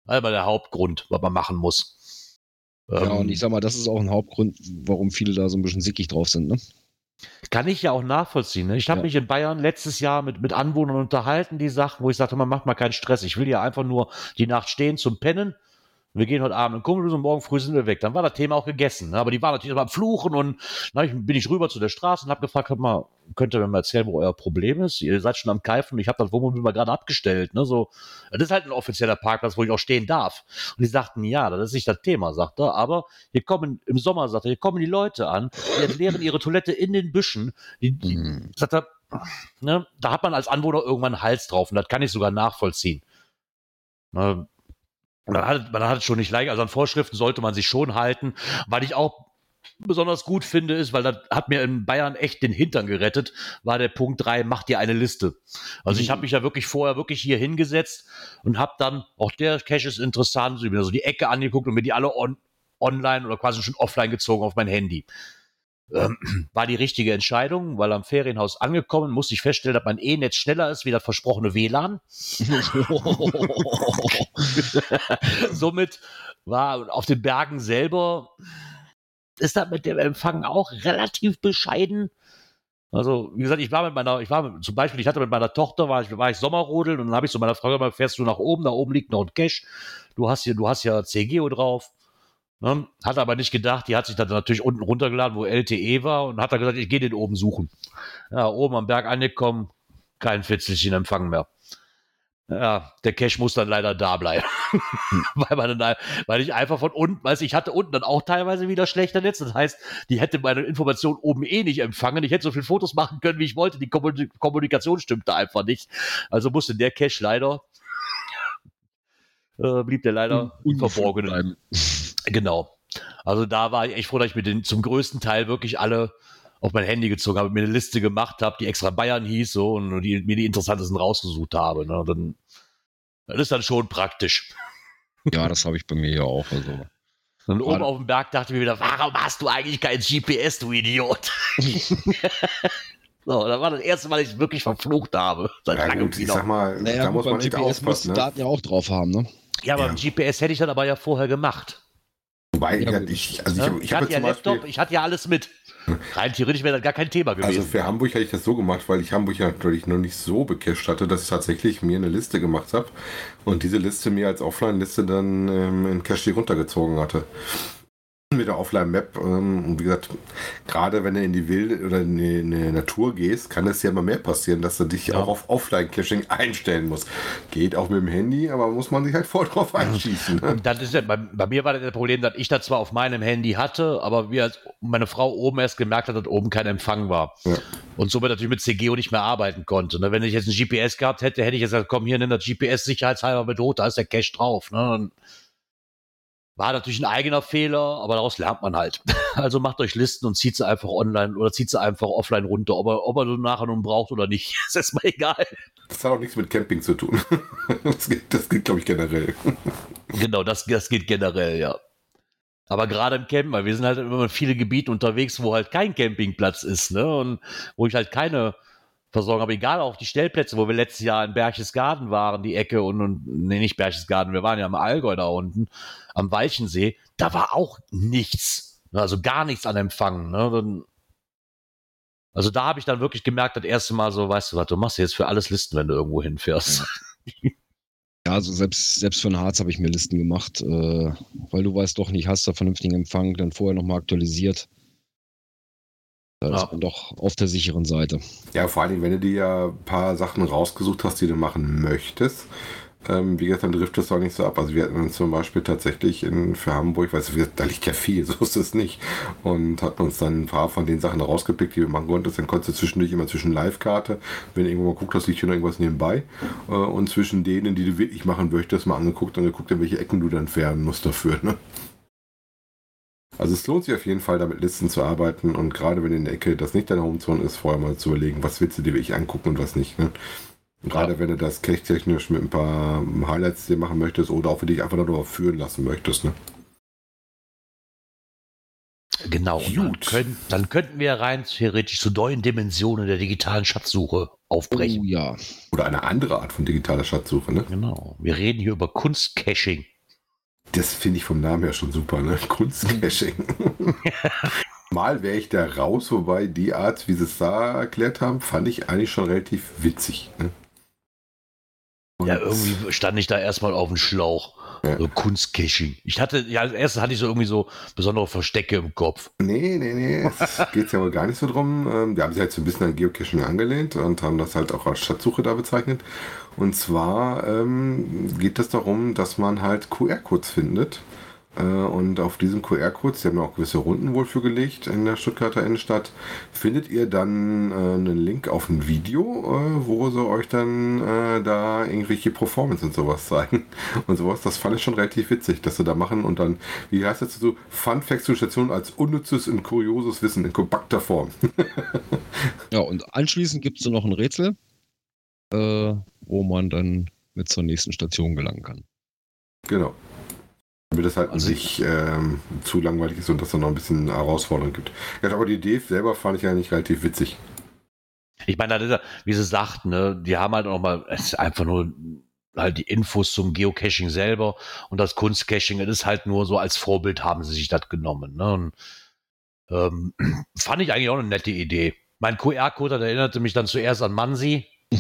Speaker 2: Das ist aber der Hauptgrund, was man machen muss.
Speaker 3: ja,
Speaker 2: Ähm,
Speaker 3: und ich sag mal, das ist auch ein Hauptgrund, warum viele da so ein bisschen sickig drauf sind, ne?
Speaker 2: Kann ich ja auch nachvollziehen. Ne? Ich habe
Speaker 3: Ja.
Speaker 2: mich in Bayern letztes Jahr mit, mit Anwohnern unterhalten, die sagten, wo ich sagte, man macht mal keinen Stress. Ich will ja einfach nur die Nacht stehen zum Pennen. Wir gehen heute Abend in Kumpel und morgen früh sind wir weg. Dann war das Thema auch gegessen. Ne? Aber die waren natürlich noch am Fluchen und dann hab ich- bin ich rüber zu der Straße und habe gefragt, hört mal, könnt ihr mir mal erzählen, wo euer Problem ist? Ihr seid schon am Keifen und ich habe das Wohnmobil mal gerade abgestellt. Ne? So, das ist halt ein offizieller Parkplatz, wo ich auch stehen darf. Und die sagten, ja, das ist nicht das Thema, sagt er. Aber hier kommen im Sommer, sagt er, hier kommen die Leute an, die entleeren ihre Toilette in den Büschen. Die, die,
Speaker 3: Mhm.
Speaker 2: sagt er, ne, da hat man als Anwohner irgendwann einen Hals drauf und das kann ich sogar nachvollziehen. Ne, man hat, man hat es schon nicht leicht, also an Vorschriften sollte man sich schon halten, weil ich auch besonders gut finde, ist, weil das hat mir in Bayern echt den Hintern gerettet, war der Punkt 3, mach dir eine Liste. Also ich habe mich ja wirklich vorher wirklich hier hingesetzt und habe dann, auch der Cache ist interessant, so, so die Ecke angeguckt und mir die alle on, online oder quasi schon offline gezogen auf mein Handy. Ähm, war die richtige Entscheidung, weil am Ferienhaus angekommen musste ich feststellen, dass mein E-Netz schneller ist wie das versprochene WLAN. Somit war auf den Bergen selber ist das mit dem Empfang auch relativ bescheiden. Also, wie gesagt, ich war mit meiner, ich war mit, zum Beispiel, ich hatte mit meiner Tochter, war ich, war ich Sommerrodeln und dann habe ich so meiner Frau gesagt, fährst du nach oben, da oben liegt noch ein Cache. Du hast hier, du hast ja CGO drauf. Ne? Hat aber nicht gedacht, die hat sich dann natürlich unten runtergeladen, wo LTE war und hat dann gesagt, ich gehe den oben suchen. Ja, oben am Berg angekommen, kein Fitzelchen Empfang mehr. Ja, der Cache muss dann leider da bleiben. weil, man dann, weil ich einfach von unten, weiß ich hatte unten dann auch teilweise wieder schlechter Netz. Das heißt, die hätte meine Information oben eh nicht empfangen. Ich hätte so viele Fotos machen können, wie ich wollte. Die Kommunikation stimmte einfach nicht. Also musste der Cache leider, äh, blieb der leider unverborgen bleiben. Genau. Also da war ich echt froh, dass ich mir den zum größten Teil wirklich alle auf mein Handy gezogen habe, mir eine Liste gemacht habe, die extra Bayern hieß so und die, mir die interessantesten rausgesucht habe. Ne? Dann, das ist dann schon praktisch.
Speaker 3: Ja, das habe ich bei mir ja auch. Also.
Speaker 2: Und oben auf dem Berg dachte ich mir wieder, warum hast du eigentlich kein GPS, du Idiot? so, das war das erste Mal, dass ich wirklich verflucht habe.
Speaker 4: Seit ja, langem gut, ich sag mal,
Speaker 3: naja, da gut, muss man GPS muss die ne? Daten ja auch drauf haben, ne?
Speaker 2: Ja, aber ja. GPS hätte ich dann aber ja vorher gemacht.
Speaker 4: Wobei, ja, ich, also ich, ich,
Speaker 2: ich hatte ja Laptop, ich hatte ja alles mit. Rein theoretisch wäre das gar kein Thema gewesen.
Speaker 4: Also für Hamburg hatte ich das so gemacht, weil ich Hamburg ja natürlich noch nicht so becached hatte, dass ich tatsächlich mir eine Liste gemacht habe und diese Liste mir als Offline-Liste dann ähm, in Cache runtergezogen hatte mit der Offline-Map. Ähm, und wie gesagt, gerade wenn du in die Wilde oder in die, in die, Natur gehst, kann es ja immer mehr passieren, dass du dich ja. auch auf Offline-Caching einstellen musst. Geht auch mit dem Handy, aber muss man sich halt voll drauf einschießen.
Speaker 2: Ne? Das ist ja, bei, bei, mir war das Problem, dass ich das zwar auf meinem Handy hatte, aber wie als meine Frau oben erst gemerkt hat, dass oben kein Empfang war. Ja. Und somit natürlich mit CGO nicht mehr arbeiten konnte. Ne? Wenn ich jetzt ein GPS gehabt hätte, hätte ich jetzt gesagt, komm hier, nimm das GPS sicherheitshalber mit hoch, da ist der Cache drauf. Ne? Und war natürlich ein eigener Fehler, aber daraus lernt man halt. Also macht euch Listen und zieht sie einfach online oder zieht sie einfach offline runter. Ob er, ob er nachher nun braucht oder nicht, ist erstmal egal.
Speaker 4: Das hat auch nichts mit Camping zu tun. Das geht, das geht glaube ich, generell.
Speaker 2: Genau, das, das geht generell, ja. Aber gerade im Campen, weil wir sind halt immer in viele Gebiete unterwegs, wo halt kein Campingplatz ist, ne? Und wo ich halt keine versorgen. Aber egal, auch die Stellplätze, wo wir letztes Jahr in Berchtesgaden waren, die Ecke und, und nee, nicht Berchtesgaden, wir waren ja am Allgäu da unten, am Weichensee, da war auch nichts. Also gar nichts an Empfang. Ne? also da habe ich dann wirklich gemerkt, das erste Mal so, weißt du was, du machst jetzt für alles Listen, wenn du irgendwo hinfährst.
Speaker 3: Ja, also selbst, selbst für den Harz habe ich mir Listen gemacht, äh, weil du weißt doch nicht, hast du vernünftigen Empfang, dann vorher nochmal aktualisiert. Da ja. ist man doch auf der sicheren Seite.
Speaker 4: Ja, vor allem, wenn du dir ja ein paar Sachen rausgesucht hast, die du machen möchtest, ähm, wie gesagt, dann trifft das auch nicht so ab. Also wir hatten uns zum Beispiel tatsächlich in, für Hamburg, weißt du, da liegt ja viel, so ist es nicht. Und hatten uns dann ein paar von den Sachen rausgepickt, die wir machen konnten. Dann konntest du zwischendurch immer zwischen Live-Karte, wenn du irgendwo mal guckt hast, liegt hier noch irgendwas nebenbei. Äh, und zwischen denen, die du wirklich machen möchtest, mal angeguckt und geguckt, in welche Ecken du dann entfernen musst dafür. Ne? Also es lohnt sich auf jeden Fall, damit Listen zu arbeiten und gerade wenn in der Ecke das nicht deine Homezone ist, vorher mal zu überlegen, was willst du dir wirklich angucken und was nicht. Ne? Gerade ja. wenn du das technisch mit ein paar Highlights dir machen möchtest oder auch für dich einfach nur führen lassen möchtest. Ne?
Speaker 2: Genau. Dann, können, dann, könnten wir rein theoretisch zu neuen Dimensionen der digitalen Schatzsuche aufbrechen. Oh,
Speaker 3: ja.
Speaker 4: Oder eine andere Art von digitaler Schatzsuche. Ne?
Speaker 2: Genau. Wir reden hier über Kunstcaching.
Speaker 4: Das finde ich vom Namen her schon super, ne? Kunstcaching. Mal wäre ich da raus, wobei die Art, wie sie es da erklärt haben, fand ich eigentlich schon relativ witzig. Ne?
Speaker 2: Ja, irgendwie stand ich da erstmal auf dem Schlauch. Ja. So Kunstcaching. Ich hatte, ja, als erstes hatte ich so irgendwie so besondere Verstecke im Kopf.
Speaker 4: Nee, nee, nee. Es geht ja wohl gar nicht so drum. Ähm, wir haben sich halt so ein bisschen an Geocaching angelehnt und haben das halt auch als Stadtsuche da bezeichnet. Und zwar ähm, geht es darum, dass man halt QR-Codes findet und auf diesem QR-Code, Sie haben ja auch gewisse Runden wohl für gelegt in der Stuttgarter Innenstadt, findet ihr dann äh, einen Link auf ein Video, äh, wo sie euch dann äh, da irgendwelche Performance und sowas zeigen. Und sowas, das fand ich schon relativ witzig, dass sie da machen und dann, wie heißt das so, Fun Facts zur Station als unnützes und kurioses Wissen in kompakter Form.
Speaker 3: Ja, und anschließend gibt es noch ein Rätsel, äh, wo man dann mit zur nächsten Station gelangen kann.
Speaker 4: genau. Damit das halt
Speaker 2: Also-
Speaker 4: nicht ähm, zu langweilig ist und dass es noch ein bisschen Herausforderung gibt. Ja, aber die Idee selber fand ich eigentlich relativ witzig.
Speaker 2: Ich meine, das ist ja, wie sie sagt, ne, die haben halt auch mal, es ist einfach nur halt die Infos zum Geocaching selber und das Kunstcaching, das ist halt nur so als Vorbild haben sie sich das genommen. Ne? Und, ähm, fand ich eigentlich auch eine nette Idee. Mein QR-Code das erinnerte mich dann zuerst an Mansi.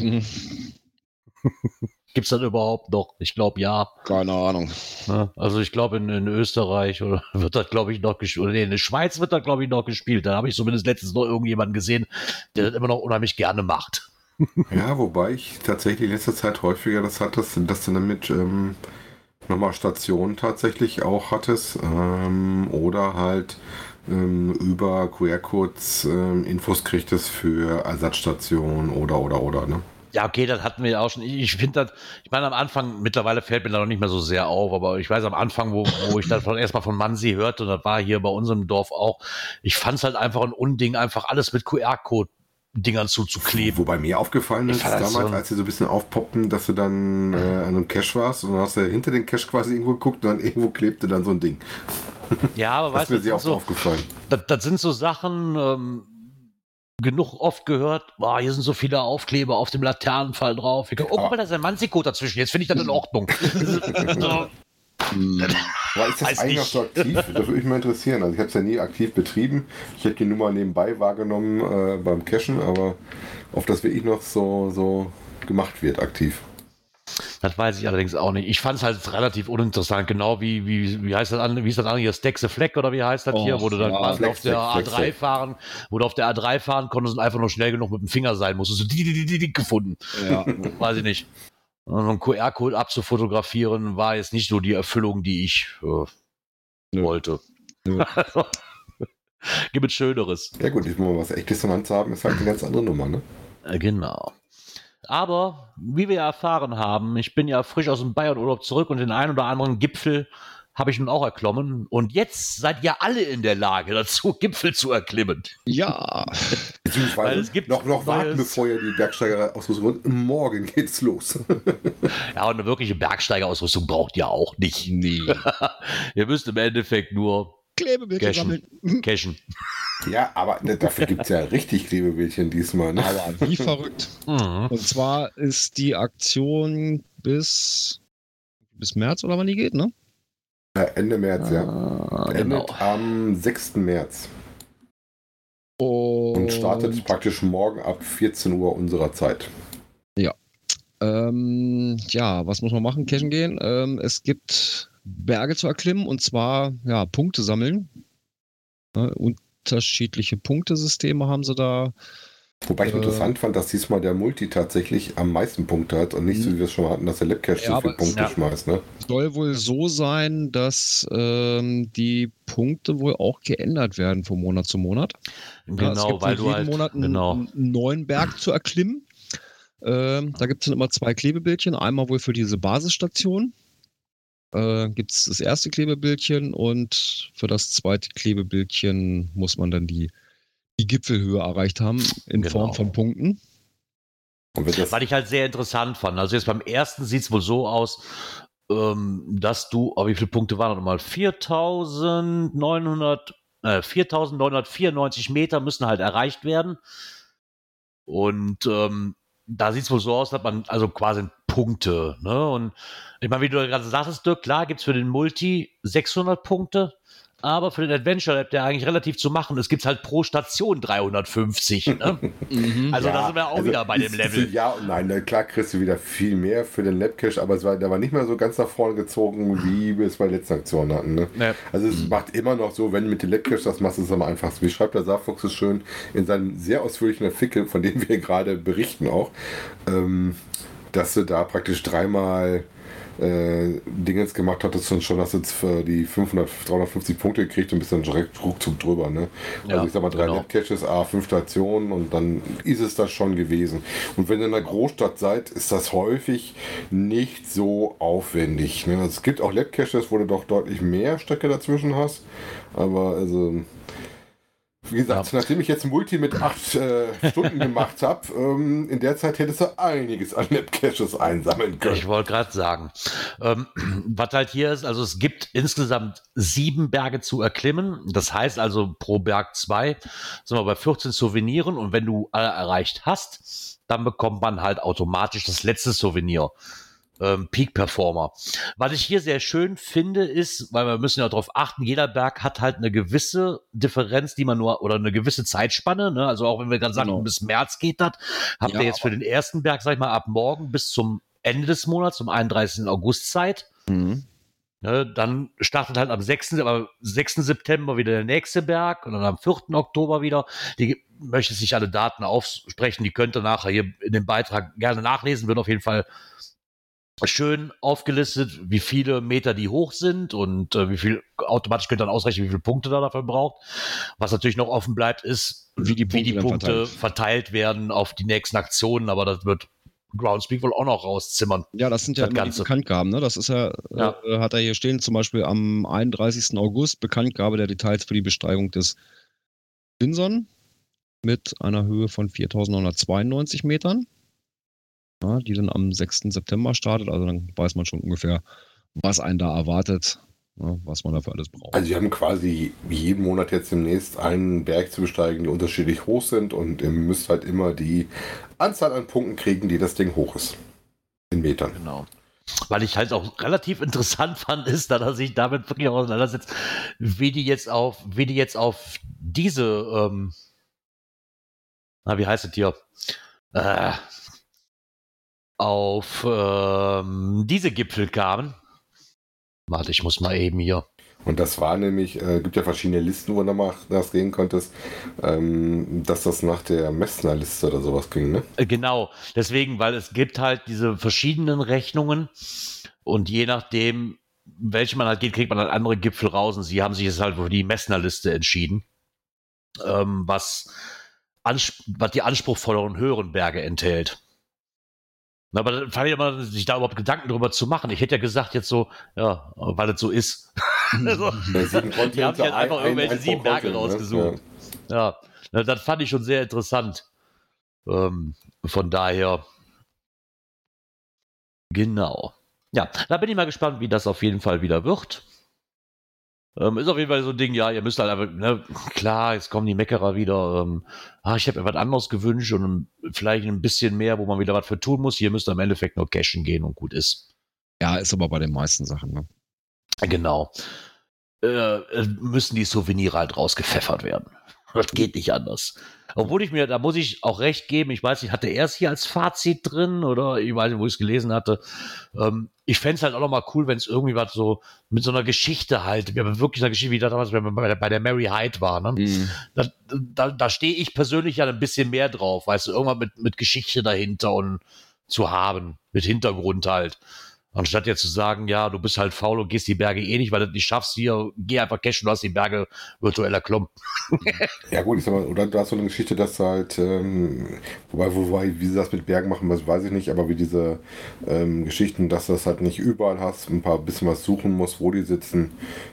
Speaker 2: Gibt's das überhaupt noch? Ich glaube ja.
Speaker 3: Keine Ahnung.
Speaker 2: Ne? Also ich glaube in, in Österreich oder wird das glaube ich noch gespielt. Oder nee, in der Schweiz wird das glaube ich noch gespielt. Da habe ich zumindest letztens noch irgendjemanden gesehen, der das immer noch unheimlich gerne macht.
Speaker 4: Ja, wobei ich tatsächlich in letzter Zeit häufiger das hattest, dass du damit ähm, nochmal Stationen tatsächlich auch hattest ähm, oder halt ähm, über QR-Codes ähm, Infos kriegtest für Ersatzstationen oder oder oder, ne?
Speaker 2: Ja, okay, das hatten wir ja auch schon. Ich, ich finde das, ich meine, am Anfang, mittlerweile fällt mir da noch nicht mehr so sehr auf, aber ich weiß am Anfang, wo, wo ich dann von, erstmal von Mansi hörte, und das war hier bei unserem Dorf auch, ich fand es halt einfach ein Unding, einfach alles mit QR-Code-Dingern zuzukleben.
Speaker 4: Wobei mir aufgefallen ist,
Speaker 2: das
Speaker 4: damals,
Speaker 2: so-
Speaker 4: als sie so ein bisschen aufpoppten, dass du dann äh, an einem Cache warst und dann hast du hinter den Cache quasi irgendwo geguckt und dann irgendwo klebte dann so ein Ding.
Speaker 2: Ja, aber
Speaker 4: Das
Speaker 2: weißt
Speaker 4: ist mir
Speaker 2: du,
Speaker 4: sehr
Speaker 2: das,
Speaker 4: oft
Speaker 2: sind so,
Speaker 4: aufgefallen.
Speaker 2: das, das sind so Sachen, ähm, genug oft gehört, boah, hier sind so viele Aufkleber auf dem Laternenfall drauf. Ich guck, oh, guck mal, da ist ein Mansi-Code dazwischen. Jetzt finde ich das in Ordnung. so,
Speaker 3: Hm,
Speaker 4: ist das
Speaker 2: Weiß
Speaker 4: eigentlich noch so aktiv? Das würde mich mal interessieren. Also ich habe es ja nie aktiv betrieben. Ich hätte die Nummer nebenbei wahrgenommen äh, beim Cashen, aber ob das wirklich noch so, so gemacht wird, aktiv.
Speaker 2: Das weiß ich allerdings auch nicht. Ich fand es halt relativ uninteressant, genau wie, wie, wie heißt das an, wie ist das an hier, Stack the Fleck oder wie heißt das hier,
Speaker 3: Och,
Speaker 2: wo du dann
Speaker 3: ja,
Speaker 2: quasi
Speaker 4: Fleck,
Speaker 2: auf der
Speaker 4: Fleck, Fleck,
Speaker 2: A3 fahren, wo du auf der A3 fahren konntest und einfach nur schnell genug mit dem Finger sein musstest. So die, die, die, die, die gefunden.
Speaker 3: ja.
Speaker 2: Weiß ich nicht. Und so einen QR-Code abzufotografieren war jetzt nicht so die Erfüllung, die ich äh, wollte.
Speaker 3: Nö.
Speaker 2: Also, Gibt es Schöneres.
Speaker 4: Ja gut, diesmal was echtes in der Hand zu haben, ist halt eine ganz andere Nummer, ne?
Speaker 2: Äh, Genau. Aber wie wir ja erfahren haben, ich bin ja frisch aus dem Bayern-Urlaub zurück und den einen oder anderen Gipfel habe ich nun auch erklommen. Und jetzt seid ihr alle in der Lage dazu, Gipfel zu erklimmen.
Speaker 3: ja.
Speaker 4: Beziehungsweise
Speaker 2: Weil es gibt
Speaker 4: noch, noch warten, bevor ihr die Bergsteigerausrüstung holt. Morgen geht's los.
Speaker 2: Ja, und eine wirkliche Bergsteigerausrüstung braucht ihr auch nicht.
Speaker 3: Nee.
Speaker 2: ihr müsst im Endeffekt nur
Speaker 3: Klebebildchen
Speaker 2: Cashen.
Speaker 3: sammeln.
Speaker 2: cashen.
Speaker 4: Ja, aber ne, dafür gibt es ja richtig Klebebildchen diesmal, ne?
Speaker 3: Aber wie verrückt.
Speaker 2: Mhm.
Speaker 3: Und zwar ist die Aktion bis, bis März oder wann die geht, ne?
Speaker 4: Ja, Ende März, ja.
Speaker 2: Ah,
Speaker 4: Endet
Speaker 2: genau.
Speaker 4: am 6. März.
Speaker 3: Und,
Speaker 4: Und startet praktisch morgen ab 14 Uhr unserer Zeit.
Speaker 3: Ähm, ja, was muss man machen? Cashen gehen. Ähm, es gibt Berge zu erklimmen und zwar ja, Punkte sammeln. Ne, unterschiedliche Punktesysteme haben sie da.
Speaker 4: Wobei ich
Speaker 3: Äh.
Speaker 4: interessant fand, dass diesmal der Multi tatsächlich am meisten Punkte hat und nicht so, wie wir es schon mal hatten, dass der Labcache
Speaker 3: Ja,
Speaker 4: so viele Punkte
Speaker 2: ja.
Speaker 4: schmeißt, ne?
Speaker 3: Soll wohl so sein, dass ähm, die Punkte wohl auch geändert werden von Monat zu Monat. Ja, es
Speaker 2: Genau,
Speaker 3: gibt
Speaker 2: weil
Speaker 3: wohl
Speaker 2: du
Speaker 3: jeden
Speaker 2: halt.
Speaker 3: Monat einen,
Speaker 2: genau.
Speaker 3: einen neuen Berg zu erklimmen. Ähm, da gibt es dann immer zwei Klebebildchen. Einmal wohl für diese Basisstation. Äh, gibt es das erste Klebebildchen und für das zweite Klebebildchen muss man dann die, die Gipfelhöhe erreicht haben in
Speaker 2: Genau.
Speaker 3: Form von Punkten.
Speaker 2: Was ich halt sehr interessant fand. Also jetzt beim ersten sieht es wohl so aus, ähm, dass du, oh, wie viele Punkte waren das nochmal? 4900, äh, 4994 Meter müssen halt erreicht werden. Und ähm, da sieht es wohl so aus, dass man also quasi Punkte, ne? Und ich meine, wie du gerade sagtest, Dirk, klar gibt es für den Multi 600 Punkte, aber für den Adventure Lab, der eigentlich relativ zu machen ist, gibt es halt pro Station 350. Ne? Also da sind wir auch wieder bei dem
Speaker 4: ist-
Speaker 2: Level.
Speaker 4: ist- Ja und nein, na klar kriegst du wieder viel mehr für den Labcache, aber es war, der war nicht mehr so ganz nach vorne gezogen, wie wir es bei letzten Aktion hatten. Ne?
Speaker 2: Ne.
Speaker 4: Also es macht immer noch so, wenn du mit dem Labcache das machst, ist es am einfachsten. Wie schreibt der Saarfuchs es schön in seinem sehr ausführlichen Artikel, von dem wir gerade berichten auch. Ähm, dass du da praktisch dreimal äh, Dingens gemacht hattest und schon hast du jetzt für die 500, 350 Punkte gekriegt und bist dann direkt ruckzuck drüber. Ne?
Speaker 2: Ja,
Speaker 4: also ich sag mal, drei
Speaker 2: genau.
Speaker 4: Net-Caches, A, fünf Stationen und dann ist es das schon gewesen. Und wenn ihr in einer Großstadt seid, ist das häufig nicht so aufwendig. Ne? Es gibt auch Lab-Caches, wo du doch deutlich mehr Strecke dazwischen hast. Aber also, wie gesagt, nachdem ich jetzt ein Multi mit acht äh, Stunden gemacht habe, ähm, in der Zeit hättest du einiges an Lab-Caches einsammeln können.
Speaker 2: Ich wollte gerade sagen, ähm, was halt hier ist, also es gibt insgesamt sieben Berge zu erklimmen. Das heißt also pro Berg zwei, sind wir bei 14 Souveniren und wenn du alle erreicht hast, dann bekommt man halt automatisch das letzte Souvenir. Ähm, Peak Performer. Was ich hier sehr schön finde, ist, weil wir müssen ja darauf achten, jeder Berg hat halt eine gewisse Differenz, die man nur, oder eine gewisse Zeitspanne, ne? Also auch wenn wir gerade sagen,
Speaker 3: Genau.
Speaker 2: bis März geht das, habt
Speaker 3: Ja,
Speaker 2: ihr jetzt für den ersten Berg, sag ich mal, ab morgen bis zum Ende des Monats, zum 31. August Zeit.
Speaker 3: Mhm.
Speaker 2: Ne, dann startet halt am 6. Aber 6. September wieder der nächste Berg und dann am 4. Oktober wieder. Die möchte sich alle Daten aufsprechen, die könnt ihr nachher hier in dem Beitrag gerne nachlesen, wird auf jeden Fall schön aufgelistet, wie viele Meter die hoch sind und äh, wie viel automatisch könnt ihr dann ausrechnen, wie viele Punkte da dafür braucht. Was natürlich noch offen bleibt, ist,
Speaker 3: Wie die
Speaker 2: wie die
Speaker 3: Punkte verteilt.
Speaker 2: verteilt werden auf die nächsten Aktionen, aber das wird Groundspeak wohl auch noch rauszimmern.
Speaker 3: Ja, das sind ja
Speaker 2: Das
Speaker 3: immer
Speaker 2: Ganze.
Speaker 3: die Bekanntgaben. Ne? Das ist ja,
Speaker 2: Ja.
Speaker 3: Äh, hat er hier stehen, zum Beispiel am 31. August Bekanntgabe der Details für die Besteigung des Binson mit einer Höhe von 4.992 Metern, ja, die dann am 6. September startet. Also dann weiß man schon ungefähr, was einen da erwartet, ja, was man dafür alles braucht.
Speaker 4: Also wir haben quasi jeden Monat jetzt demnächst einen Berg zu besteigen, die unterschiedlich hoch sind und ihr müsst halt immer die Anzahl an Punkten kriegen, die das Ding hoch ist. In Metern.
Speaker 2: Genau. Weil ich halt auch relativ interessant fand, ist, dass er sich damit wirklich auseinandersetzt, wie die jetzt auf, wie die jetzt auf diese, ähm, na, wie heißt es hier? Äh, auf ähm, diese Gipfel kamen. Warte, ich muss mal eben hier.
Speaker 4: Und das war nämlich, äh, gibt ja verschiedene Listen, wo du das gehen konntest, ähm, dass das nach der Messner-Liste oder sowas ging, ne?
Speaker 2: Äh, Genau, deswegen, weil es gibt halt diese verschiedenen Rechnungen und je nachdem, welche man halt geht, kriegt man halt andere Gipfel raus und sie haben sich jetzt halt für die Messner-Liste entschieden, ähm, was, was die anspruchsvolleren höheren Berge enthält. Na, Aber dann fand ich immer, sich da überhaupt Gedanken drüber zu machen. Ich hätte ja gesagt, jetzt so, ja, weil das so ist.
Speaker 4: Bei sieben
Speaker 2: die haben sich halt einfach
Speaker 4: ein-
Speaker 2: irgendwelche sieben Berge
Speaker 4: Kontinent,
Speaker 2: rausgesucht. Ja, na, das fand ich schon sehr interessant. Ähm, von daher. Genau. Ja, da bin ich mal gespannt, wie das auf jeden Fall wieder wird. Ähm, ist auf jeden Fall so ein Ding, ja, ihr müsst halt einfach, ne, klar, jetzt kommen die Meckerer wieder. Ähm, ah, ich habe mir was anderes gewünscht und vielleicht ein bisschen mehr, wo man wieder was für tun muss. Hier müsst ihr im Endeffekt nur cashen gehen und gut ist.
Speaker 3: Ja, ist aber bei den meisten Sachen. Ne?
Speaker 2: Genau. Äh, äh, müssen die Souvenire halt rausgepfeffert werden. Das geht nicht anders. Obwohl ich mir, da muss ich auch recht geben, ich weiß nicht, hatte er es hier als Fazit drin oder ich weiß nicht, wo ich es gelesen hatte. Ähm, ich fände es halt auch noch mal cool, wenn es irgendwie was so mit so einer Geschichte halt, wir haben wirklich eine Geschichte, wie das damals bei, bei, der- bei der Mary Hyde war. Ne?
Speaker 3: Mhm.
Speaker 2: Da, da, da stehe ich persönlich ja ein bisschen mehr drauf, weißt du, irgendwann mit, mit Geschichte dahinter und zu haben, mit Hintergrund halt. Anstatt jetzt zu sagen, ja, du bist halt faul und gehst die Berge eh nicht, weil du nicht schaffst, hier, geh einfach cashen, du hast die Berge virtuell erklommen.
Speaker 4: Ja gut, ich sag mal, oder du hast so eine Geschichte, dass du halt, ähm, wobei, wobei, wie sie das mit Bergen machen, das weiß ich nicht, aber wie diese ähm, Geschichten, dass du das halt nicht überall hast, ein paar bisschen was suchen musst, wo die sitzen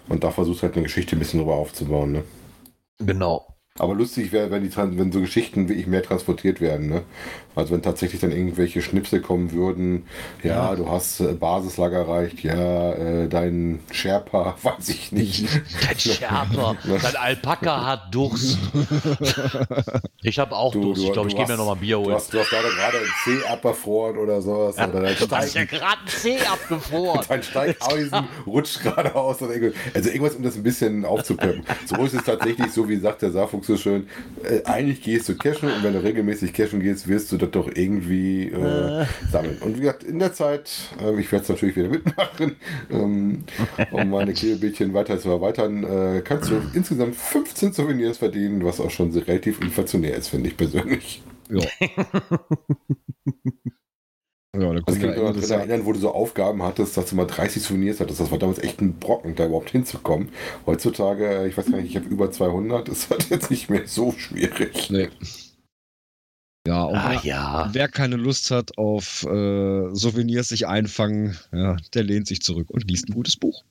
Speaker 4: und da versuchst halt eine Geschichte ein bisschen drüber aufzubauen, ne?
Speaker 2: Genau.
Speaker 4: Aber lustig wäre, wenn, die, wenn so Geschichten wirklich mehr transportiert werden. Ne? Also wenn tatsächlich dann irgendwelche Schnipsel kommen würden, ja, du hast äh, Basislager erreicht, ja, äh, dein Sherpa, weiß ich nicht.
Speaker 2: Dein Scherper, dein Alpaka hat Durst. Ich habe auch Durst. ich glaube, ich gehe mir
Speaker 4: hast-
Speaker 2: noch mal ein Bier
Speaker 4: Du
Speaker 2: holen.
Speaker 4: hast, du hast leider gerade ein C abgefroren oder sowas. oder dein
Speaker 2: Du hast ja
Speaker 4: Steig,
Speaker 2: gerade ein Zeh abgefroren.
Speaker 4: dein Steigeisen rutscht gerade aus. Also irgendwas, um das ein bisschen aufzupeppen. So ist es tatsächlich so, wie sagt der Saarfuchs so schön, äh, eigentlich gehst du cashen und wenn du regelmäßig cashen gehst, wirst du das doch irgendwie äh, sammeln. Und wie gesagt, in der Zeit, äh, ich werde es natürlich wieder mitmachen, ähm, um meine Klebebildchen weiter zu erweitern, äh, kannst du insgesamt 15 Souvenirs verdienen, was auch schon relativ inflationär ist, finde ich persönlich.
Speaker 3: Ja. Ja, da kommt
Speaker 4: kann
Speaker 3: ja
Speaker 4: ich daran erinnern, wo du so Aufgaben hattest, dass du mal 30 Souvenirs hattest. Das war damals echt ein Brocken, da überhaupt hinzukommen. Heutzutage, ich weiß gar nicht, ich habe über 200, ist halt jetzt nicht mehr so schwierig.
Speaker 3: Nee. Ja, und
Speaker 2: Ah
Speaker 3: wer,
Speaker 2: ja.
Speaker 3: wer keine Lust hat auf äh, Souvenirs sich einfangen, ja, der lehnt sich zurück und liest ein gutes Buch.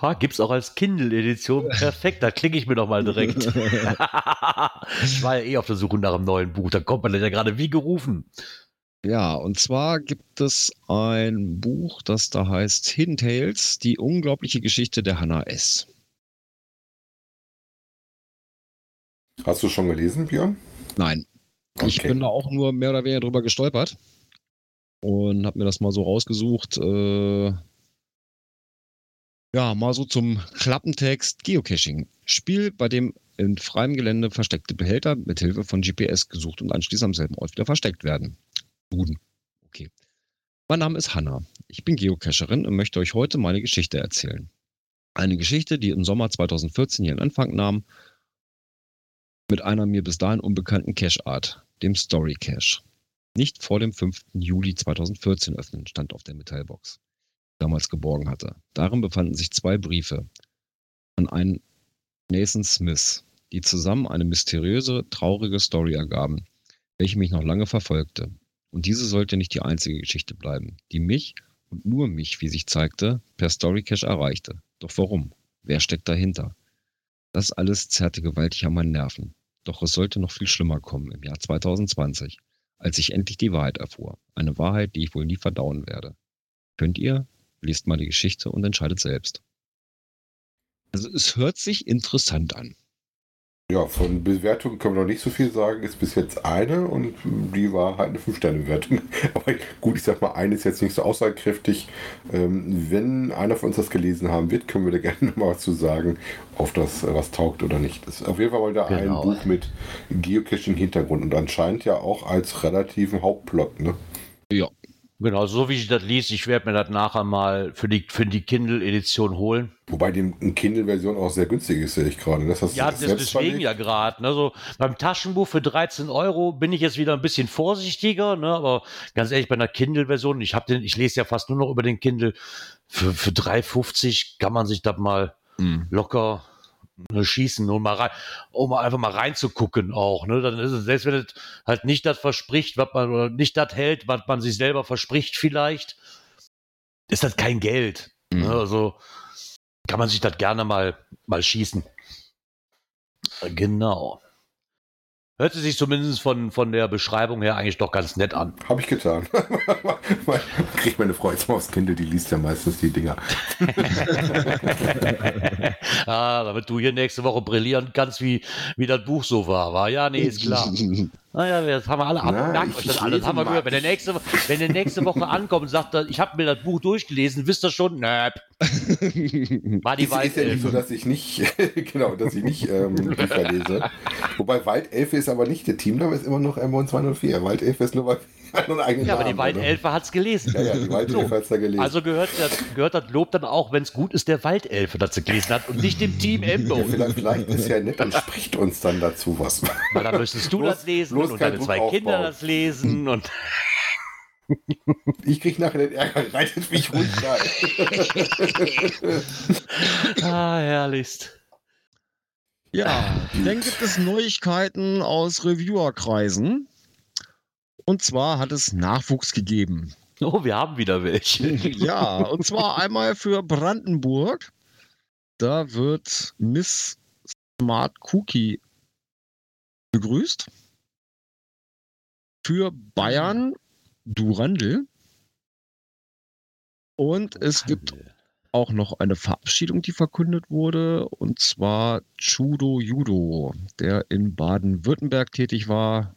Speaker 2: Ha, gibt's auch als Kindle-Edition. Perfekt, da klicke ich mir doch mal direkt. ich war ja eh auf der Suche nach einem neuen Buch. Da kommt man ja gerade wie gerufen.
Speaker 3: Ja, und zwar gibt es ein Buch, das da heißt Hidden Tales, die unglaubliche Geschichte der Hannah S.
Speaker 4: Hast du schon gelesen, Björn?
Speaker 3: Nein, ich
Speaker 4: Okay.
Speaker 3: bin da auch nur mehr oder weniger drüber gestolpert und habe mir das mal so rausgesucht. Äh, ja, mal so zum Klappentext Geocaching. Spiel, bei dem in freiem Gelände versteckte Behälter mit Hilfe von GPS gesucht und anschließend am selben Ort wieder versteckt werden. Buden. Okay. Mein Name ist Hanna. Ich bin Geocacherin und möchte euch heute meine Geschichte erzählen. Eine Geschichte, die im Sommer 2014 ihren Anfang nahm mit einer mir bis dahin unbekannten Cache-Art, dem Story Cache. Nicht vor dem 5. Juli 2014 öffnen, stand auf der Metallbox, die ich damals geborgen hatte. Darin befanden sich zwei Briefe an einen Nathan Smith, die zusammen eine mysteriöse, traurige Story ergaben, welche mich noch lange verfolgte. Und diese sollte nicht die einzige Geschichte bleiben, die mich und nur mich, wie sich zeigte, per Story Cache erreichte. Doch warum? Wer steckt dahinter? Das alles zerrte gewaltig an meinen Nerven. Doch es sollte noch viel schlimmer kommen im Jahr 2020, als ich endlich die Wahrheit erfuhr. Eine Wahrheit, die ich wohl nie verdauen werde. Könnt ihr? Lest mal die Geschichte und entscheidet selbst. Also es hört sich interessant an.
Speaker 4: Ja, von Bewertungen können wir noch nicht so viel sagen. Ist bis jetzt eine und die war halt eine 5-Sterne-Bewertung. Aber gut, ich sag mal, eine ist jetzt nicht so aussagekräftig. Ähm, wenn einer von uns das gelesen haben wird, können wir da gerne noch mal was zu sagen, ob das äh, was taugt oder nicht. Das ist auf jeden Fall mal da
Speaker 2: Genau.
Speaker 4: ein Buch mit Geocaching-Hintergrund und anscheinend ja auch als relativen Hauptplot. Ne?
Speaker 3: Ja,
Speaker 2: Genau, so wie ich das liest, ich werde mir das nachher mal für die, für die Kindle-Edition holen.
Speaker 4: Wobei die Kindle-Version auch sehr günstig ist, sehe ich gerade. Das hast du
Speaker 2: Ja, das deswegen ja gerade. Ne? So, beim Taschenbuch für 13 Euro bin ich jetzt wieder ein bisschen vorsichtiger, ne? aber ganz ehrlich, bei einer Kindle-Version, ich den, ich lese ja fast nur noch über den Kindle, für, für 3,50 kann man sich das mal
Speaker 3: hm.
Speaker 2: locker ne, schießen und mal rein, um einfach mal reinzugucken auch. Ne? Dann ist es, selbst wenn es halt nicht das verspricht, was man, oder nicht das hält, was man sich selber verspricht, vielleicht, ist das kein Geld. Ne?
Speaker 3: Mhm.
Speaker 2: Also kann man sich das gerne mal, mal schießen. Genau. Hört sich zumindest von, von der Beschreibung her eigentlich doch ganz nett an.
Speaker 4: Habe ich getan. Kriegt meine Frau jetzt mal aufs Kindle, die liest ja meistens die Dinger.
Speaker 2: ah, damit du hier nächste Woche brillieren kannst, wie, wie das Buch so war. War ja, nee, ist klar. Naja, das haben wir alle ab.
Speaker 4: Na,
Speaker 2: Merkt
Speaker 4: ich-
Speaker 2: euch das alles. Haben wir gehört. Wenn der nächste, wenn der nächste Woche ankommt und sagt, ich habe mir das Buch durchgelesen, wisst ihr schon? Nö, war die
Speaker 4: Ist, ist ja nicht so,
Speaker 2: Waldelfe.
Speaker 4: dass ich nicht, genau, dass ich nicht ähm, Bücher lese. Wobei Waldelfe ist aber nicht, der Teamname ist immer noch M1204. Waldelfe ist nur bei einen eigenen
Speaker 2: Ja, aber die
Speaker 4: Namen?
Speaker 2: Waldelfe hat's gelesen.
Speaker 4: Ja, ja, die Waldelfe
Speaker 2: So.
Speaker 4: hat's da gelesen.
Speaker 2: Also gehört das, gehört das Lob dann auch, wenn es gut ist, der Waldelfe dazu gelesen hat und nicht dem Team Embo.
Speaker 4: ja, vielleicht, vielleicht ist ja nett und spricht uns dann dazu was.
Speaker 2: Weil dann müsstest du
Speaker 4: Bloß-
Speaker 2: das lesen und deine zwei Kinder
Speaker 4: aufbauen.
Speaker 2: das lesen und
Speaker 4: Ich krieg nachher den Ärger, reitet mich ruhig rein.
Speaker 2: ah, herrlichst.
Speaker 3: Ja, dann gibt es Neuigkeiten aus Reviewerkreisen. Und zwar hat es Nachwuchs gegeben.
Speaker 2: Oh, wir haben wieder welche.
Speaker 3: ja, und zwar einmal für Brandenburg. Da wird Miss Smart Cookie begrüßt. Für Bayern Durandel. Und es gibt auch noch eine Verabschiedung, die verkündet wurde, und zwar Chudo Judo, der in Baden-Württemberg tätig war,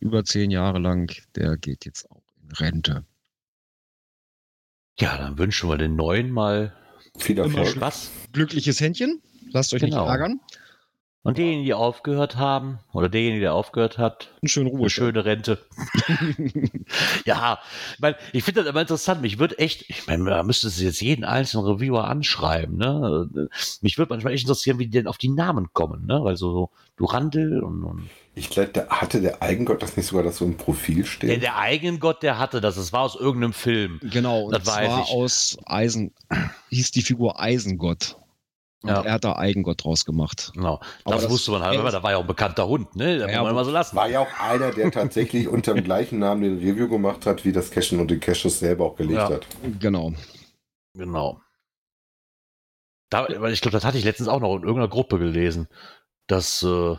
Speaker 3: über zehn Jahre lang, der geht jetzt auch in Rente.
Speaker 2: Ja, dann wünschen wir den neuen mal
Speaker 4: Viel Erfolg.
Speaker 2: was.
Speaker 3: Glückliches Händchen, lasst euch
Speaker 2: Genau.
Speaker 3: nicht ärgern.
Speaker 2: Und diejenigen, die aufgehört haben, oder derjenige, der aufgehört hat,
Speaker 3: Einen schönen
Speaker 2: eine
Speaker 3: Ruhestand.
Speaker 2: schöne Rente. ja, ich, mein, ich finde das immer interessant. Mich würde echt, ich meine, da müsste es jetzt jeden einzelnen Reviewer anschreiben. Ne? Mich würde manchmal echt interessieren, wie die denn auf die Namen kommen. Ne? Weil so Durandel und, und
Speaker 4: Ich glaube, der hatte der Eigengott das nicht sogar das so im Profil stehen?
Speaker 2: der, der Eigengott, der hatte das. Das war aus irgendeinem Film.
Speaker 3: Genau, und
Speaker 2: Das weiß
Speaker 3: zwar
Speaker 2: ich.
Speaker 3: aus Eisen, hieß die Figur Eisengott. Und
Speaker 2: Ja.
Speaker 3: er hat da Eigengott draus gemacht.
Speaker 2: Genau. Das,
Speaker 3: das-
Speaker 2: wusste man halt, aber da war ja auch ein bekannter Hund, ne? Da
Speaker 3: Ja,
Speaker 2: muss man mal so lassen.
Speaker 4: War ja auch einer, der tatsächlich unter dem gleichen Namen den Review gemacht hat, wie das Cashen und den Caches selber auch gelegt
Speaker 2: Ja.
Speaker 4: hat.
Speaker 3: Genau.
Speaker 2: Genau. Da, weil ich glaube, das hatte ich letztens auch noch in irgendeiner Gruppe gelesen, dass äh,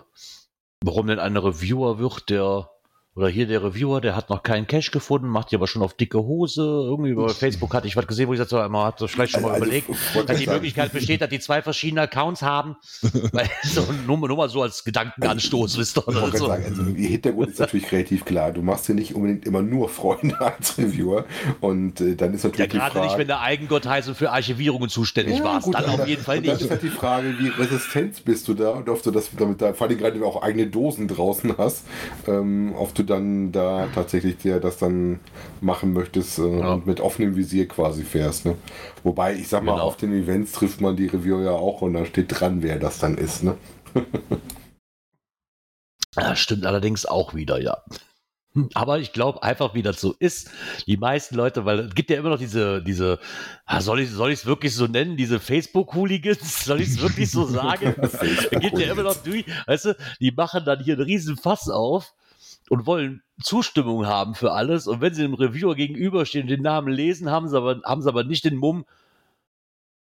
Speaker 2: warum denn ein Reviewer wird, der oder hier der Reviewer, der hat noch keinen Cash gefunden, macht die aber schon auf dicke Hose. Irgendwie bei Facebook hatte ich was gesehen, wo ich sagte, man hat das vielleicht schon mal
Speaker 4: Also,
Speaker 2: überlegt,
Speaker 4: wollte
Speaker 2: dass die Möglichkeit besteht, dass die zwei verschiedene Accounts haben. Weil, so, nur, nur mal so als Gedankenanstoß, wisst ihr. Oder so.
Speaker 4: sagen, also der Hintergrund ist natürlich relativ klar. Du machst dir nicht unbedingt immer nur Freunde als Reviewer. Und äh, dann ist
Speaker 2: Ja,
Speaker 4: natürlich die
Speaker 2: gerade
Speaker 4: Frage.
Speaker 2: nicht, wenn der Eigengott heißt und für Archivierungen zuständig
Speaker 4: Ja,
Speaker 2: warst.
Speaker 4: gut,
Speaker 2: Dann auf jeden Fall
Speaker 4: und Dann
Speaker 2: nicht.
Speaker 4: ist halt die Frage, wie resistent bist du da und ob du das damit da, vor allem gerade wenn du auch eigene Dosen draußen hast, ähm, ob du dann da tatsächlich dir das dann machen möchtest äh,
Speaker 2: Ja.
Speaker 4: und mit offenem Visier quasi fährst. Ne? Wobei, ich sag mal,
Speaker 2: Genau.
Speaker 4: auf den Events trifft man die Reviewer ja auch und da steht dran, wer das dann ist. Ne?
Speaker 2: Ja, stimmt allerdings auch wieder, ja. Aber ich glaube einfach, wie das so ist, die meisten Leute, weil es gibt ja immer noch diese, diese, ah, soll ich soll es wirklich so nennen, diese Facebook-Hooligans, soll ich es wirklich so sagen? Es geht ja immer noch durch, weißt du, die machen dann hier einen riesen Fass auf und wollen Zustimmung haben für alles und wenn sie dem Reviewer gegenüberstehen und den Namen lesen, haben sie aber, haben sie aber nicht den Mumm,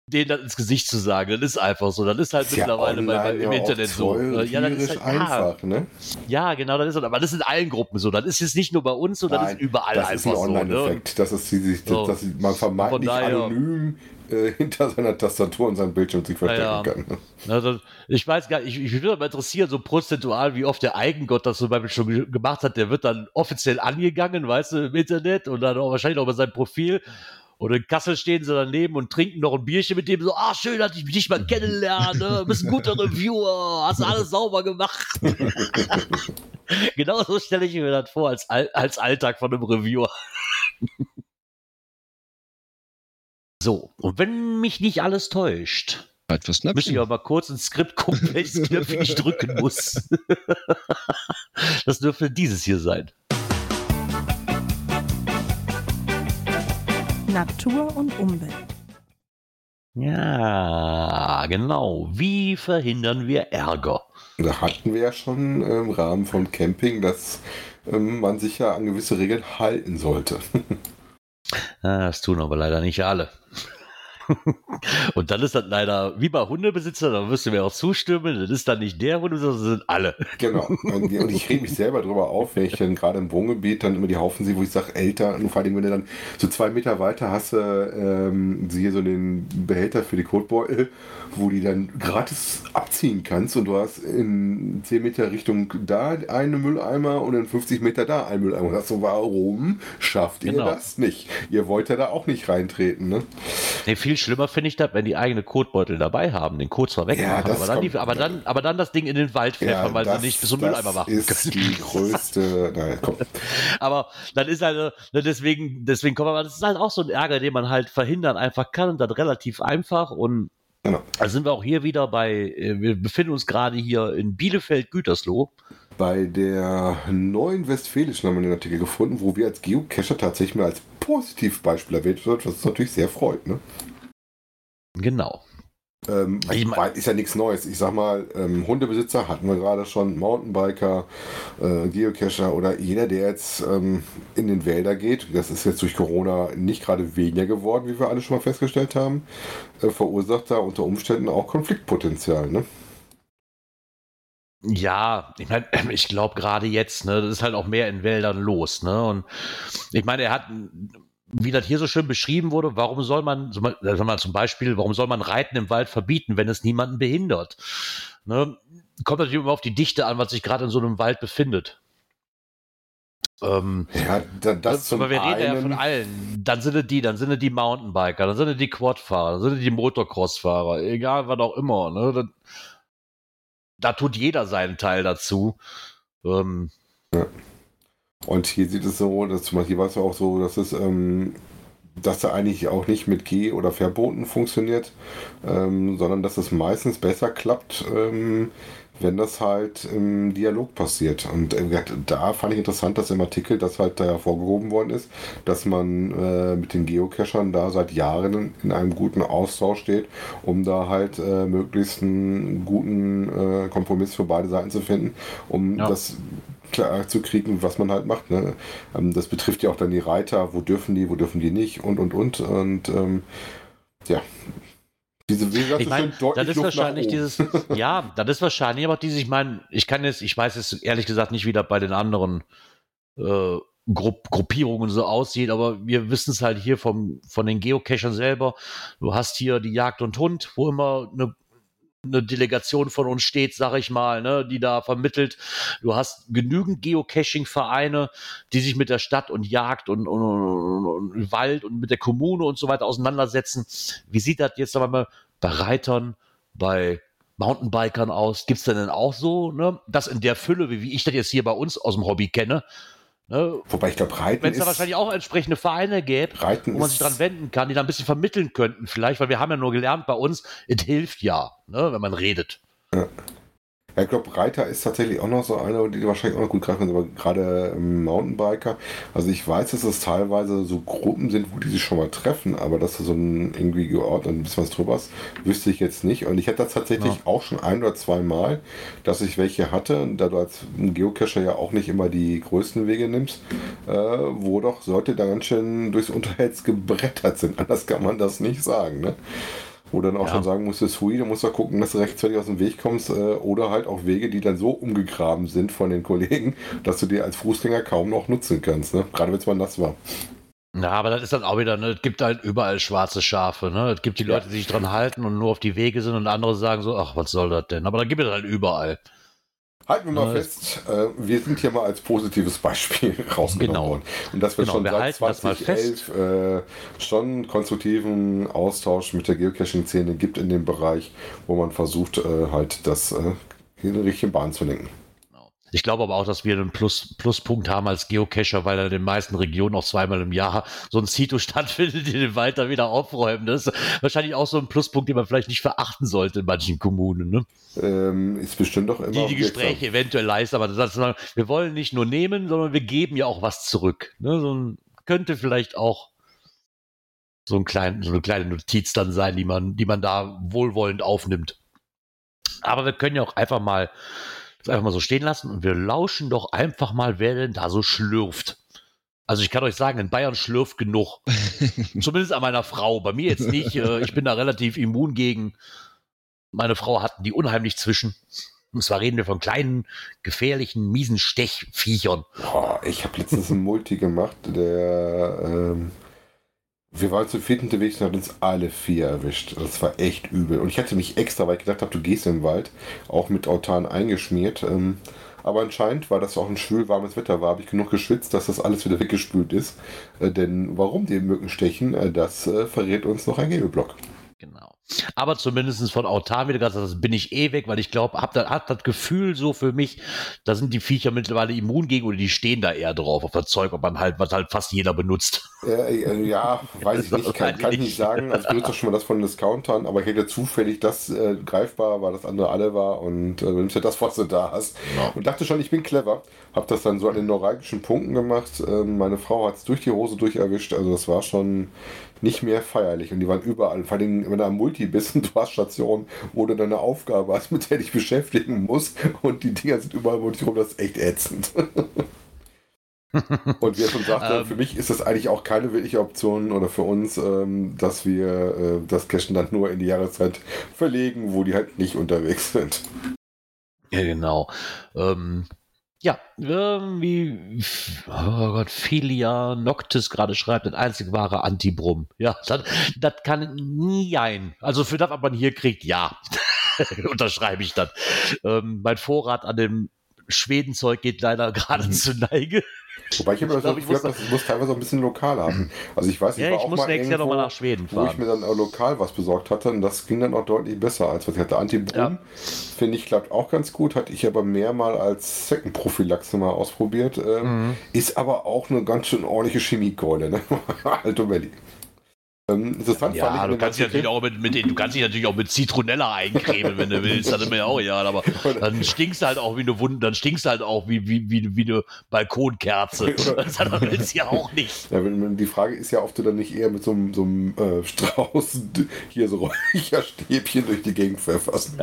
Speaker 2: denen das ins Gesicht zu sagen. Das ist einfach so. Das ist halt
Speaker 4: Ist ja
Speaker 2: mittlerweile bei, bei, im
Speaker 4: ja
Speaker 2: Internet so.
Speaker 4: voll
Speaker 2: Ja, das ist halt, ja,
Speaker 4: einfach, ne?
Speaker 2: ja, genau, das ist so. Aber das ist in allen Gruppen so. Das ist jetzt nicht nur bei uns so, das ist überall
Speaker 4: das ist
Speaker 2: einfach
Speaker 4: ein
Speaker 2: so. Ne?
Speaker 4: Das ist die, die,
Speaker 2: So.
Speaker 4: dass man vermeintlich
Speaker 2: Von daher-
Speaker 4: anonym äh, hinter seiner Tastatur und seinem Bildschirm sich verstecken
Speaker 2: Ja,
Speaker 4: kann. ne?
Speaker 2: Das, ich weiß gar nicht, ich, ich würde mal interessieren, so prozentual, wie oft der Eigengott das zum Beispiel schon ge- gemacht hat. Der wird dann offiziell angegangen, weißt du, im Internet und dann auch wahrscheinlich auch bei seinem Profil. Und in Kassel stehen sie daneben und trinken noch ein Bierchen mit dem so, ah, schön, dass ich dich mal kennenlerne, bist ein guter Reviewer, hast alles sauber gemacht. genau so stelle ich mir das vor, als, Al- als Alltag von einem Reviewer. So, und wenn mich nicht alles täuscht,
Speaker 3: Zeit für
Speaker 2: Müsste ich
Speaker 3: Snapchat.
Speaker 2: aber mal kurz ins Skript gucken, welches Knöpfchen ich drücken muss. das dürfte dieses hier sein.
Speaker 1: Natur und Umwelt.
Speaker 2: Ja, genau. Wie verhindern wir Ärger?
Speaker 4: Da hatten wir ja schon im Rahmen von Camping, dass ähm, man sich ja an gewisse Regeln halten sollte.
Speaker 2: Ah, Das tun aber leider nicht alle. Und dann ist das leider, wie bei Hundebesitzern, da wirst du mir auch zustimmen, das ist dann nicht der Hund, sondern das sind alle.
Speaker 4: Genau. Und und ich reg mich selber drüber auf, wenn ich dann gerade im Wohngebiet dann immer die Haufen sehe, wo ich sage, älter, und vor allem, wenn du dann so zwei Meter weiter hast, du ähm, hier so den Behälter für die Kotbeutel, wo die dann gratis abziehen kannst und du hast in 10 Meter Richtung da einen Mülleimer und in 50 Meter da einen Mülleimer. Und sagst so, warum schafft ihr
Speaker 2: Genau.
Speaker 4: das nicht? Ihr wollt ja da auch nicht reintreten, ne?
Speaker 2: Nee, viel schlimmer finde ich das, wenn die eigene Kotbeutel dabei haben, den Kot zwar
Speaker 4: Ja,
Speaker 2: wegmachen,
Speaker 4: das
Speaker 2: aber, dann die, aber, dann, aber dann das Ding in den Wald pfeffern, weil sie nicht bis zum Mülleimer machen
Speaker 4: ist
Speaker 2: können.
Speaker 4: die größte. Naja, komm.
Speaker 2: Aber dann ist halt, ne, deswegen, deswegen kommen wir, das ist halt auch so ein Ärger, den man halt verhindern einfach kann und dann relativ einfach und
Speaker 4: Genau.
Speaker 2: da sind wir auch hier wieder bei, äh, wir befinden uns gerade hier in Bielefeld-Gütersloh.
Speaker 4: Bei der neuen Westfälischen haben wir den Artikel gefunden, wo wir als Geocacher tatsächlich mal als Positivbeispiel erwähnt wird, was uns natürlich sehr freut. Ne?
Speaker 2: Genau.
Speaker 4: Ähm,
Speaker 2: Ich mein-
Speaker 4: ist ja nichts Neues. Ich sag mal, ähm, Hundebesitzer hatten wir gerade schon, Mountainbiker, äh, Geocacher oder jeder, der jetzt ähm, in den Wälder geht. Das ist jetzt durch Corona nicht gerade weniger geworden, wie wir alle schon mal festgestellt haben. Äh, verursacht da unter Umständen auch Konfliktpotenzial. Ne?
Speaker 2: Ja, ich meine, ich glaube gerade jetzt, ne, das ist halt auch mehr in Wäldern los, ne? Und ich meine, er hat, wie das hier so schön beschrieben wurde, warum soll man, so mal- sag mal zum Beispiel, warum soll man Reiten im Wald verbieten, wenn es niemanden behindert? Ne? Kommt natürlich immer auf die Dichte an, was sich gerade in so einem Wald befindet. Ähm,
Speaker 4: Ja, da, das zum
Speaker 2: aber wir reden ja von
Speaker 4: einen-
Speaker 2: allen. Dann sind es die, dann sind es die Mountainbiker, dann sind es die Quadfahrer, dann sind es die Motocrossfahrer, egal was auch immer. Ne? Das, da tut jeder seinen Teil dazu. Ähm,
Speaker 4: ja. Und hier sieht es so, dass zum Beispiel war es auch so, dass es ähm, dass er eigentlich auch nicht mit Geh- oder Verboten funktioniert, ähm, sondern dass es meistens besser klappt, ähm, wenn das halt im Dialog passiert. Und äh, da fand ich interessant, dass im Artikel das halt da hervorgehoben worden ist, dass man äh, mit den Geocachern da seit Jahren in einem guten Austausch steht, um da halt äh, möglichst einen guten äh, Kompromiss für beide Seiten zu finden, um ja. das klar zu kriegen, was man halt macht. Ne? Ähm, das betrifft ja auch dann die Reiter, wo dürfen die, wo dürfen die nicht und und und. Und ähm, ja,
Speaker 2: diese Wege ich mein, das ist Luft wahrscheinlich dieses, ja, das ist wahrscheinlich aber dieses, ich meine, ich kann jetzt, ich weiß jetzt ehrlich gesagt nicht, wie das bei den anderen äh, Grupp, Gruppierungen so aussieht, aber wir wissen es halt hier vom, von den Geocachern selber. Du hast hier die Jagd und Hund, wo immer eine, eine Delegation von uns steht, sag ich mal, ne, die da vermittelt. Du hast genügend Geocaching-Vereine, die sich mit der Stadt und Jagd und, und, und, und, Wald und mit der Kommune und so weiter auseinandersetzen. Wie sieht das jetzt aber bei Reitern, bei Mountainbikern aus? Gibt es denn auch so, ne, das in der Fülle, wie, wie ich das jetzt hier bei uns aus dem Hobby kenne?
Speaker 4: Ne? Wobei ich glaube, Reiten
Speaker 2: Wenn es da wahrscheinlich auch entsprechende Vereine gäbe,
Speaker 4: Reiten
Speaker 2: wo man sich dran wenden kann, die da ein bisschen vermitteln könnten, vielleicht, weil wir haben ja nur gelernt bei uns, es hilft ja, ne, wenn man redet. Ja.
Speaker 4: Ja, ich glaube, Reiter ist tatsächlich auch noch so einer, die wahrscheinlich auch noch gut greifen, aber gerade ähm, Mountainbiker. Also ich weiß, dass es teilweise so Gruppen sind, wo die sich schon mal treffen, aber dass du so ein irgendwie geordnet ein bisschen was drüber hast, wüsste ich jetzt nicht. Und ich hatte das tatsächlich ja. auch schon ein oder zwei Mal, dass ich welche hatte, da du als Geocacher ja auch nicht immer die größten Wege nimmst, äh, wo doch Leute da ganz schön durchs Unterholz gebrettert sind. Anders kann man das nicht sagen. Ne? Wo dann auch ja. schon sagen musstest, hui, du musst da gucken, dass du rechtzeitig aus dem Weg kommst. Äh, oder halt auch Wege, die dann so umgegraben sind von den Kollegen, dass du die als Fußgänger kaum noch nutzen kannst. Ne? Gerade wenn es mal nass war.
Speaker 2: Ja, aber das ist dann auch wieder, ne, es gibt halt überall schwarze Schafe, ne? Es gibt die Leute, die sich dran halten und nur auf die Wege sind und andere sagen so, ach, was soll das denn? Aber da gibt es halt überall.
Speaker 4: Halten wir mal fest, äh, wir sind hier mal als positives Beispiel rausgenommen genau. worden. Und dass wir genau, schon wir seit 2011 äh, schon konstruktiven Austausch mit der Geocaching-Szene gibt in dem Bereich, wo man versucht, äh, halt das äh, in die richtige Bahn zu lenken.
Speaker 2: Ich glaube aber auch, dass wir einen Plus, Pluspunkt haben als Geocacher, weil er in den meisten Regionen auch zweimal im Jahr so ein Zito stattfindet, die den Wald dann wieder aufräumen. Das ist wahrscheinlich auch so ein Pluspunkt, den man vielleicht nicht verachten sollte in manchen Kommunen. Ne?
Speaker 4: Ähm, ist bestimmt doch immer.
Speaker 2: Die die Gespräche eventuell leisten, aber das, das, wir wollen nicht nur nehmen, sondern wir geben ja auch was zurück. Ne? So ein, könnte vielleicht auch so, ein klein, so eine kleine Notiz dann sein, die man, die man da wohlwollend aufnimmt. Aber wir können ja auch einfach mal das einfach mal so stehen lassen und wir lauschen doch einfach mal, wer denn da so schlürft. Also ich kann euch sagen, in Bayern schlürft genug. Zumindest an meiner Frau. Bei mir jetzt nicht. Äh, ich bin da relativ immun gegen. Meine Frau hatten die unheimlich zwischen. Und zwar reden wir von kleinen, gefährlichen, miesen Stechviechern.
Speaker 4: Boah, ich habe letztens einen Multi gemacht, der ähm, wir waren zu viert unterwegs und hat uns alle vier erwischt. Das war echt übel. Und ich hatte mich extra, weil ich gedacht habe, du gehst in den Wald, auch mit Autan eingeschmiert. Ähm, aber anscheinend, weil das auch ein schwül warmes Wetter war, habe ich genug geschwitzt, dass das alles wieder weggespült ist. Äh, denn warum die Mücken stechen, äh, das äh, verrät uns noch ein Gebelblock.
Speaker 2: Genau. Aber zumindest von Autar wieder gesagt, das bin ich eh weg, weil ich glaube, hab das, hab das Gefühl so für mich, da sind die Viecher mittlerweile immun gegen oder die stehen da eher drauf auf das Zeug, ob man halt, was halt fast jeder benutzt.
Speaker 4: Äh, ja, weiß ich nicht, kann, kann ich nicht sagen. Also ich benutze schon mal das von Discountern, aber ich hätte zufällig das äh, greifbar, weil das andere alle war und äh, du nimmst ja das, was du da hast. Genau. Und dachte schon, ich bin clever. Hab das dann so an den neuralgischen Punkten gemacht. Ähm, meine Frau hat es durch die Hose durch erwischt, also das war schon nicht mehr feierlich und die waren überall. Vor allem, wenn du am Multi bist und du hast Stationen, wo du deine Aufgabe hast, mit der dich beschäftigen musst und die Dinger sind überall um dich rum, das ist echt ätzend. und wie er schon sagte, ähm, für mich ist das eigentlich auch keine wirkliche Option oder für uns, ähm, dass wir äh, das Cashen dann nur in die Jahreszeit verlegen, wo die halt nicht unterwegs sind.
Speaker 2: Ja, genau. Ähm, ja, wie, oh Gott, Philia Noctis gerade schreibt, das einzig wahre Antibrum. Ja, das, das kann nie ein. Also für das, was man hier kriegt, ja. Unterschreibe ich dann. Ähm, mein Vorrat an dem Schwedenzeug geht leider gerade mhm. zur Neige.
Speaker 4: Wobei ich habe
Speaker 2: Ich
Speaker 4: so
Speaker 2: glaub,
Speaker 4: das
Speaker 2: ich muss-
Speaker 4: das muss teilweise ein bisschen lokal haben. Also ich weiß, ich
Speaker 2: Ja,
Speaker 4: war
Speaker 2: ich
Speaker 4: auch
Speaker 2: muss
Speaker 4: mal
Speaker 2: nächstes Jahr nochmal nach Schweden
Speaker 4: wo ich
Speaker 2: fahren.
Speaker 4: mir dann auch lokal was besorgt hatte und das ging dann auch deutlich besser, als was ich hatte. Antibrum
Speaker 2: Ja.
Speaker 4: finde ich klappt auch ganz gut, hatte ich aber mehr mal als Second-Prophylaxe mal ausprobiert. Ähm,
Speaker 2: Mhm.
Speaker 4: Ist aber auch eine ganz schön ordentliche Chemiekeule, ne? Alto Belli. Ähm, interessant
Speaker 2: Ja,
Speaker 4: fand ich
Speaker 2: du kannst, natürlich auch mit, mit, den- du kannst dich natürlich auch mit Zitronella eincremen, wenn du willst. Das ist mir auch ja, aber dann stinkst du halt auch wie eine Wunde, dann stinkst du halt auch wie, wie, wie, wie eine Balkonkerze. Das willst du ja auch nicht.
Speaker 4: Ja, wenn, wenn, die Frage ist ja, ob du dann nicht eher mit so einem, so einem äh, Strauß hier so Räucherstäbchen durch die Gegend pfefferst.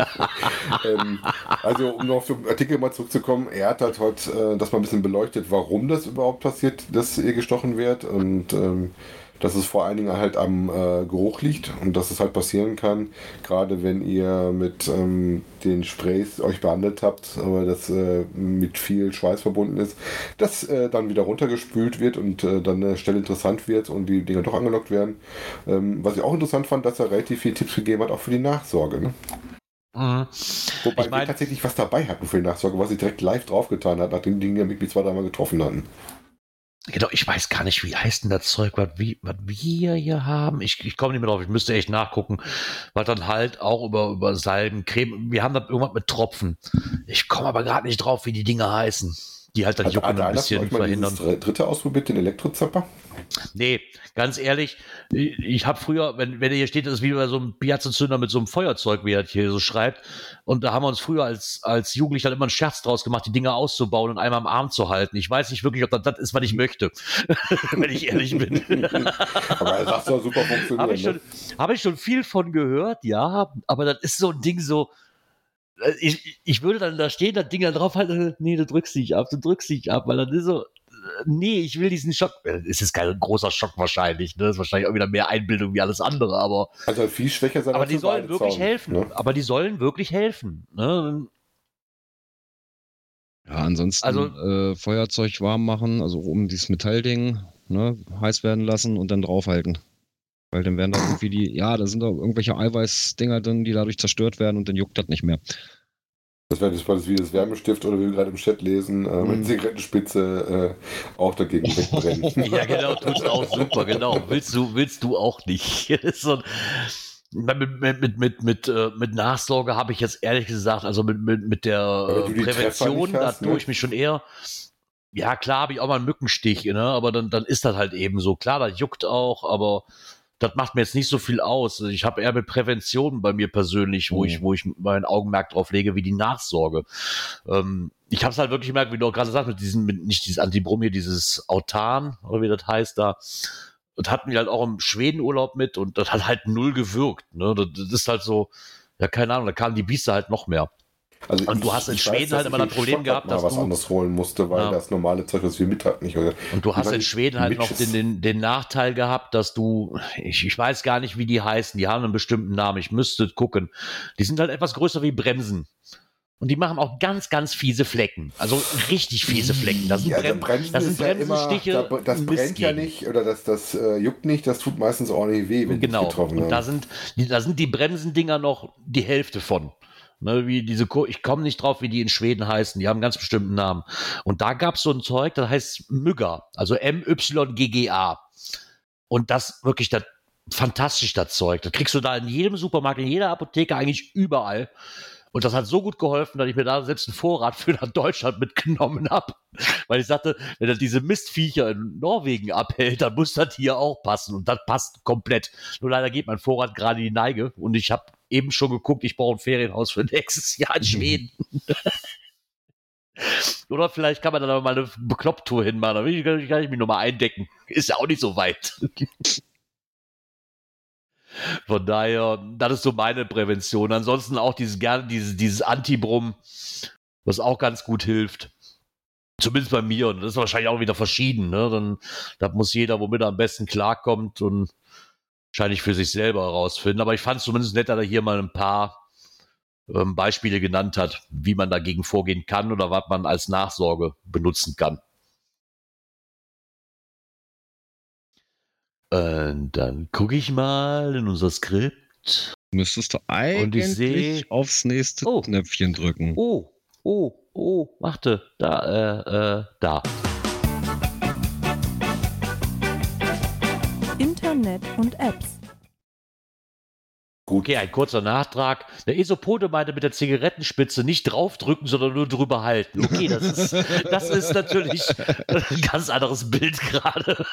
Speaker 4: ähm, also, um noch auf den Artikel mal zurückzukommen, er hat halt heute äh, das mal ein bisschen beleuchtet, warum das überhaupt passiert, dass ihr gestochen wird und ähm, dass es vor allen Dingen halt am äh, Geruch liegt und dass es halt passieren kann, gerade wenn ihr mit ähm, den Sprays euch behandelt habt, aber das äh, mit viel Schweiß verbunden ist, dass äh, dann wieder runtergespült wird und äh, dann eine Stelle interessant wird und die Dinger doch angelockt werden. Ähm, was ich auch interessant fand, dass er relativ viele Tipps gegeben hat, auch für die Nachsorge. Ne?
Speaker 2: Mhm.
Speaker 4: Wobei
Speaker 2: Ich mein-
Speaker 4: wir tatsächlich was dabei hatten für die Nachsorge, was ich direkt live draufgetan hat, nachdem die Dinge mich zwei, dreimal getroffen hatten.
Speaker 2: Genau, ich weiß gar nicht, wie heißt denn das Zeug, was, wie, was wir hier haben. Ich, ich komme nicht mehr drauf, ich müsste echt nachgucken. Was dann halt auch über, über Salben, Creme, wir haben da irgendwas mit Tropfen. Ich komme aber gerade nicht drauf, wie die Dinge heißen. Die halt dann
Speaker 4: Hat,
Speaker 2: Jucken
Speaker 4: hat
Speaker 2: ein bisschen
Speaker 4: mal
Speaker 2: verhindern.
Speaker 4: dieses dr- dritte ausprobiert, den Elektrozapper?
Speaker 2: Nee, ganz ehrlich, ich, habe früher, wenn, wenn hier steht, das ist wie bei so einem Piazzenzünder mit so einem Feuerzeug, wie er hier so schreibt. Und da haben wir uns früher als, als Jugendlicher immer einen Scherz draus gemacht, die Dinge auszubauen und einmal am Arm zu halten. Ich weiß nicht wirklich, ob das das ist, was ich möchte, wenn ich ehrlich bin.
Speaker 4: Aber er sagt, soll super funktionieren.
Speaker 2: Habe ich, schon,
Speaker 4: ne?
Speaker 2: hab ich schon viel von gehört, ja, aber das ist so ein Ding so. Äh, Ich, ich würde dann da stehen, das Ding dann drauf halten, nee, du drückst dich ab, du drückst dich ab, weil dann ist so, äh, nee, ich will diesen Schock. Äh, Es ist kein großer Schock wahrscheinlich, ne? Das ist wahrscheinlich auch wieder mehr Einbildung wie alles andere, aber,
Speaker 4: Also viel schwächer sein
Speaker 2: aber
Speaker 4: als
Speaker 2: die sollen wirklich
Speaker 4: Weidezaun,
Speaker 2: helfen.
Speaker 4: Ne?
Speaker 2: Aber die sollen wirklich helfen. Ne?
Speaker 3: Ja, ansonsten
Speaker 2: Also-
Speaker 3: äh, Feuerzeug warm machen, also um dieses Metallding ne, heiß werden lassen und dann draufhalten. Weil dann werden da irgendwie die, ja, da sind da irgendwelche Eiweißdinger drin, die dadurch zerstört werden und dann juckt das nicht mehr.
Speaker 4: Das wäre das, wie das Wärmestift oder wie wir gerade im Chat lesen, äh, mit
Speaker 3: Mhm.
Speaker 4: Zigarettenspitze äh, auch dagegen wegbrennen.
Speaker 2: Ja, genau, tut's auch super, genau. Willst du, willst du auch nicht. So ein, mit, mit, mit, mit, mit, äh, mit Nachsorge habe ich jetzt ehrlich gesagt, also mit, mit, mit der Prävention,
Speaker 4: nicht
Speaker 2: da
Speaker 4: hast,
Speaker 2: tue
Speaker 4: ne?
Speaker 2: ich mich schon eher. Ja, klar habe ich auch mal einen Mückenstich, ne? aber dann, dann ist das halt eben so. Klar, das juckt auch, aber das macht mir jetzt nicht so viel aus. Ich habe eher mit Prävention bei mir persönlich, wo
Speaker 3: Mhm.
Speaker 2: ich, wo ich mein Augenmerk drauf lege, wie die Nachsorge. Ähm, ich habe es halt wirklich gemerkt, wie du auch gerade sagst, mit diesem, mit, nicht dieses Antibrom hier, dieses Autan, oder wie das heißt da. Und hatten wir halt auch im Schwedenurlaub mit und das hat halt null gewirkt. Ne? Das, das ist halt so, ja, keine Ahnung, da kamen die Biester halt noch mehr.
Speaker 4: Also
Speaker 2: Und du hast in Schweden
Speaker 4: dass
Speaker 2: halt immer
Speaker 4: ich
Speaker 2: das Problem gehabt, dass
Speaker 4: was
Speaker 2: du-
Speaker 4: anderes holen musste, weil
Speaker 2: Ja.
Speaker 4: das normale Zeug, das wir mit hatten, nicht. Oder
Speaker 2: Und du hast in Schweden halt noch den, den, den Nachteil gehabt, dass du, ich, ich weiß gar nicht, wie die heißen, die haben einen bestimmten Namen, ich müsste gucken. Die sind halt etwas größer wie Bremsen. Und die machen auch ganz, ganz fiese Flecken. Also richtig fiese Flecken. Das sind,
Speaker 4: Ja,
Speaker 2: Brem
Speaker 4: Bremsen
Speaker 2: das sind
Speaker 4: ist ja immer,
Speaker 2: Bremsenstiche.
Speaker 4: da, das brennt ja nicht oder das, das äh, juckt nicht, das tut meistens ordentlich weh, wenn
Speaker 2: Genau.
Speaker 4: die getroffen
Speaker 2: Und da
Speaker 4: haben.
Speaker 2: sind, da sind die Bremsendinger noch die Hälfte von. Ne, wie diese, Ko- ich komme nicht drauf, wie die in Schweden heißen. Die haben einen ganz bestimmten Namen. Und da gab es so ein Zeug, das heißt Mügger, also M-Y-G-G-A. Und das wirklich das fantastisch, das Zeug. Das kriegst du da in jedem Supermarkt, in jeder Apotheke, eigentlich überall. Und das hat so gut geholfen, dass ich mir da selbst einen Vorrat für nach Deutschland mitgenommen habe. Weil ich sagte, wenn er diese Mistviecher in Norwegen abhält, dann muss das hier auch passen. Und das passt komplett. Nur leider geht mein Vorrat gerade in die Neige. Und ich habe eben schon geguckt, ich brauche ein Ferienhaus für nächstes Jahr in Schweden. Oder vielleicht kann man da mal eine Beklopptour hinmachen. Da kann ich- kann ich mich nur mal eindecken. Ist ja auch nicht so weit. Von daher, das ist so meine Prävention. Ansonsten auch dieses gerne dieses, dieses Antibrum, was auch ganz gut hilft. Zumindest bei mir. Und das ist wahrscheinlich auch wieder verschieden. Ne? Dann, da muss jeder, womit er am besten klarkommt und wahrscheinlich für sich selber herausfinden. Aber ich fand es zumindest nett, dass er hier mal ein paar ähm, Beispiele genannt hat, wie man dagegen vorgehen kann oder was man als Nachsorge benutzen kann. Und dann gucke ich mal in unser Skript.
Speaker 3: Müsstest du
Speaker 2: Und
Speaker 3: eigentlich
Speaker 2: ich seh-
Speaker 3: aufs nächste
Speaker 2: Oh.
Speaker 3: Knöpfchen drücken.
Speaker 2: Oh, oh, oh, warte, da, äh, äh, da.
Speaker 1: Internet und Apps.
Speaker 2: Gut. Okay, ein kurzer Nachtrag. Der Isopode meinte mit der Zigarettenspitze nicht draufdrücken, sondern nur drüber halten. Okay, das ist, das ist natürlich ein ganz anderes Bild gerade.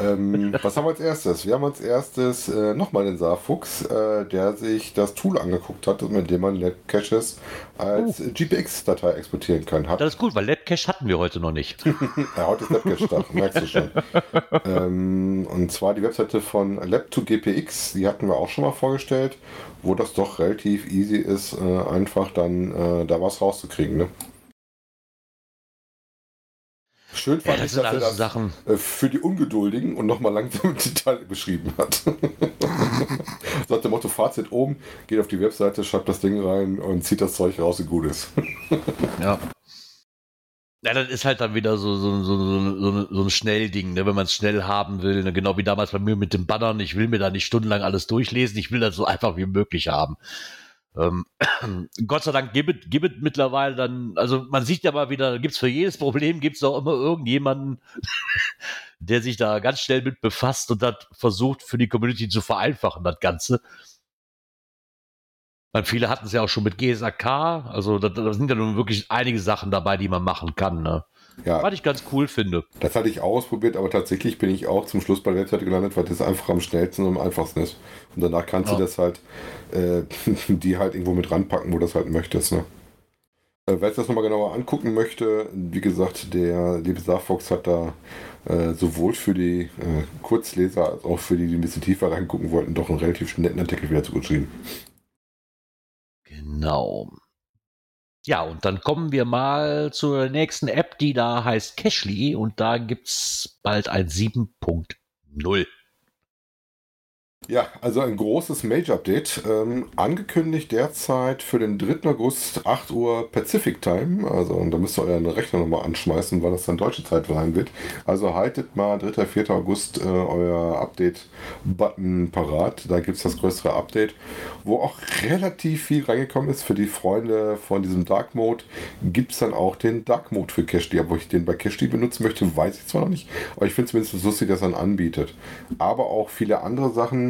Speaker 4: Ähm, was haben wir als erstes? Wir haben als erstes äh, nochmal den Saarfuchs, äh, der sich das Tool angeguckt hat, mit dem man Labcaches als uh. GPX-Datei exportieren kann.
Speaker 2: Hat das ist gut, weil Labcache hatten wir heute noch nicht.
Speaker 4: ja, heute ist Labcache-Tag, merkst du schon. ähm, und zwar die Webseite von Lab2GPX, die hatten wir auch schon mal vorgestellt, wo das doch relativ easy ist, äh, einfach dann äh, da was rauszukriegen. Ne? Schön fand ja, ich, dass er das Sachen. Äh, für die Ungeduldigen und nochmal langsam im Detail beschrieben hat. so hat der Motto Fazit oben, geht auf die Webseite, schreibt das Ding rein und zieht das Zeug raus und gut ist.
Speaker 2: ja. Ja, das ist halt dann wieder so, so, so, so, so ein Schnellding, ne? wenn man es schnell haben will. Ne? Genau wie damals bei mir mit dem Bannern. Ich will mir da nicht stundenlang alles durchlesen, ich will das so einfach wie möglich haben. Ähm, Gott sei Dank gibt es, mittlerweile dann, also man sieht ja mal wieder, gibt es für jedes Problem, gibt es auch immer irgendjemanden, der sich da ganz schnell mit befasst und das versucht für die Community zu vereinfachen, das Ganze. Weil viele hatten es ja auch schon mit GSAK, also da, da, sind ja nun wirklich einige Sachen dabei, die man machen kann. Ne? Ja. Was ich ganz cool finde.
Speaker 4: Das hatte ich ausprobiert, aber tatsächlich bin ich auch zum Schluss bei der Webseite gelandet, weil das einfach am schnellsten und am einfachsten ist. Und danach kannst ja. du das halt, äh, die halt irgendwo mit ranpacken, wo du das halt möchtest. Ne? Äh, wer sich das nochmal genauer angucken möchte, wie gesagt, der liebe Safox hat da äh, sowohl für die äh, Kurzleser als auch für die, die ein bisschen tiefer reingucken wollten, doch einen relativ netten Artikel wieder zugeschrieben.
Speaker 2: Genau. Ja, und dann kommen wir mal zur nächsten App, die da heißt Cashly und da gibt es bald ein 7.0.
Speaker 4: Ja, also ein großes Major-Update. Ähm, angekündigt derzeit für den 3. August 8 Uhr Pacific Time. Also und da müsst ihr euren Rechner nochmal anschmeißen, weil das dann deutsche Zeit sein wird. Also haltet mal 3. 4. August äh, euer Update-Button parat. Da gibt es das größere Update, wo auch relativ viel reingekommen ist. Für die Freunde von diesem Dark Mode gibt es dann auch den Dark Mode für Cashly. Ob ich den bei Cashly benutzen möchte, weiß ich zwar noch nicht. Aber ich finde es zumindest lustig, dass er dann anbietet. Aber auch viele andere Sachen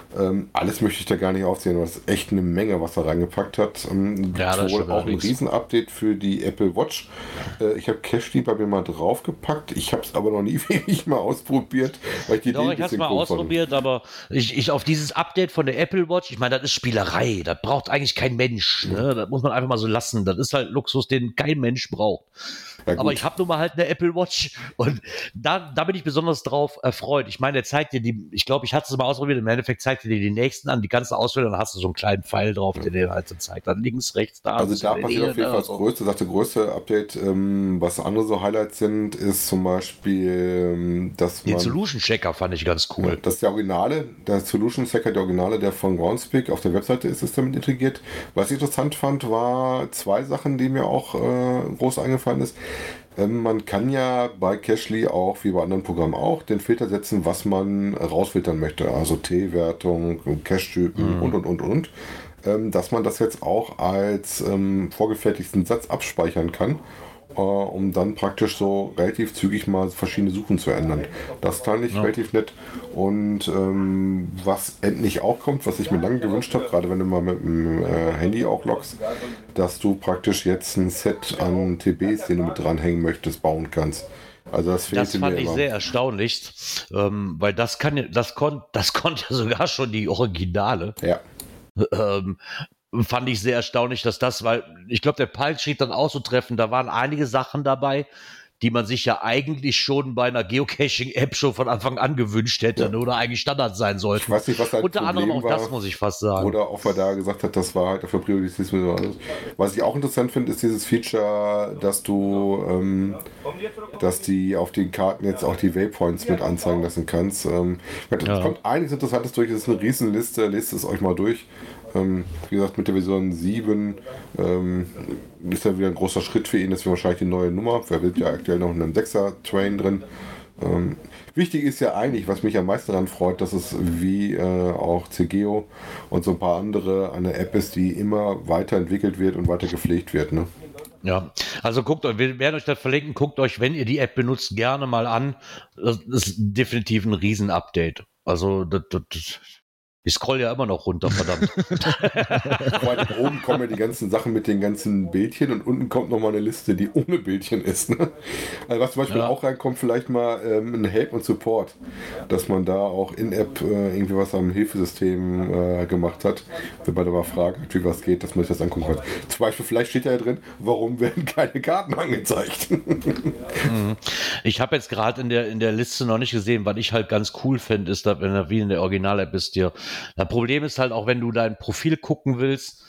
Speaker 4: ähm, alles möchte ich da gar nicht aufzählen, aber es ist echt eine Menge, was er reingepackt hat. Ähm, ja, das wohl auch ein Riesen-Update für die Apple Watch. Äh, ich habe Cashly bei mir mal draufgepackt. Ich habe es aber noch nie wirklich mal ausprobiert,
Speaker 2: weil ich die Doch, Idee ich habe es mal ausprobiert, fand. aber ich, ich auf dieses Update von der Apple Watch, ich meine, das ist Spielerei. Das braucht eigentlich kein Mensch. Ne? Das muss man einfach mal so lassen. Das ist halt Luxus, den kein Mensch braucht. Ja, aber ich habe nun mal halt eine Apple Watch und da, da bin ich besonders drauf erfreut. Ich meine, der zeigt dir die, ich glaube, ich hatte es mal ausprobiert, im Endeffekt zeigt er dir die nächsten an, die ganze Auswahl, dann hast du so einen kleinen Pfeil drauf, der dir halt so zeigt, dann links, rechts, da.
Speaker 4: Also da passiert auf jeden Fall das größte, sagt der größte Update, ähm, was andere so Highlights sind, ist zum Beispiel, ähm, dass
Speaker 2: man... Den Solution Checker fand ich ganz cool. Ja,
Speaker 4: das ist der Originale, der Solution Checker, der Originale, der von Groundspeak auf der Webseite ist, ist damit integriert. Was ich interessant fand, war zwei Sachen, die mir auch äh, groß eingefallen ist. Ähm, man kann ja bei Cashly auch, wie bei anderen Programmen auch, den Filter setzen, was man rausfiltern möchte. Also T-Wertung, Cache-Typen mhm. und, und, und, und. Ähm, dass man das jetzt auch als ähm, vorgefertigten Satz abspeichern kann äh, um dann praktisch so relativ zügig mal verschiedene Suchen zu ändern. Das fand ich ja. relativ nett. Und ähm, was endlich auch kommt, was ich mir lange gewünscht habe, gerade wenn du mal mit dem äh, Handy auch loggst, dass du praktisch jetzt ein Set an TBs, den du mit dranhängen möchtest, bauen kannst. Also das,
Speaker 2: das fand ich immer. sehr erstaunlich, ähm, weil das kann das konnte das konnte ja sogar schon die Originale.
Speaker 4: Ja.
Speaker 2: Ähm, fand ich sehr erstaunlich, dass das, weil ich glaube, der Pulse schrieb dann auch so treffen, da waren einige Sachen dabei, die man sich ja eigentlich schon bei einer Geocaching-App schon von Anfang an gewünscht hätte ja. Ne, oder eigentlich Standard sein sollte.
Speaker 4: Ich weiß nicht, was halt
Speaker 2: Unter Problem anderem auch war, das, muss ich fast sagen.
Speaker 4: Oder ob er da gesagt hat, das war halt dafür Priorität. Was ich auch interessant finde, ist dieses Feature, dass du, ähm, dass die auf den Karten jetzt auch die Waypoints mit anzeigen lassen kannst. Ähm, es ja. kommt einiges Interessantes durch, das ist eine Riesenliste, lest es euch mal durch. Ähm, wie gesagt, mit der Version 7 ähm, ist ja wieder ein großer Schritt für ihn. Das wäre wahrscheinlich die neue Nummer. Wir sind ja aktuell noch in einem 6er-Train drin. Ähm, wichtig ist ja eigentlich, was mich am meisten daran freut, dass es wie äh, auch CGO und so ein paar andere eine App ist, die immer weiterentwickelt wird und weiter gepflegt wird. Ne?
Speaker 2: Ja, also guckt euch, wir werden euch das verlinken, guckt euch, wenn ihr die App benutzt, gerne mal an. Das ist definitiv ein Riesen-Update. Also das, das, ich scroll ja immer noch runter, verdammt.
Speaker 4: Allem oben kommen ja die ganzen Sachen mit den ganzen Bildchen und unten kommt nochmal eine Liste, die ohne Bildchen ist. Ne? Also was zum Beispiel
Speaker 2: Ja.
Speaker 4: auch reinkommt, vielleicht mal ähm, ein Help und Support, dass man da auch in-App äh, irgendwie was am Hilfesystem äh, gemacht hat, wenn man da mal fragt, wie was geht, dass man sich das angucken kann. Zum Beispiel, vielleicht steht ja drin, warum werden keine Karten angezeigt?
Speaker 2: Ich habe jetzt gerade in der, in der Liste noch nicht gesehen, was ich halt ganz cool finde, ist, dass, wenn er wie in der Original-App ist, dir. Das Problem ist halt auch, wenn du dein Profil gucken willst,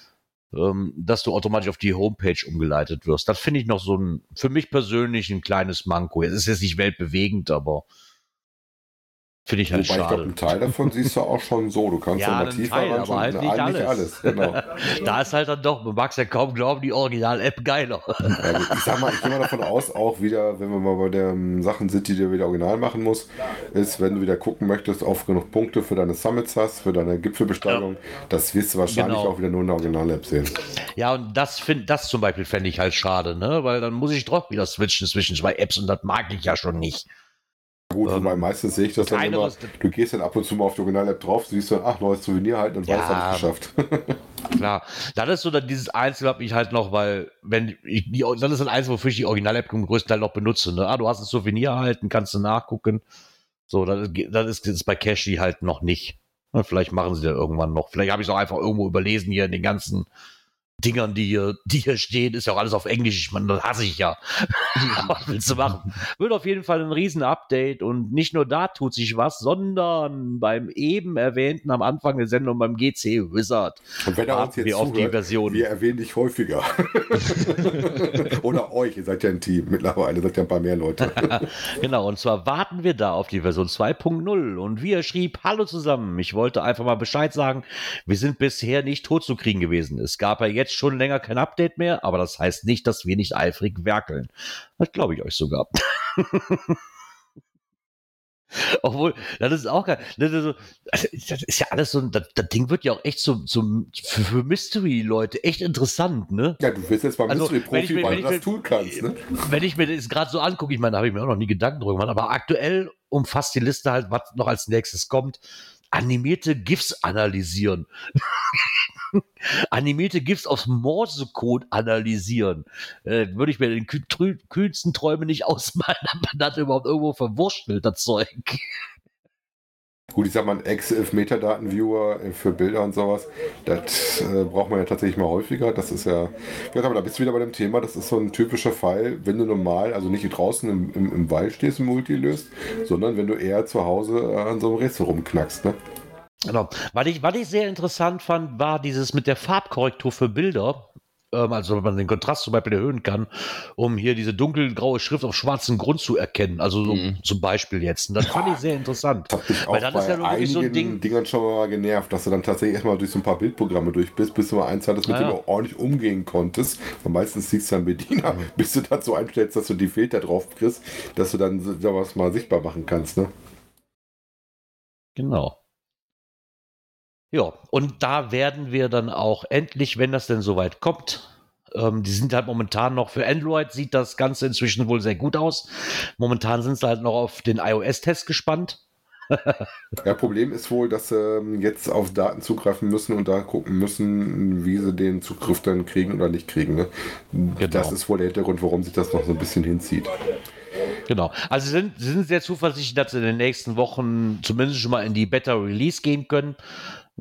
Speaker 2: ähm, dass du automatisch auf die Homepage umgeleitet wirst. Das finde ich noch so ein, für mich persönlich ein kleines Manko. Es ist jetzt nicht weltbewegend, aber finde ich
Speaker 4: Wobei
Speaker 2: halt
Speaker 4: ich glaube,
Speaker 2: schade.
Speaker 4: einen Teil davon siehst du auch schon so. Du kannst
Speaker 2: Ja,
Speaker 4: ja, mal tiefer
Speaker 2: Teil, aber halt nicht
Speaker 4: eigentlich
Speaker 2: alles.
Speaker 4: Genau.
Speaker 2: Da ist halt dann doch, man mag es ja kaum glauben, die Original-App geiler.
Speaker 4: Ja, gut, ich sag mal, ich gehe mal davon aus, auch wieder, wenn wir mal bei den Sachen sind, die du wieder original machen musst, ist, wenn du wieder gucken möchtest, auf genug Punkte für deine Summits hast, für deine Gipfelbesteigung, das wirst du wahrscheinlich
Speaker 2: Genau.
Speaker 4: auch wieder nur in der Original-App sehen.
Speaker 2: Ja, und das find, das zum Beispiel fände ich halt schade, ne? Weil dann muss ich doch wieder switchen zwischen zwei Apps und das mag ich ja schon nicht.
Speaker 4: Gut,
Speaker 2: Ähm,
Speaker 4: wobei meistens sehe ich das dann immer, du gehst dann ab und zu mal auf die Original-App drauf, siehst dann, ach, neues Souvenir halt, dann
Speaker 2: Ja.
Speaker 4: weißt du, hab ich geschafft.
Speaker 2: Klar, das ist so dann dieses Einzige, was ich halt noch, weil, wenn ich, die, das ist das Einzige, wofür ich die Original-App zum größten Teil noch benutze. Ne? Ah, du hast ein Souvenir erhalten, kannst du nachgucken. So, das, ist- das ist jetzt bei Cashy halt noch nicht. Na, Vielleicht machen sie da irgendwann noch. Vielleicht habe ich es auch einfach irgendwo überlesen hier in den ganzen Dingern, die hier, die hier stehen. Ist ja auch alles auf Englisch. Ich meine, das hasse ich ja. Was willst du machen? Wird auf jeden Fall ein Riesen-Update und nicht nur da tut sich was, sondern beim eben erwähnten am Anfang der Sendung beim GC Wizard.
Speaker 4: Und wenn er uns jetzt
Speaker 2: wir auf die
Speaker 4: zuhört,
Speaker 2: Version.
Speaker 4: wir erwähnen dich häufiger. Oder euch, ihr seid ja ein Team mittlerweile, seid ja ein paar mehr Leute.
Speaker 2: Genau, und zwar warten wir da auf die Version 2.0. Und wie er schrieb, hallo zusammen, ich wollte einfach mal Bescheid sagen, wir sind bisher nicht tot zu kriegen gewesen. Es gab ja jetzt schon länger kein Update mehr, aber das heißt nicht, dass wir nicht eifrig werkeln. Das glaube ich euch sogar. Obwohl, das ist auch geil. Das ist, so, also, das ist ja alles so, das, das Ding wird ja auch echt zum, zum, für, für Mystery-Leute echt interessant, ne?
Speaker 4: Ja, du wirst jetzt beim
Speaker 2: Also,
Speaker 4: Mystery-Profi, weil du das tun kannst. Ne?
Speaker 2: wenn ich mir das gerade so angucke, ich meine, da habe ich mir auch noch nie Gedanken drüber gemacht, aber aktuell umfasst die Liste halt, was noch als nächstes kommt. Animierte GIFs analysieren. Animierte GIFs aus Morsecode analysieren. Äh, würde ich mir den kühl- trü- kühnsten Träume nicht ausmalen, aber das überhaupt irgendwo verwurschtelt, das Zeug.
Speaker 4: Gut, ich sag mal, ein Ex-Metadaten-Viewer für Bilder und sowas, das äh, braucht man ja tatsächlich mal häufiger. Das ist ja, ja, aber da bist du wieder bei dem Thema, das ist so ein typischer Fall, wenn du normal, also nicht draußen im, im, im Wald stehst und Multi löst, sondern wenn du eher zu Hause äh, an so einem Rätsel rumknackst. Ne?
Speaker 2: Genau. Was ich, was ich sehr interessant fand, war dieses mit der Farbkorrektur für Bilder. Ähm, also, wenn man den Kontrast zum Beispiel erhöhen kann, um hier diese dunkelgraue Schrift auf schwarzem Grund zu erkennen. Also, so,
Speaker 3: Mhm.
Speaker 2: zum Beispiel jetzt. Und das fand ich sehr interessant.
Speaker 4: Das hat mich auch
Speaker 2: Weil dann
Speaker 4: bei
Speaker 2: ist ja nur wirklich so ein
Speaker 4: einigen
Speaker 2: Ding.
Speaker 4: Dingern schon mal genervt, dass du dann tatsächlich erstmal durch so ein paar Bildprogramme durch bist, bis du mal eins hattest, mit
Speaker 2: Ah,
Speaker 4: dem
Speaker 2: ja.
Speaker 4: du ordentlich umgehen konntest. Und meistens siehst du dann Bediener, bis du dazu einstellst, dass du die Filter drauf kriegst, dass du dann so- sowas mal sichtbar machen kannst. Ne?
Speaker 2: Genau. Ja, und da werden wir dann auch endlich, wenn das denn soweit kommt, ähm, die sind halt momentan noch für Android, sieht das Ganze inzwischen wohl sehr gut aus. Momentan sind sie halt noch auf den iOS-Test gespannt.
Speaker 4: Ja, Problem ist wohl, dass sie ähm, jetzt auf Daten zugreifen müssen und da gucken müssen, wie sie den Zugriff dann kriegen oder nicht kriegen. Ne? Das ist wohl der Hintergrund, warum sich das noch so ein bisschen hinzieht.
Speaker 2: Genau. Also sie sind, sie sind sehr zuversichtlich, dass sie in den nächsten Wochen zumindest schon mal in die Beta Release gehen können.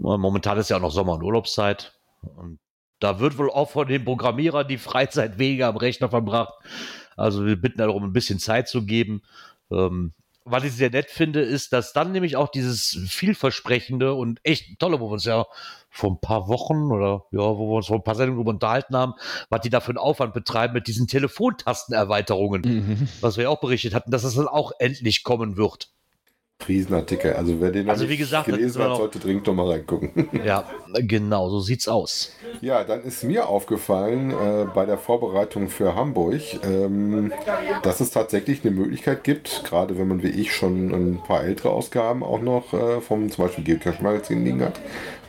Speaker 2: Momentan ist ja auch noch Sommer- und Urlaubszeit. Und da wird wohl auch von den Programmierern die Freizeit weniger am Rechner verbracht. Also wir bitten darum, ein bisschen Zeit zu geben. Ähm, was ich sehr nett finde, ist, dass dann nämlich auch dieses vielversprechende und echt tolle, wo wir uns ja vor ein paar Wochen oder ja, wo wir uns vor ein paar Sendungen darüber unterhalten haben, was die da für einen Aufwand betreiben mit diesen Telefontastenerweiterungen
Speaker 3: Mhm.
Speaker 2: was wir ja auch berichtet hatten, dass es dann auch endlich kommen wird.
Speaker 4: Riesenartikel. Also wer den
Speaker 2: Also wie gesagt,
Speaker 4: gelesen hat, sollte dringend noch mal reingucken.
Speaker 2: Ja, genau, so sieht's aus.
Speaker 4: Ja, dann ist mir aufgefallen äh, bei der Vorbereitung für Hamburg, ähm, dass es tatsächlich eine Möglichkeit gibt, gerade wenn man wie ich schon ein paar ältere Ausgaben auch noch äh, vom zum Beispiel Geocache-Magazin liegen hat,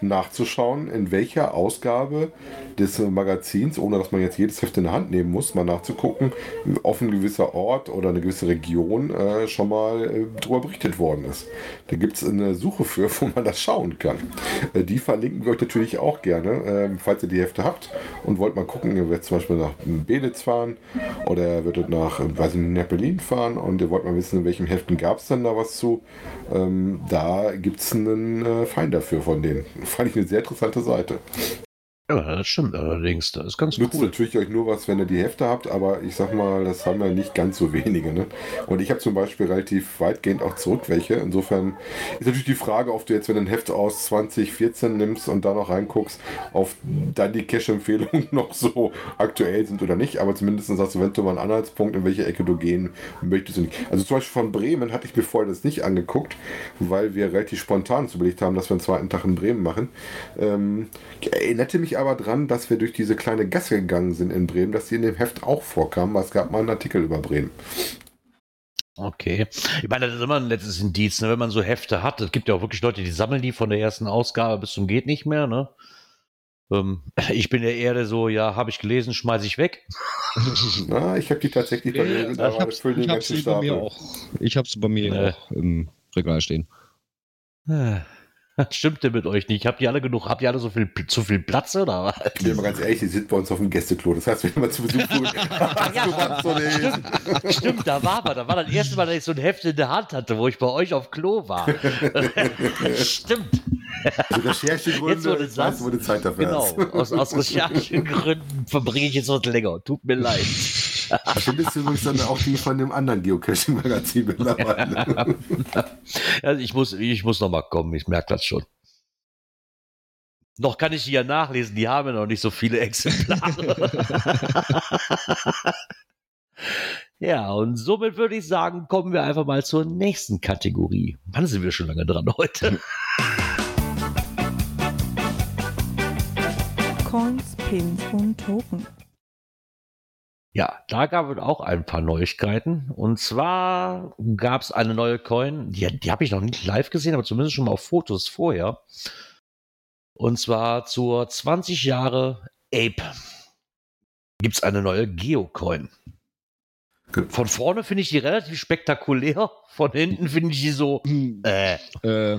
Speaker 4: nachzuschauen, in welcher Ausgabe des Magazins, ohne dass man jetzt jedes Heft in der Hand nehmen muss, mal nachzugucken, auf ein gewisser Ort oder eine gewisse Region äh, schon mal äh, darüber berichtet worden ist. Da gibt es eine Suche für, wo man das schauen kann. Äh, die verlinken wir euch natürlich auch gerne, ähm, falls ihr die Hefte habt und wollt mal gucken, ihr werdet zum Beispiel nach Belitz fahren oder ihr würdet nach, äh, weiß nicht, nach Berlin fahren und ihr wollt mal wissen, in welchem Heften gab es denn da was zu. Ähm, da gibt es einen äh, Feind dafür von denen. Fand ich eine sehr interessante Seite.
Speaker 2: Ja, das stimmt allerdings. Das ist ganz
Speaker 4: Nutzt
Speaker 2: cool.
Speaker 4: natürlich euch nur was, wenn ihr die Hefte habt, aber ich sag mal, das haben ja nicht ganz so wenige. Ne? Und ich habe zum Beispiel relativ weitgehend auch zurück welche. Insofern ist natürlich die Frage, ob du jetzt, wenn du ein Heft aus 2014 nimmst und da noch reinguckst, auf dann die Cash-Empfehlungen noch so aktuell sind oder nicht. Aber zumindest hast du eventuell mal einen Anhaltspunkt, in welche Ecke du gehen möchtest. Also zum Beispiel von Bremen hatte ich mir vorher das nicht angeguckt, weil wir relativ spontan überlegt haben, dass wir einen zweiten Tag in Bremen machen. Ähm, ich erinnerte mich aber dran, dass wir durch diese kleine Gasse gegangen sind in Bremen, dass sie in dem Heft auch vorkam, weil es gab mal einen Artikel über Bremen.
Speaker 2: Okay. Ich meine, das ist immer ein letztes Indiz, ne? wenn man so Hefte hat. Es gibt ja auch wirklich Leute, die sammeln die von der ersten Ausgabe bis zum geht nicht mehr. Ne? Ähm, ich bin ja eher so, ja, habe ich gelesen, schmeiße ich weg.
Speaker 4: Na, ich habe die tatsächlich bei mir
Speaker 3: ich hab's sie bei mir auch. Ich habe sie bei mir
Speaker 2: Nee.
Speaker 3: auch im Regal stehen.
Speaker 2: Das Stimmte mit euch nicht. Habt ihr alle genug? Habt ihr alle so viel, zu viel Platz oder was?
Speaker 4: Ich bin mal ganz ehrlich, die sind bei uns auf dem Gästeklo. Das heißt, wenn man zu Besuch du was so eine
Speaker 2: Stimmt, da war man. Da war das erste Mal, dass ich so ein Heft in der Hand hatte, wo ich bei euch auf Klo war. Stimmt.
Speaker 4: also Recherchegründe,
Speaker 2: Jetzt, wo du
Speaker 4: ich weiß,
Speaker 2: sagst,
Speaker 4: wo du Zeit dafür
Speaker 2: Genau. Aus, aus Recherchegründen verbringe ich jetzt was länger. Tut mir leid.
Speaker 4: Da findest du übrigens dann auch die von dem anderen Geocaching-Magazin mittlerweile.
Speaker 2: Also ich muss, ich muss noch mal kommen. Ich merke das schon. Noch kann ich die ja nachlesen. Die haben ja noch nicht so viele Exemplare. ja, und somit würde ich sagen, kommen wir einfach mal zur nächsten Kategorie. Wann sind wir schon lange dran heute?
Speaker 1: Coins, Pins und Token.
Speaker 2: Ja, da gab es auch ein paar Neuigkeiten. Und zwar gab es eine neue Coin, die, die habe ich noch nicht live gesehen, aber zumindest schon mal auf Fotos vorher. Und zwar zur 20 Jahre Ape gibt es eine neue Geocoin. Von vorne finde ich die relativ spektakulär, von hinten finde ich die so, äh,
Speaker 3: Äh,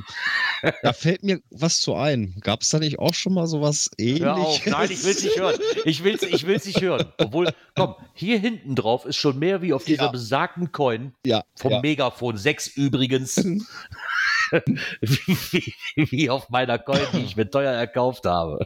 Speaker 3: da fällt mir was zu ein. Gab es da nicht auch schon mal sowas
Speaker 2: hör auf.
Speaker 3: ähnliches?
Speaker 2: Nein, ich will es nicht hören. Ich will es ich will's nicht hören. Obwohl, komm, hier hinten drauf ist schon mehr wie auf dieser
Speaker 3: Ja.
Speaker 2: besagten Coin.
Speaker 3: Ja,
Speaker 2: Vom
Speaker 3: ja.
Speaker 2: Megafon 6 übrigens. wie, wie, wie auf meiner Coin, die ich mir teuer erkauft habe.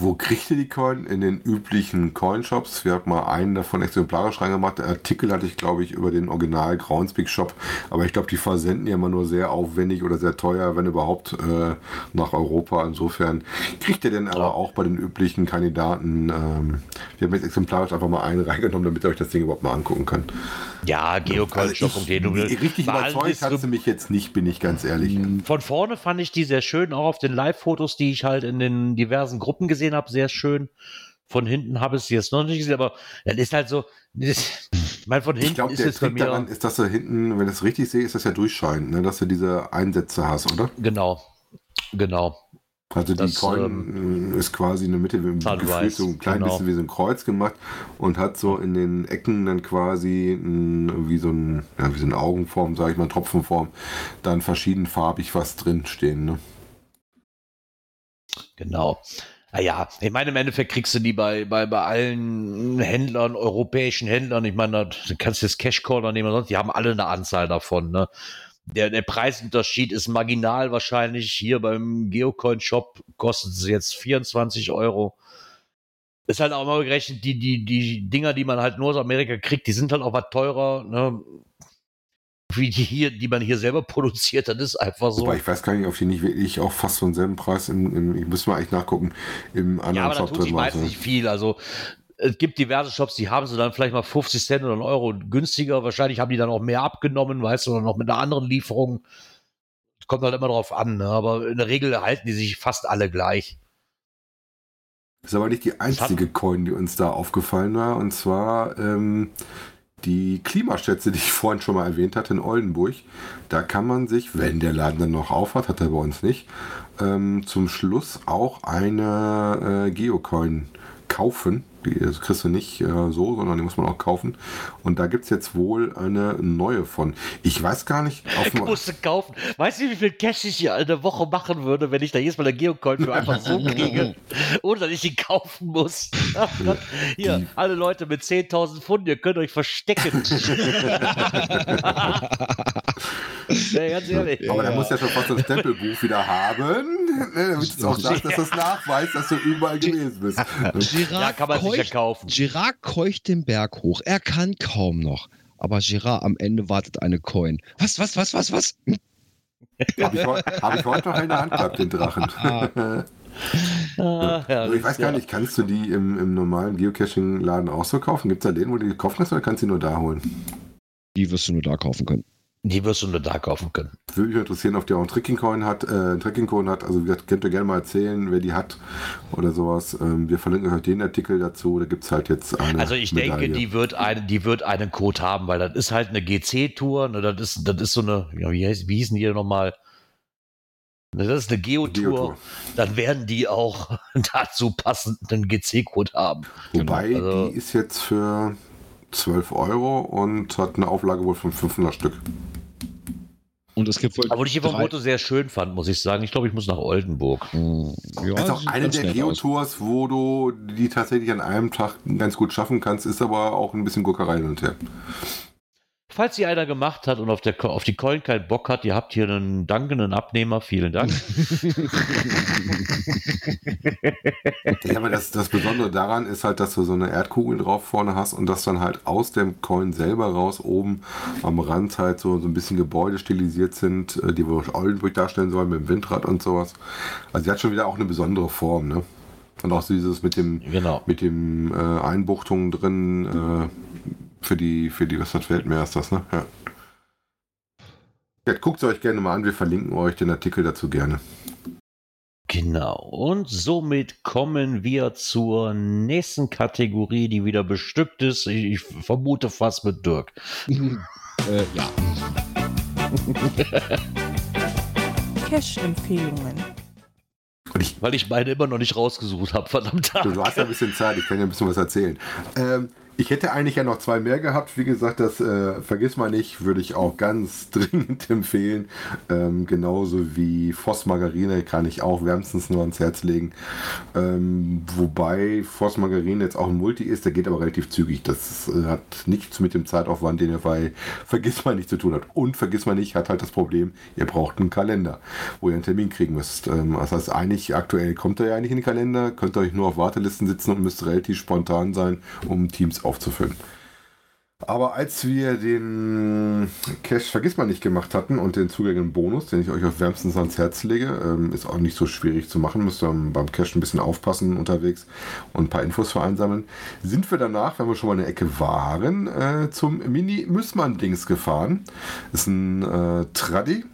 Speaker 4: Wo kriegt ihr die Coin? In den üblichen Coinshops. Wir haben mal einen davon exemplarisch reingemacht. Der Artikel hatte ich, glaube ich, über den Original Groundspeak Shop. Aber ich glaube, die versenden ja immer nur sehr aufwendig oder sehr teuer, wenn überhaupt, äh, nach Europa. Insofern kriegt ihr denn aber
Speaker 2: Ja.
Speaker 4: auch bei den üblichen Kandidaten. Ähm, wir haben jetzt exemplarisch einfach mal einen reingenommen, damit ihr euch das Ding überhaupt mal angucken könnt.
Speaker 2: Ja, geocoin-shop.de.
Speaker 4: Also ich, richtig überzeugt hat sie mich jetzt nicht, bin ich ganz ehrlich.
Speaker 2: Von vorne fand ich die sehr schön, auch auf den Live-Fotos, die ich halt in den diversen Gruppen gesehen habe, sehr schön. Von hinten habe ich sie jetzt noch nicht gesehen, aber das ist halt so. Das, ich meine, von
Speaker 4: Ich
Speaker 2: hinten
Speaker 4: glaube,
Speaker 2: ist
Speaker 4: der
Speaker 2: es bei mir.
Speaker 4: daran ist, dass du hinten, wenn ich das richtig sehe, ist das ja durchscheinend, ne? dass du diese Einsätze hast, oder?
Speaker 2: Genau. Genau.
Speaker 4: Also die
Speaker 2: Das,
Speaker 4: Coin äh, ist quasi in der Mitte wie
Speaker 2: Sunrise,
Speaker 4: gefühlt so ein klein
Speaker 2: genau.
Speaker 4: bisschen wie so ein Kreuz gemacht und hat so in den Ecken dann quasi ein, wie so ein ja, wie so eine Augenform, sage ich mal, Tropfenform, dann verschiedenfarbig was drin stehen. Ne?
Speaker 2: Genau. Naja, ich meine, im Endeffekt kriegst du die bei, bei, bei allen Händlern, europäischen Händlern. Ich meine, du kannst jetzt Cash-Corner nehmen, sonst, die haben alle eine Anzahl davon. Ne? Der, der Preisunterschied ist marginal wahrscheinlich. Hier beim Geocoin-Shop kostet es jetzt 24 Euro. Ist halt auch mal gerechnet, die, die, die Dinger, die man halt nur aus Amerika kriegt, die sind halt auch was teurer. Ne? Wie die hier, die man hier selber produziert, das ist einfach so.
Speaker 4: Wobei ich weiß gar nicht, ob die nicht wirklich auch fast von selben Preis im, im ich muss mal eigentlich nachgucken, im anderen
Speaker 2: Ja, aber da
Speaker 4: Shop
Speaker 2: tut
Speaker 4: drin war.
Speaker 2: nicht viel. Also es gibt diverse Shops, die haben sie dann vielleicht mal 50 Cent oder einen Euro günstiger. Wahrscheinlich haben die dann auch mehr abgenommen, weißt du, oder noch mit einer anderen Lieferung. Kommt halt immer drauf an, ne? aber in der Regel halten die sich fast alle gleich.
Speaker 4: Das ist aber nicht die einzige Coin, die uns da aufgefallen war. Und zwar ähm, die Klimaschätze, die ich vorhin schon mal erwähnt hatte in Oldenburg, da kann man sich, wenn der Laden dann noch aufhat, hat er bei uns nicht, ähm, zum Schluss auch eine äh, Geocoin kaufen. Die das kriegst du nicht äh, so, sondern die muss man auch kaufen. Und da gibt es jetzt wohl eine neue von. Ich weiß gar nicht.
Speaker 2: ich musste kaufen. Weißt du, wie viel Cash ich hier eine Woche machen würde, wenn ich da jedes Mal eine Geocoin für einfach so kriege, ohne dass ich die kaufen muss? Hier, die. alle Leute mit 10.000 Pfund, ihr könnt euch verstecken.
Speaker 4: ja, ganz ehrlich. Aber ja. da muss ja schon fast ein Stempelbuch wieder haben, ne, damit es auch sagt, dass das nachweist, dass du überall gewesen bist.
Speaker 2: ja, kann man sicher kaufen.
Speaker 3: Girard keucht den Berg hoch. Er kann kaum noch. Aber Girard am Ende wartet eine Coin. Was, was, was, was, was?
Speaker 4: Habe ich, hab ich heute noch in der Hand gehabt, den Drachen. Ah. Ja, ich weiß gar nicht, kannst du die im, im normalen Geocaching-Laden auch so kaufen? Gibt es da den, wo du die gekauft hast, oder kannst du die nur da holen?
Speaker 3: Die wirst du nur da kaufen können.
Speaker 2: Die wirst du nur da kaufen können.
Speaker 4: Würde mich interessieren, ob der auch einen Tracking-Coin hat, äh, einen Tracking-Coin hat. Also, wie gesagt, könnt ihr gerne mal erzählen, wer die hat oder sowas. Ähm, wir verlinken euch den Artikel dazu. Da gibt es halt jetzt eine.
Speaker 2: Also, ich Medaille. denke, die wird, eine, die wird einen Code haben, weil das ist halt eine GC-Tour. Ne, das, ist, das ist so eine, ja, wie, heißt, wie hießen die nochmal? Das ist eine Geotour. Geo dann werden die auch dazu passend einen GC-Code haben.
Speaker 4: Wobei, also, die ist jetzt für 12 Euro und hat eine Auflage wohl von 500 Stück.
Speaker 2: Und es gibt wohl. Aber ich vom Foto sehr schön fand, muss ich sagen. Ich glaube, ich muss nach Oldenburg.
Speaker 4: Hm. Ja, das ist auch eine der Geotours, wo du die tatsächlich an einem Tag ganz gut schaffen kannst, ist aber auch ein bisschen Guckerei hin und her.
Speaker 2: Falls sie einer gemacht hat und auf, der, auf die Coin keinen Bock hat, ihr habt hier einen dankenden Abnehmer. Vielen Dank.
Speaker 4: ja, aber das, das Besondere daran ist halt, dass du so eine Erdkugel drauf vorne hast und dass dann halt aus dem Coin selber raus oben am Rand halt so, so ein bisschen Gebäude stilisiert sind, äh, die wohl Oldenburg darstellen sollen mit dem Windrad und sowas. Also die hat schon wieder auch eine besondere Form, ne? Und auch dieses mit dem, genau. mit dem äh, Einbuchtungen drin, äh, für die, für die, was das Weltmeer ist das, ne? Ja. ja Guckt es euch gerne mal an, wir verlinken euch den Artikel dazu gerne.
Speaker 2: Genau, und somit kommen wir zur nächsten Kategorie, die wieder bestückt ist. Ich, ich vermute fast mit Dirk.
Speaker 3: äh, ja.
Speaker 1: Cash-Empfehlungen.
Speaker 2: Weil ich meine immer noch nicht rausgesucht habe, verdammt.
Speaker 4: Du, du, hast ja ein bisschen Zeit, ich kann ja ein bisschen was erzählen. Ähm, ich hätte eigentlich ja noch zwei mehr gehabt. Wie gesagt, das äh, vergiss mal nicht, würde ich auch ganz dringend empfehlen. Ähm, genauso wie Voss Margarine kann ich auch wärmstens nur ans Herz legen. Ähm, wobei Voss Margarine jetzt auch ein Multi ist, der geht aber relativ zügig. Das äh, hat nichts mit dem Zeitaufwand, den er bei Vergiss mal nicht zu tun hat. Und Vergiss mal nicht hat halt das Problem, ihr braucht einen Kalender, wo ihr einen Termin kriegen müsst. Ähm, das heißt, eigentlich aktuell kommt er ja eigentlich in den Kalender, könnt ihr euch nur auf Wartelisten sitzen und müsst relativ spontan sein, um Teams aufzunehmen aufzufüllen. Aber als wir den Cache Vergiss mal nicht gemacht hatten und den zugänglichen Bonus, den ich euch auf wärmstens ans Herz lege, ähm, ist auch nicht so schwierig zu machen, müsst ihr beim Cache ein bisschen aufpassen unterwegs und ein paar Infos vereinsammeln, sind wir danach, wenn wir schon mal in der Ecke waren, äh, zum Mini-Müssmann-Dings gefahren. Das ist ein äh, Traddy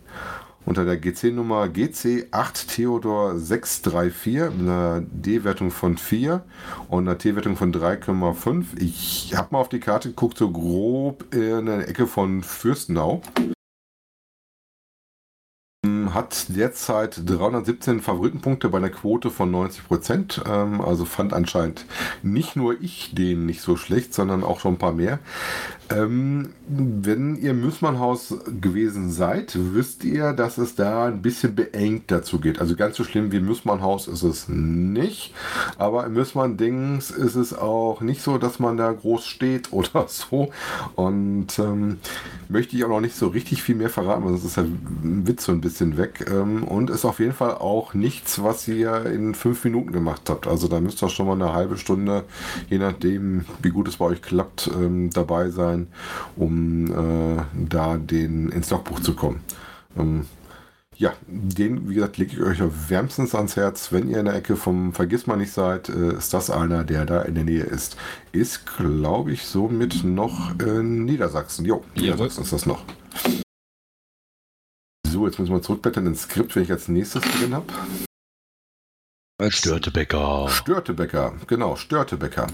Speaker 4: unter der GC-Nummer GC8 Theodor 634 mit einer D-Wertung von 4 und einer T-Wertung von 3,5. Ich habe mal auf die Karte geguckt, so grob in der Ecke von Fürstenau hat derzeit 317 Favoritenpunkte bei einer Quote von 90 Prozent. Ähm, also fand anscheinend nicht nur ich den nicht so schlecht, sondern auch schon ein paar mehr. Ähm, wenn ihr Müssmannhaus gewesen seid, wisst ihr, dass es da ein bisschen beengt dazu geht. Also ganz so schlimm wie Müssmannhaus ist es nicht. Aber im Müssmann-Dings ist es auch nicht so, dass man da groß steht oder so. Und ähm, möchte ich auch noch nicht so richtig viel mehr verraten, weil sonst ist der Witz so ein bisschen weg. Ähm, und ist auf jeden Fall auch nichts, was ihr in fünf Minuten gemacht habt. Also da müsst ihr schon mal eine halbe Stunde, je nachdem, wie gut es bei euch klappt, ähm, dabei sein, um äh, da den ins Logbuch zu kommen. Ähm, ja, den, wie gesagt, lege ich euch wärmstens ans Herz. Wenn ihr in der Ecke vom Vergiss mal nicht seid, äh, ist das einer, der da in der Nähe ist. Ist, glaube ich, somit noch in Niedersachsen. Jo, Niedersachsen ist das noch. So, jetzt müssen wir zurückblättern ins Skript, wenn ich als nächstes drin habe.
Speaker 2: Störtebäcker.
Speaker 4: Störtebäcker, genau, Störtebäcker.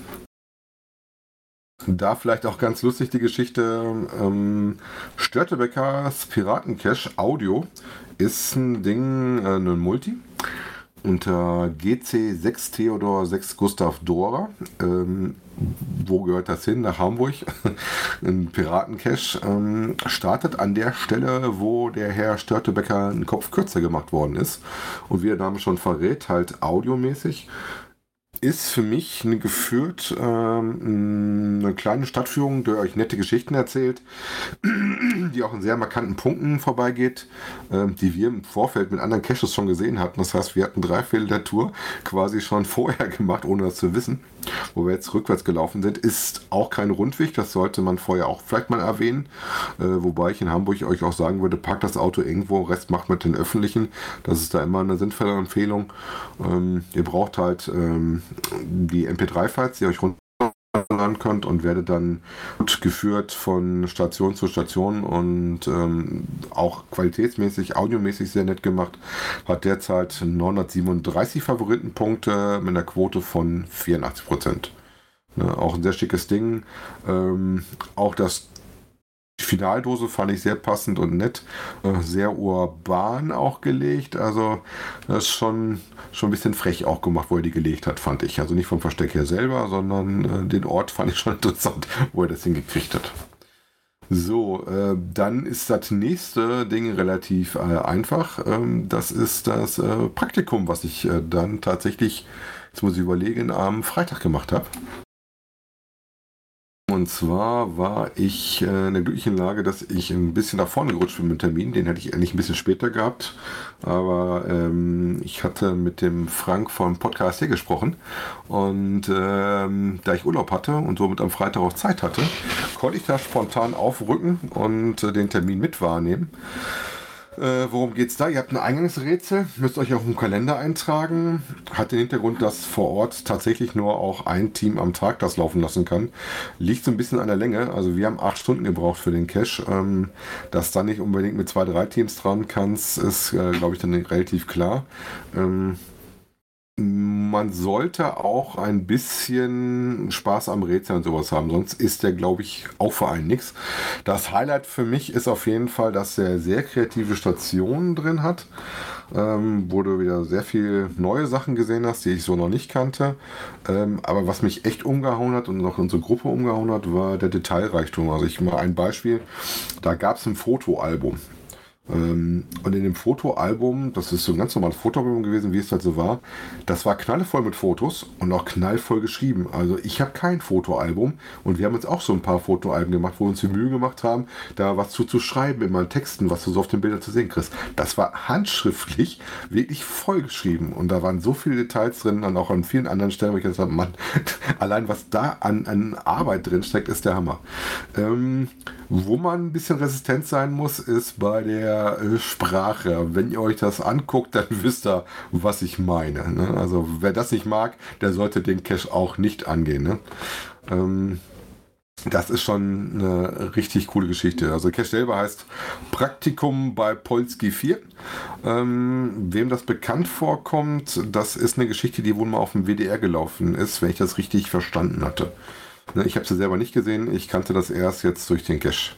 Speaker 4: Da vielleicht auch ganz lustig die Geschichte. Ähm, Störtebeckers Piratencache Audio ist ein Ding, äh, ein Multi unter GC 6 Theodor 6 Gustav Dora. Ähm, wo gehört das hin? Nach Hamburg. Ein Piratencache ähm, startet an der Stelle, wo der Herr Störtebecker einen Kopf kürzer gemacht worden ist. Und wie der Name schon verrät, halt audiomäßig ist für mich eine geführt ähm, eine kleine Stadtführung, die euch nette Geschichten erzählt, die auch in sehr markanten Punkten vorbeigeht, ähm, die wir im Vorfeld mit anderen Caches schon gesehen hatten. Das heißt, wir hatten drei Viertel der Tour quasi schon vorher gemacht, ohne das zu wissen. Wo wir jetzt rückwärts gelaufen sind, ist auch kein Rundweg. Das sollte man vorher auch vielleicht mal erwähnen. Äh, wobei ich in Hamburg euch auch sagen würde, parkt das Auto irgendwo, Rest macht mit den Öffentlichen. Das ist da immer eine sinnvolle Empfehlung. Ähm, ihr braucht halt ähm, die MP3-Files, die euch runterladen könnt und werdet dann geführt von Station zu Station und ähm, auch qualitätsmäßig, audiomäßig sehr nett gemacht. Hat derzeit 937 Favoritenpunkte mit einer Quote von 84 Prozent. Ne, auch ein sehr schickes Ding. Ähm, auch das die Finaldose fand ich sehr passend und nett, äh, sehr urban auch gelegt. Also das ist schon, schon ein bisschen frech auch gemacht, wo er die gelegt hat, fand ich. Also nicht vom Versteck her selber, sondern äh, den Ort fand ich schon interessant, wo er das hingekriegt hat. So, äh, dann ist das nächste Ding relativ äh, einfach. Ähm, das ist das äh, Praktikum, was ich äh, dann tatsächlich, jetzt muss ich überlegen, am Freitag gemacht habe. Und zwar war ich äh, in der glücklichen Lage, dass ich ein bisschen nach vorne gerutscht bin mit dem Termin. Den hätte ich eigentlich ein bisschen später gehabt. Aber ähm, ich hatte mit dem Frank vom Podcast hier gesprochen. Und ähm, da ich Urlaub hatte und somit am Freitag auch Zeit hatte, konnte ich da spontan aufrücken und äh, den Termin mit wahrnehmen. Äh, worum es da? Ihr habt ein Eingangsrätsel, müsst euch auch im Kalender eintragen. Hat den Hintergrund, dass vor Ort tatsächlich nur auch ein Team am Tag das laufen lassen kann. Liegt so ein bisschen an der Länge. Also wir haben acht Stunden gebraucht für den Cache. Ähm, dass da nicht unbedingt mit zwei, drei Teams dran kannst, ist, äh, glaube ich, dann relativ klar. Ähm, man sollte auch ein bisschen Spaß am Rätsel und sowas haben, sonst ist der, glaube ich, auch für einen nichts. Das Highlight für mich ist auf jeden Fall, dass er sehr kreative Stationen drin hat, ähm, wo du wieder sehr viel neue Sachen gesehen hast, die ich so noch nicht kannte. Ähm, aber was mich echt umgehauen hat und noch unsere Gruppe umgehauen hat, war der Detailreichtum. Also ich mal ein Beispiel, da gab es ein Fotoalbum. Ähm, und in dem Fotoalbum, das ist so ein ganz normales Fotoalbum gewesen, wie es halt so war, das war knallvoll mit Fotos und auch knallvoll geschrieben. Also ich habe kein Fotoalbum und wir haben jetzt auch so ein paar Fotoalben gemacht, wo wir uns die Mühe gemacht haben, da was zu, zu schreiben in meinen Texten, was du so auf den Bildern zu sehen kriegst. Das war handschriftlich wirklich voll geschrieben und da waren so viele Details drin und auch an vielen anderen Stellen, wo ich gesagt habe, Mann, allein was da an, an Arbeit drin steckt, ist der Hammer. Ähm, wo man ein bisschen resistent sein muss, ist bei der Sprache. Wenn ihr euch das anguckt, dann wisst ihr, was ich meine. Ne? Also wer das nicht mag, der sollte den Cache auch nicht angehen. Ne? Ähm, das ist schon eine richtig coole Geschichte. Also Cache selber heißt Praktikum bei Polski 4. Ähm, wem das bekannt vorkommt, das ist eine Geschichte, die wohl mal auf dem WDR gelaufen ist, wenn ich das richtig verstanden hatte. Ne, ich habe sie selber nicht gesehen. Ich kannte das erst jetzt durch den Cache.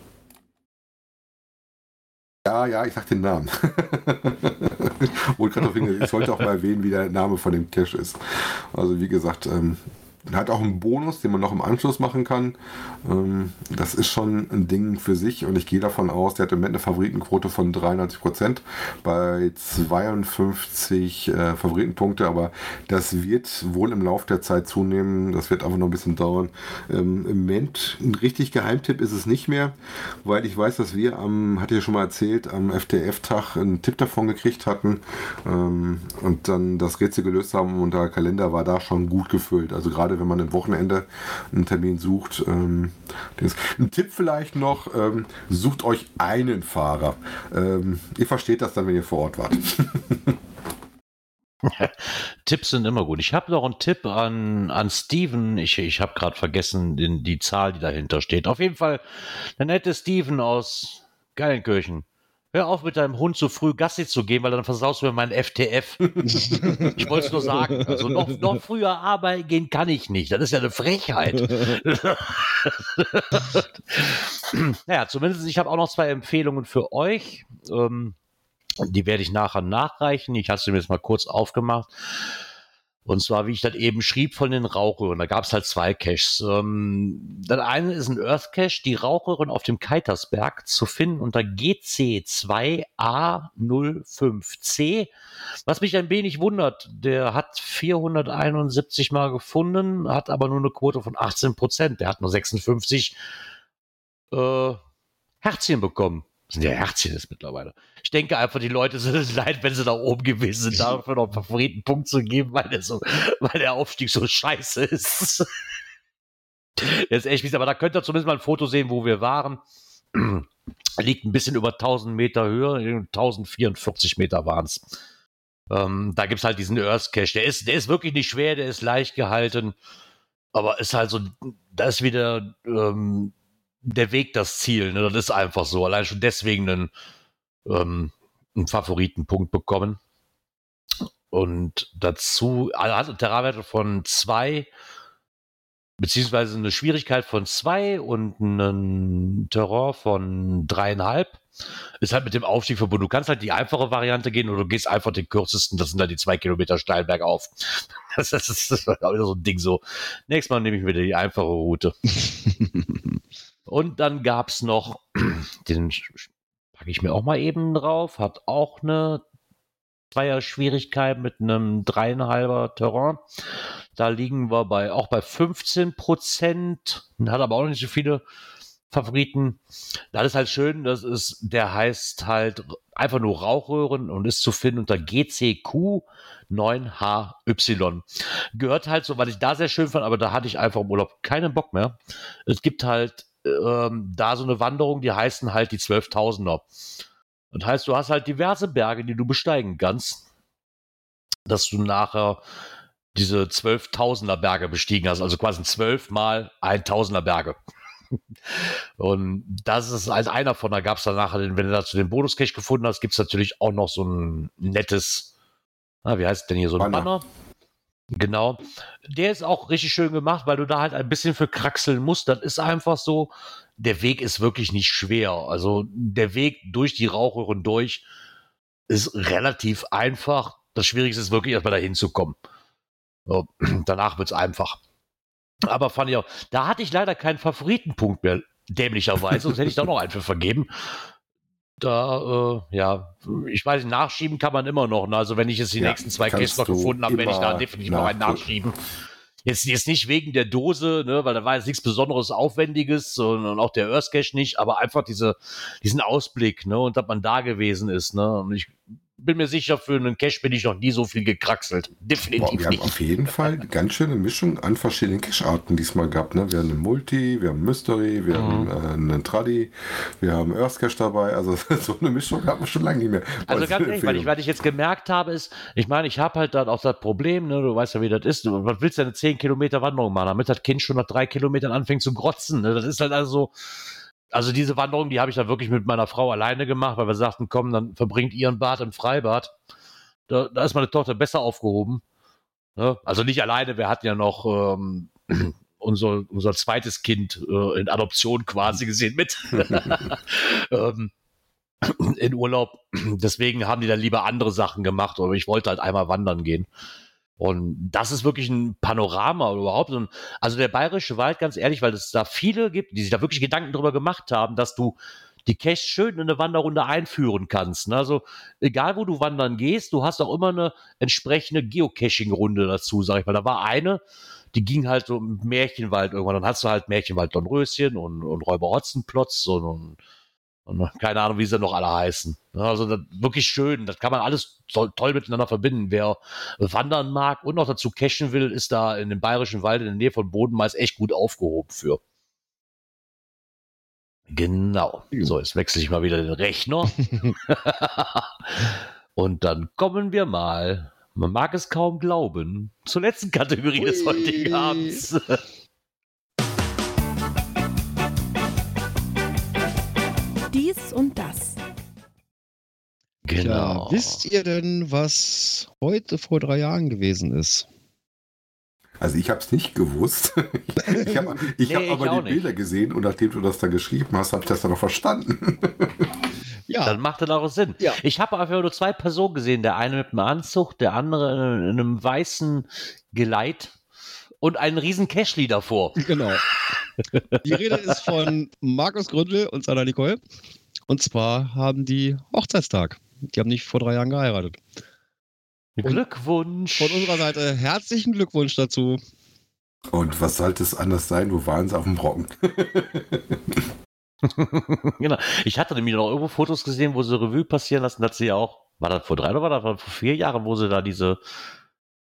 Speaker 4: Ja, ja, ich sag den Namen. ich sollte auch mal erwähnen, wie der Name von dem Cache ist. Also wie gesagt, ähm, hat auch einen Bonus, den man noch im Anschluss machen kann. Ähm, das ist schon ein Ding für sich und ich gehe davon aus, der hat im Moment eine Favoritenquote von 93 Prozent bei 52 äh, Favoritenpunkte, aber das wird wohl im Laufe der Zeit zunehmen. Das wird einfach noch ein bisschen dauern. Ähm, Im Moment ein richtig Geheimtipp ist es nicht mehr, weil ich weiß, dass wir am, hatte ich ja schon mal erzählt, am FTF-Tag einen Tipp davon gekriegt hatten ähm, und dann das Rätsel gelöst haben und der Kalender war da schon gut gefüllt. Also gerade gerade wenn man am Wochenende einen Termin sucht. Ähm, ein Tipp vielleicht noch, ähm, sucht euch einen Fahrer. Ähm, ihr versteht das dann, wenn ihr vor Ort wart.
Speaker 2: Tipps sind immer gut. Ich habe noch einen Tipp an, an Steven. Ich, ich habe gerade vergessen den, die Zahl, die dahinter steht. Auf jeden Fall der nette Steven aus Geilenkirchen. Hör auf mit deinem Hund so früh Gassi zu gehen, weil dann versaust du mir meinen FTF. ich wollte es nur sagen. Also noch, noch früher arbeiten gehen kann ich nicht. Das ist ja eine Frechheit. naja, zumindest ich habe auch noch zwei Empfehlungen für euch. Ähm, die werde ich nachher nachreichen. Ich hatte sie mir jetzt mal kurz aufgemacht. Und zwar, wie ich das eben schrieb, von den Rauchröhren. Da gab es halt zwei Caches. Ähm, das eine ist ein Earth Cache, die Rauchröhren auf dem Keitersberg zu finden unter GC2A05C. Was mich ein wenig wundert, der hat 471 Mal gefunden, hat aber nur eine Quote von 18 Prozent. Der hat nur 56 äh, Herzchen bekommen sind ja Herzchen ist mittlerweile. Ich denke einfach, die Leute sind leid, wenn sie da oben gewesen sind, dafür noch einen Favoritenpunkt zu geben, weil der so, weil der Aufstieg so scheiße ist. Der ist echt mies, aber da könnt ihr zumindest mal ein Foto sehen, wo wir waren. Liegt ein bisschen über 1000 Meter Höhe, 1044 Meter waren es. Ähm, da gibt es halt diesen Earth Cache. Der ist, der ist wirklich nicht schwer, der ist leicht gehalten, aber ist halt so, da wieder ähm, der Weg das Ziel. Ne? Das ist einfach so. Allein schon deswegen einen, ähm, einen Favoritenpunkt bekommen. Und dazu also hat eine Terrainwerte von zwei, beziehungsweise eine Schwierigkeit von zwei und einen Terror von dreieinhalb. Ist halt mit dem Aufstieg verbunden. Du kannst halt die einfache Variante gehen oder du gehst einfach den kürzesten, das sind dann die zwei Kilometer steil bergauf. Das, das, ist, das ist wieder so ein Ding so. Nächstes Mal nehme ich wieder die einfache Route. Und dann gab es noch, den packe ich mir auch mal eben drauf, hat auch eine Zweier-Schwierigkeit mit einem dreieinhalber Terrain. Da liegen wir bei auch bei 15 Prozent, hat aber auch nicht so viele Favoriten. Das ist halt schön, das ist, der heißt halt einfach nur Rauchröhren und ist zu finden unter GCQ 9HY. Gehört halt so, weil ich da sehr schön fand, aber da hatte ich einfach im Urlaub keinen Bock mehr. Es gibt halt ähm, da so eine Wanderung, die heißen halt die 12.000er. Das heißt, du hast halt diverse Berge, die du besteigen kannst, dass du nachher diese 12.000er Berge bestiegen hast, also quasi 12 mal 1.000er Berge. Und das ist als einer von, da gab es dann nachher, wenn du dazu den Bonus-Cache gefunden hast, gibt es natürlich auch noch so ein nettes, na, wie heißt denn hier, so ein Banner. Banner. Genau. Der ist auch richtig schön gemacht, weil du da halt ein bisschen für kraxeln musst. Das ist einfach so. Der Weg ist wirklich nicht schwer. Also der Weg durch die Rauchröhren durch ist relativ einfach. Das Schwierigste ist wirklich erstmal dahin zu kommen. So, danach wird es einfach. Aber fand ich auch, da hatte ich leider keinen Favoritenpunkt mehr, dämlicherweise, sonst hätte ich da noch einen für vergeben da, äh, ja, ich weiß, nachschieben kann man immer noch. Ne? Also wenn ich jetzt die ja, nächsten zwei Caches noch gefunden habe, werde ich da definitiv noch einen nachschieben. Jetzt, jetzt nicht wegen der Dose, ne, weil da war jetzt nichts Besonderes Aufwendiges und auch der Earth Cache nicht, aber einfach diese, diesen Ausblick, ne, und dass man da gewesen ist, ne. Und ich bin mir sicher, für einen Cache bin ich noch nie so viel gekraxelt. Definitiv Boah,
Speaker 4: wir
Speaker 2: nicht.
Speaker 4: haben auf jeden Fall eine ganz schöne Mischung an verschiedenen Cache-Arten diesmal gehabt. Ne? Wir haben eine Multi, wir haben Mystery, wir mhm. haben äh, einen Tradi, wir haben Earth Cache dabei. Also so eine Mischung haben wir schon lange nicht mehr.
Speaker 2: Also ganz ehrlich, weil ich, weil ich jetzt gemerkt habe, ist, ich meine, ich habe halt dann auch das Problem, ne? du weißt ja, wie das ist. Du, was willst du denn eine 10 Kilometer Wanderung machen, damit das Kind schon nach drei Kilometern anfängt zu grotzen? Ne? Das ist halt also so also diese Wanderung, die habe ich dann wirklich mit meiner Frau alleine gemacht, weil wir sagten, komm, dann verbringt ihr ein Bad im Freibad. Da, da ist meine Tochter besser aufgehoben. Ne? Also nicht alleine, wir hatten ja noch ähm, unser, unser zweites Kind äh, in Adoption quasi gesehen mit. ähm, in Urlaub. Deswegen haben die dann lieber andere Sachen gemacht, aber ich wollte halt einmal wandern gehen. Und das ist wirklich ein Panorama überhaupt. So also der Bayerische Wald, ganz ehrlich, weil es da viele gibt, die sich da wirklich Gedanken darüber gemacht haben, dass du die Cache schön in eine Wanderrunde einführen kannst. Ne? Also egal, wo du wandern gehst, du hast auch immer eine entsprechende Geocaching-Runde dazu, sag ich mal. Da war eine, die ging halt so im Märchenwald irgendwann. Dann hast du halt Märchenwald Dornröschen und, und Räuber Hotzenplotz und, und und keine Ahnung, wie sie noch alle heißen. Also wirklich schön. Das kann man alles toll, toll, miteinander verbinden. Wer wandern mag und noch dazu cashen will, ist da in dem bayerischen Wald in der Nähe von Bodenmais echt gut aufgehoben für. Genau. So, jetzt wechsle ich mal wieder den Rechner. und dann kommen wir mal, man mag es kaum glauben, zur letzten Kategorie Ui. des heutigen Abends. Genau.
Speaker 3: Ja, wisst ihr denn, was heute vor drei Jahren gewesen ist?
Speaker 4: Also ich habe es nicht gewusst. ich habe ich
Speaker 2: Nee,
Speaker 4: hab aber die
Speaker 2: nicht.
Speaker 4: Bilder gesehen und nachdem du das dann geschrieben hast, habe ich das dann noch verstanden.
Speaker 3: Ja,
Speaker 2: Dann macht das auch Sinn.
Speaker 3: Ja.
Speaker 2: Ich habe einfach nur zwei Personen gesehen. Der eine mit einem Anzug, der andere in einem weißen Geleit und einen riesen Cashly davor.
Speaker 3: genau. Die Rede ist von Markus Gründel und seiner Nicole. Und zwar haben die Hochzeitstag. Die haben nicht vor drei Jahren geheiratet.
Speaker 2: Glückwunsch.
Speaker 3: Von unserer Seite herzlichen Glückwunsch dazu.
Speaker 4: Und was sollte es anders sein? Wo waren sie auf dem Brocken?
Speaker 2: genau. Ich hatte nämlich noch irgendwo Fotos gesehen, wo sie Revue passieren lassen, dass sie auch, war das vor drei oder war das vor vier Jahren, wo sie da diese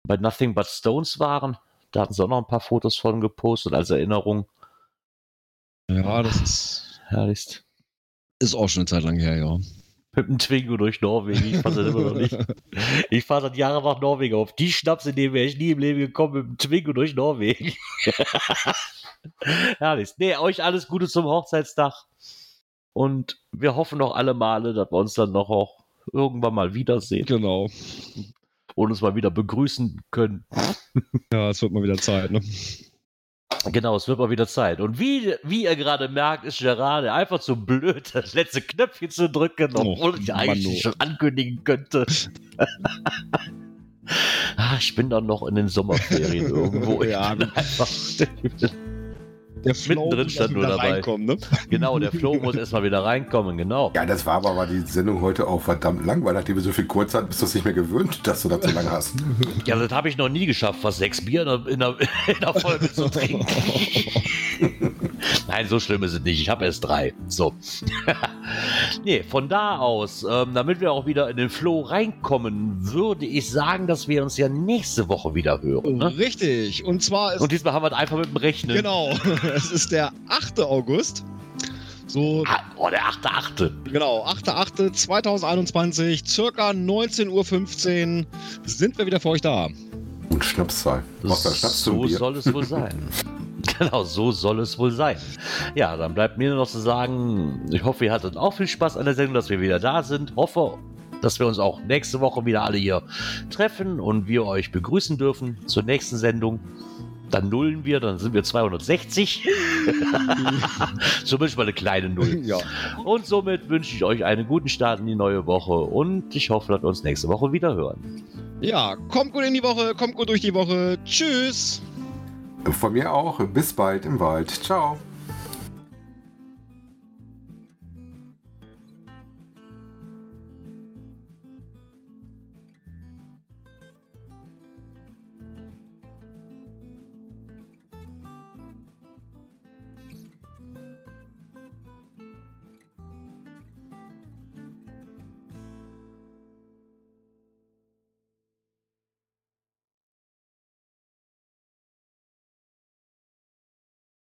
Speaker 2: bei Nothing But Stones waren. Da hatten sie auch noch ein paar Fotos von gepostet als Erinnerung.
Speaker 3: Ja, das ist,
Speaker 2: Herrlichst.
Speaker 3: ist auch schon eine Zeit lang her, ja.
Speaker 2: Mit dem Twingo durch Norwegen. Ich fand das immer noch nicht. Ich fahre seit Jahren nach Norwegen auf. Die Schnaps, in dem wäre ich nie im Leben gekommen mit dem Twingo durch Norwegen. Herrlich. Nee, euch alles Gute zum Hochzeitstag. Und wir hoffen noch alle Male, dass wir uns dann noch auch irgendwann mal wiedersehen
Speaker 3: Genau.
Speaker 2: und uns mal wieder begrüßen können.
Speaker 3: Ja, es wird mal wieder Zeit, ne?
Speaker 2: Genau, es wird mal wieder Zeit. Und wie, wie ihr gerade merkt, ist gerade einfach zu blöd, das letzte Knöpfchen zu drücken,
Speaker 3: Oh,
Speaker 2: obwohl ich eigentlich
Speaker 3: oh.
Speaker 2: schon ankündigen könnte. ah, ich bin dann noch in den Sommerferien irgendwo. Ich
Speaker 3: Ja,
Speaker 2: bin einfach,
Speaker 3: Der Flow
Speaker 2: Mittendrin
Speaker 3: muss
Speaker 2: stand
Speaker 3: erst
Speaker 2: nur
Speaker 3: wieder
Speaker 2: dabei.
Speaker 3: reinkommen, ne?
Speaker 2: genau, der Flo muss erstmal wieder reinkommen, genau.
Speaker 4: Ja, das war aber, war die Sendung heute auch verdammt lang, weil nachdem wir so viel kurz hatten, bist du es nicht mehr gewöhnt, dass du das so lange hast.
Speaker 2: Ja, das habe ich noch nie geschafft, fast sechs Bier in der, in der, in der Folge zu trinken. Nein, so schlimm ist es nicht. Ich habe erst drei. So. nee, von da aus, ähm, damit wir auch wieder in den Flow reinkommen, würde ich sagen, dass wir uns ja nächste Woche wieder hören. Ne?
Speaker 3: Richtig. Und zwar ist
Speaker 2: Und diesmal haben wir es einfach mit dem Rechnen.
Speaker 3: Genau, es ist der 8. August. So,
Speaker 2: Ah, oh, der 8.8.
Speaker 3: genau, 8.8.2021, circa 19.15 Uhr sind wir wieder für euch da.
Speaker 4: Und Schnaps zum
Speaker 2: So
Speaker 4: Bier?
Speaker 2: soll es wohl sein. Genau, so soll es wohl sein. Ja, dann bleibt mir nur noch zu sagen, ich hoffe, ihr hattet auch viel Spaß an der Sendung, dass wir wieder da sind. Hoffe, dass wir uns auch nächste Woche wieder alle hier treffen und wir euch begrüßen dürfen zur nächsten Sendung. Dann nullen wir, dann sind wir 260. Zumindest mal eine kleine Null.
Speaker 3: Ja,
Speaker 2: Und somit wünsche ich euch einen guten Start in die neue Woche und ich hoffe, dass wir uns nächste Woche wieder hören.
Speaker 3: ja, kommt gut in die Woche, kommt gut durch die Woche. Tschüss.
Speaker 4: Von mir auch. Bis bald im Wald. Ciao.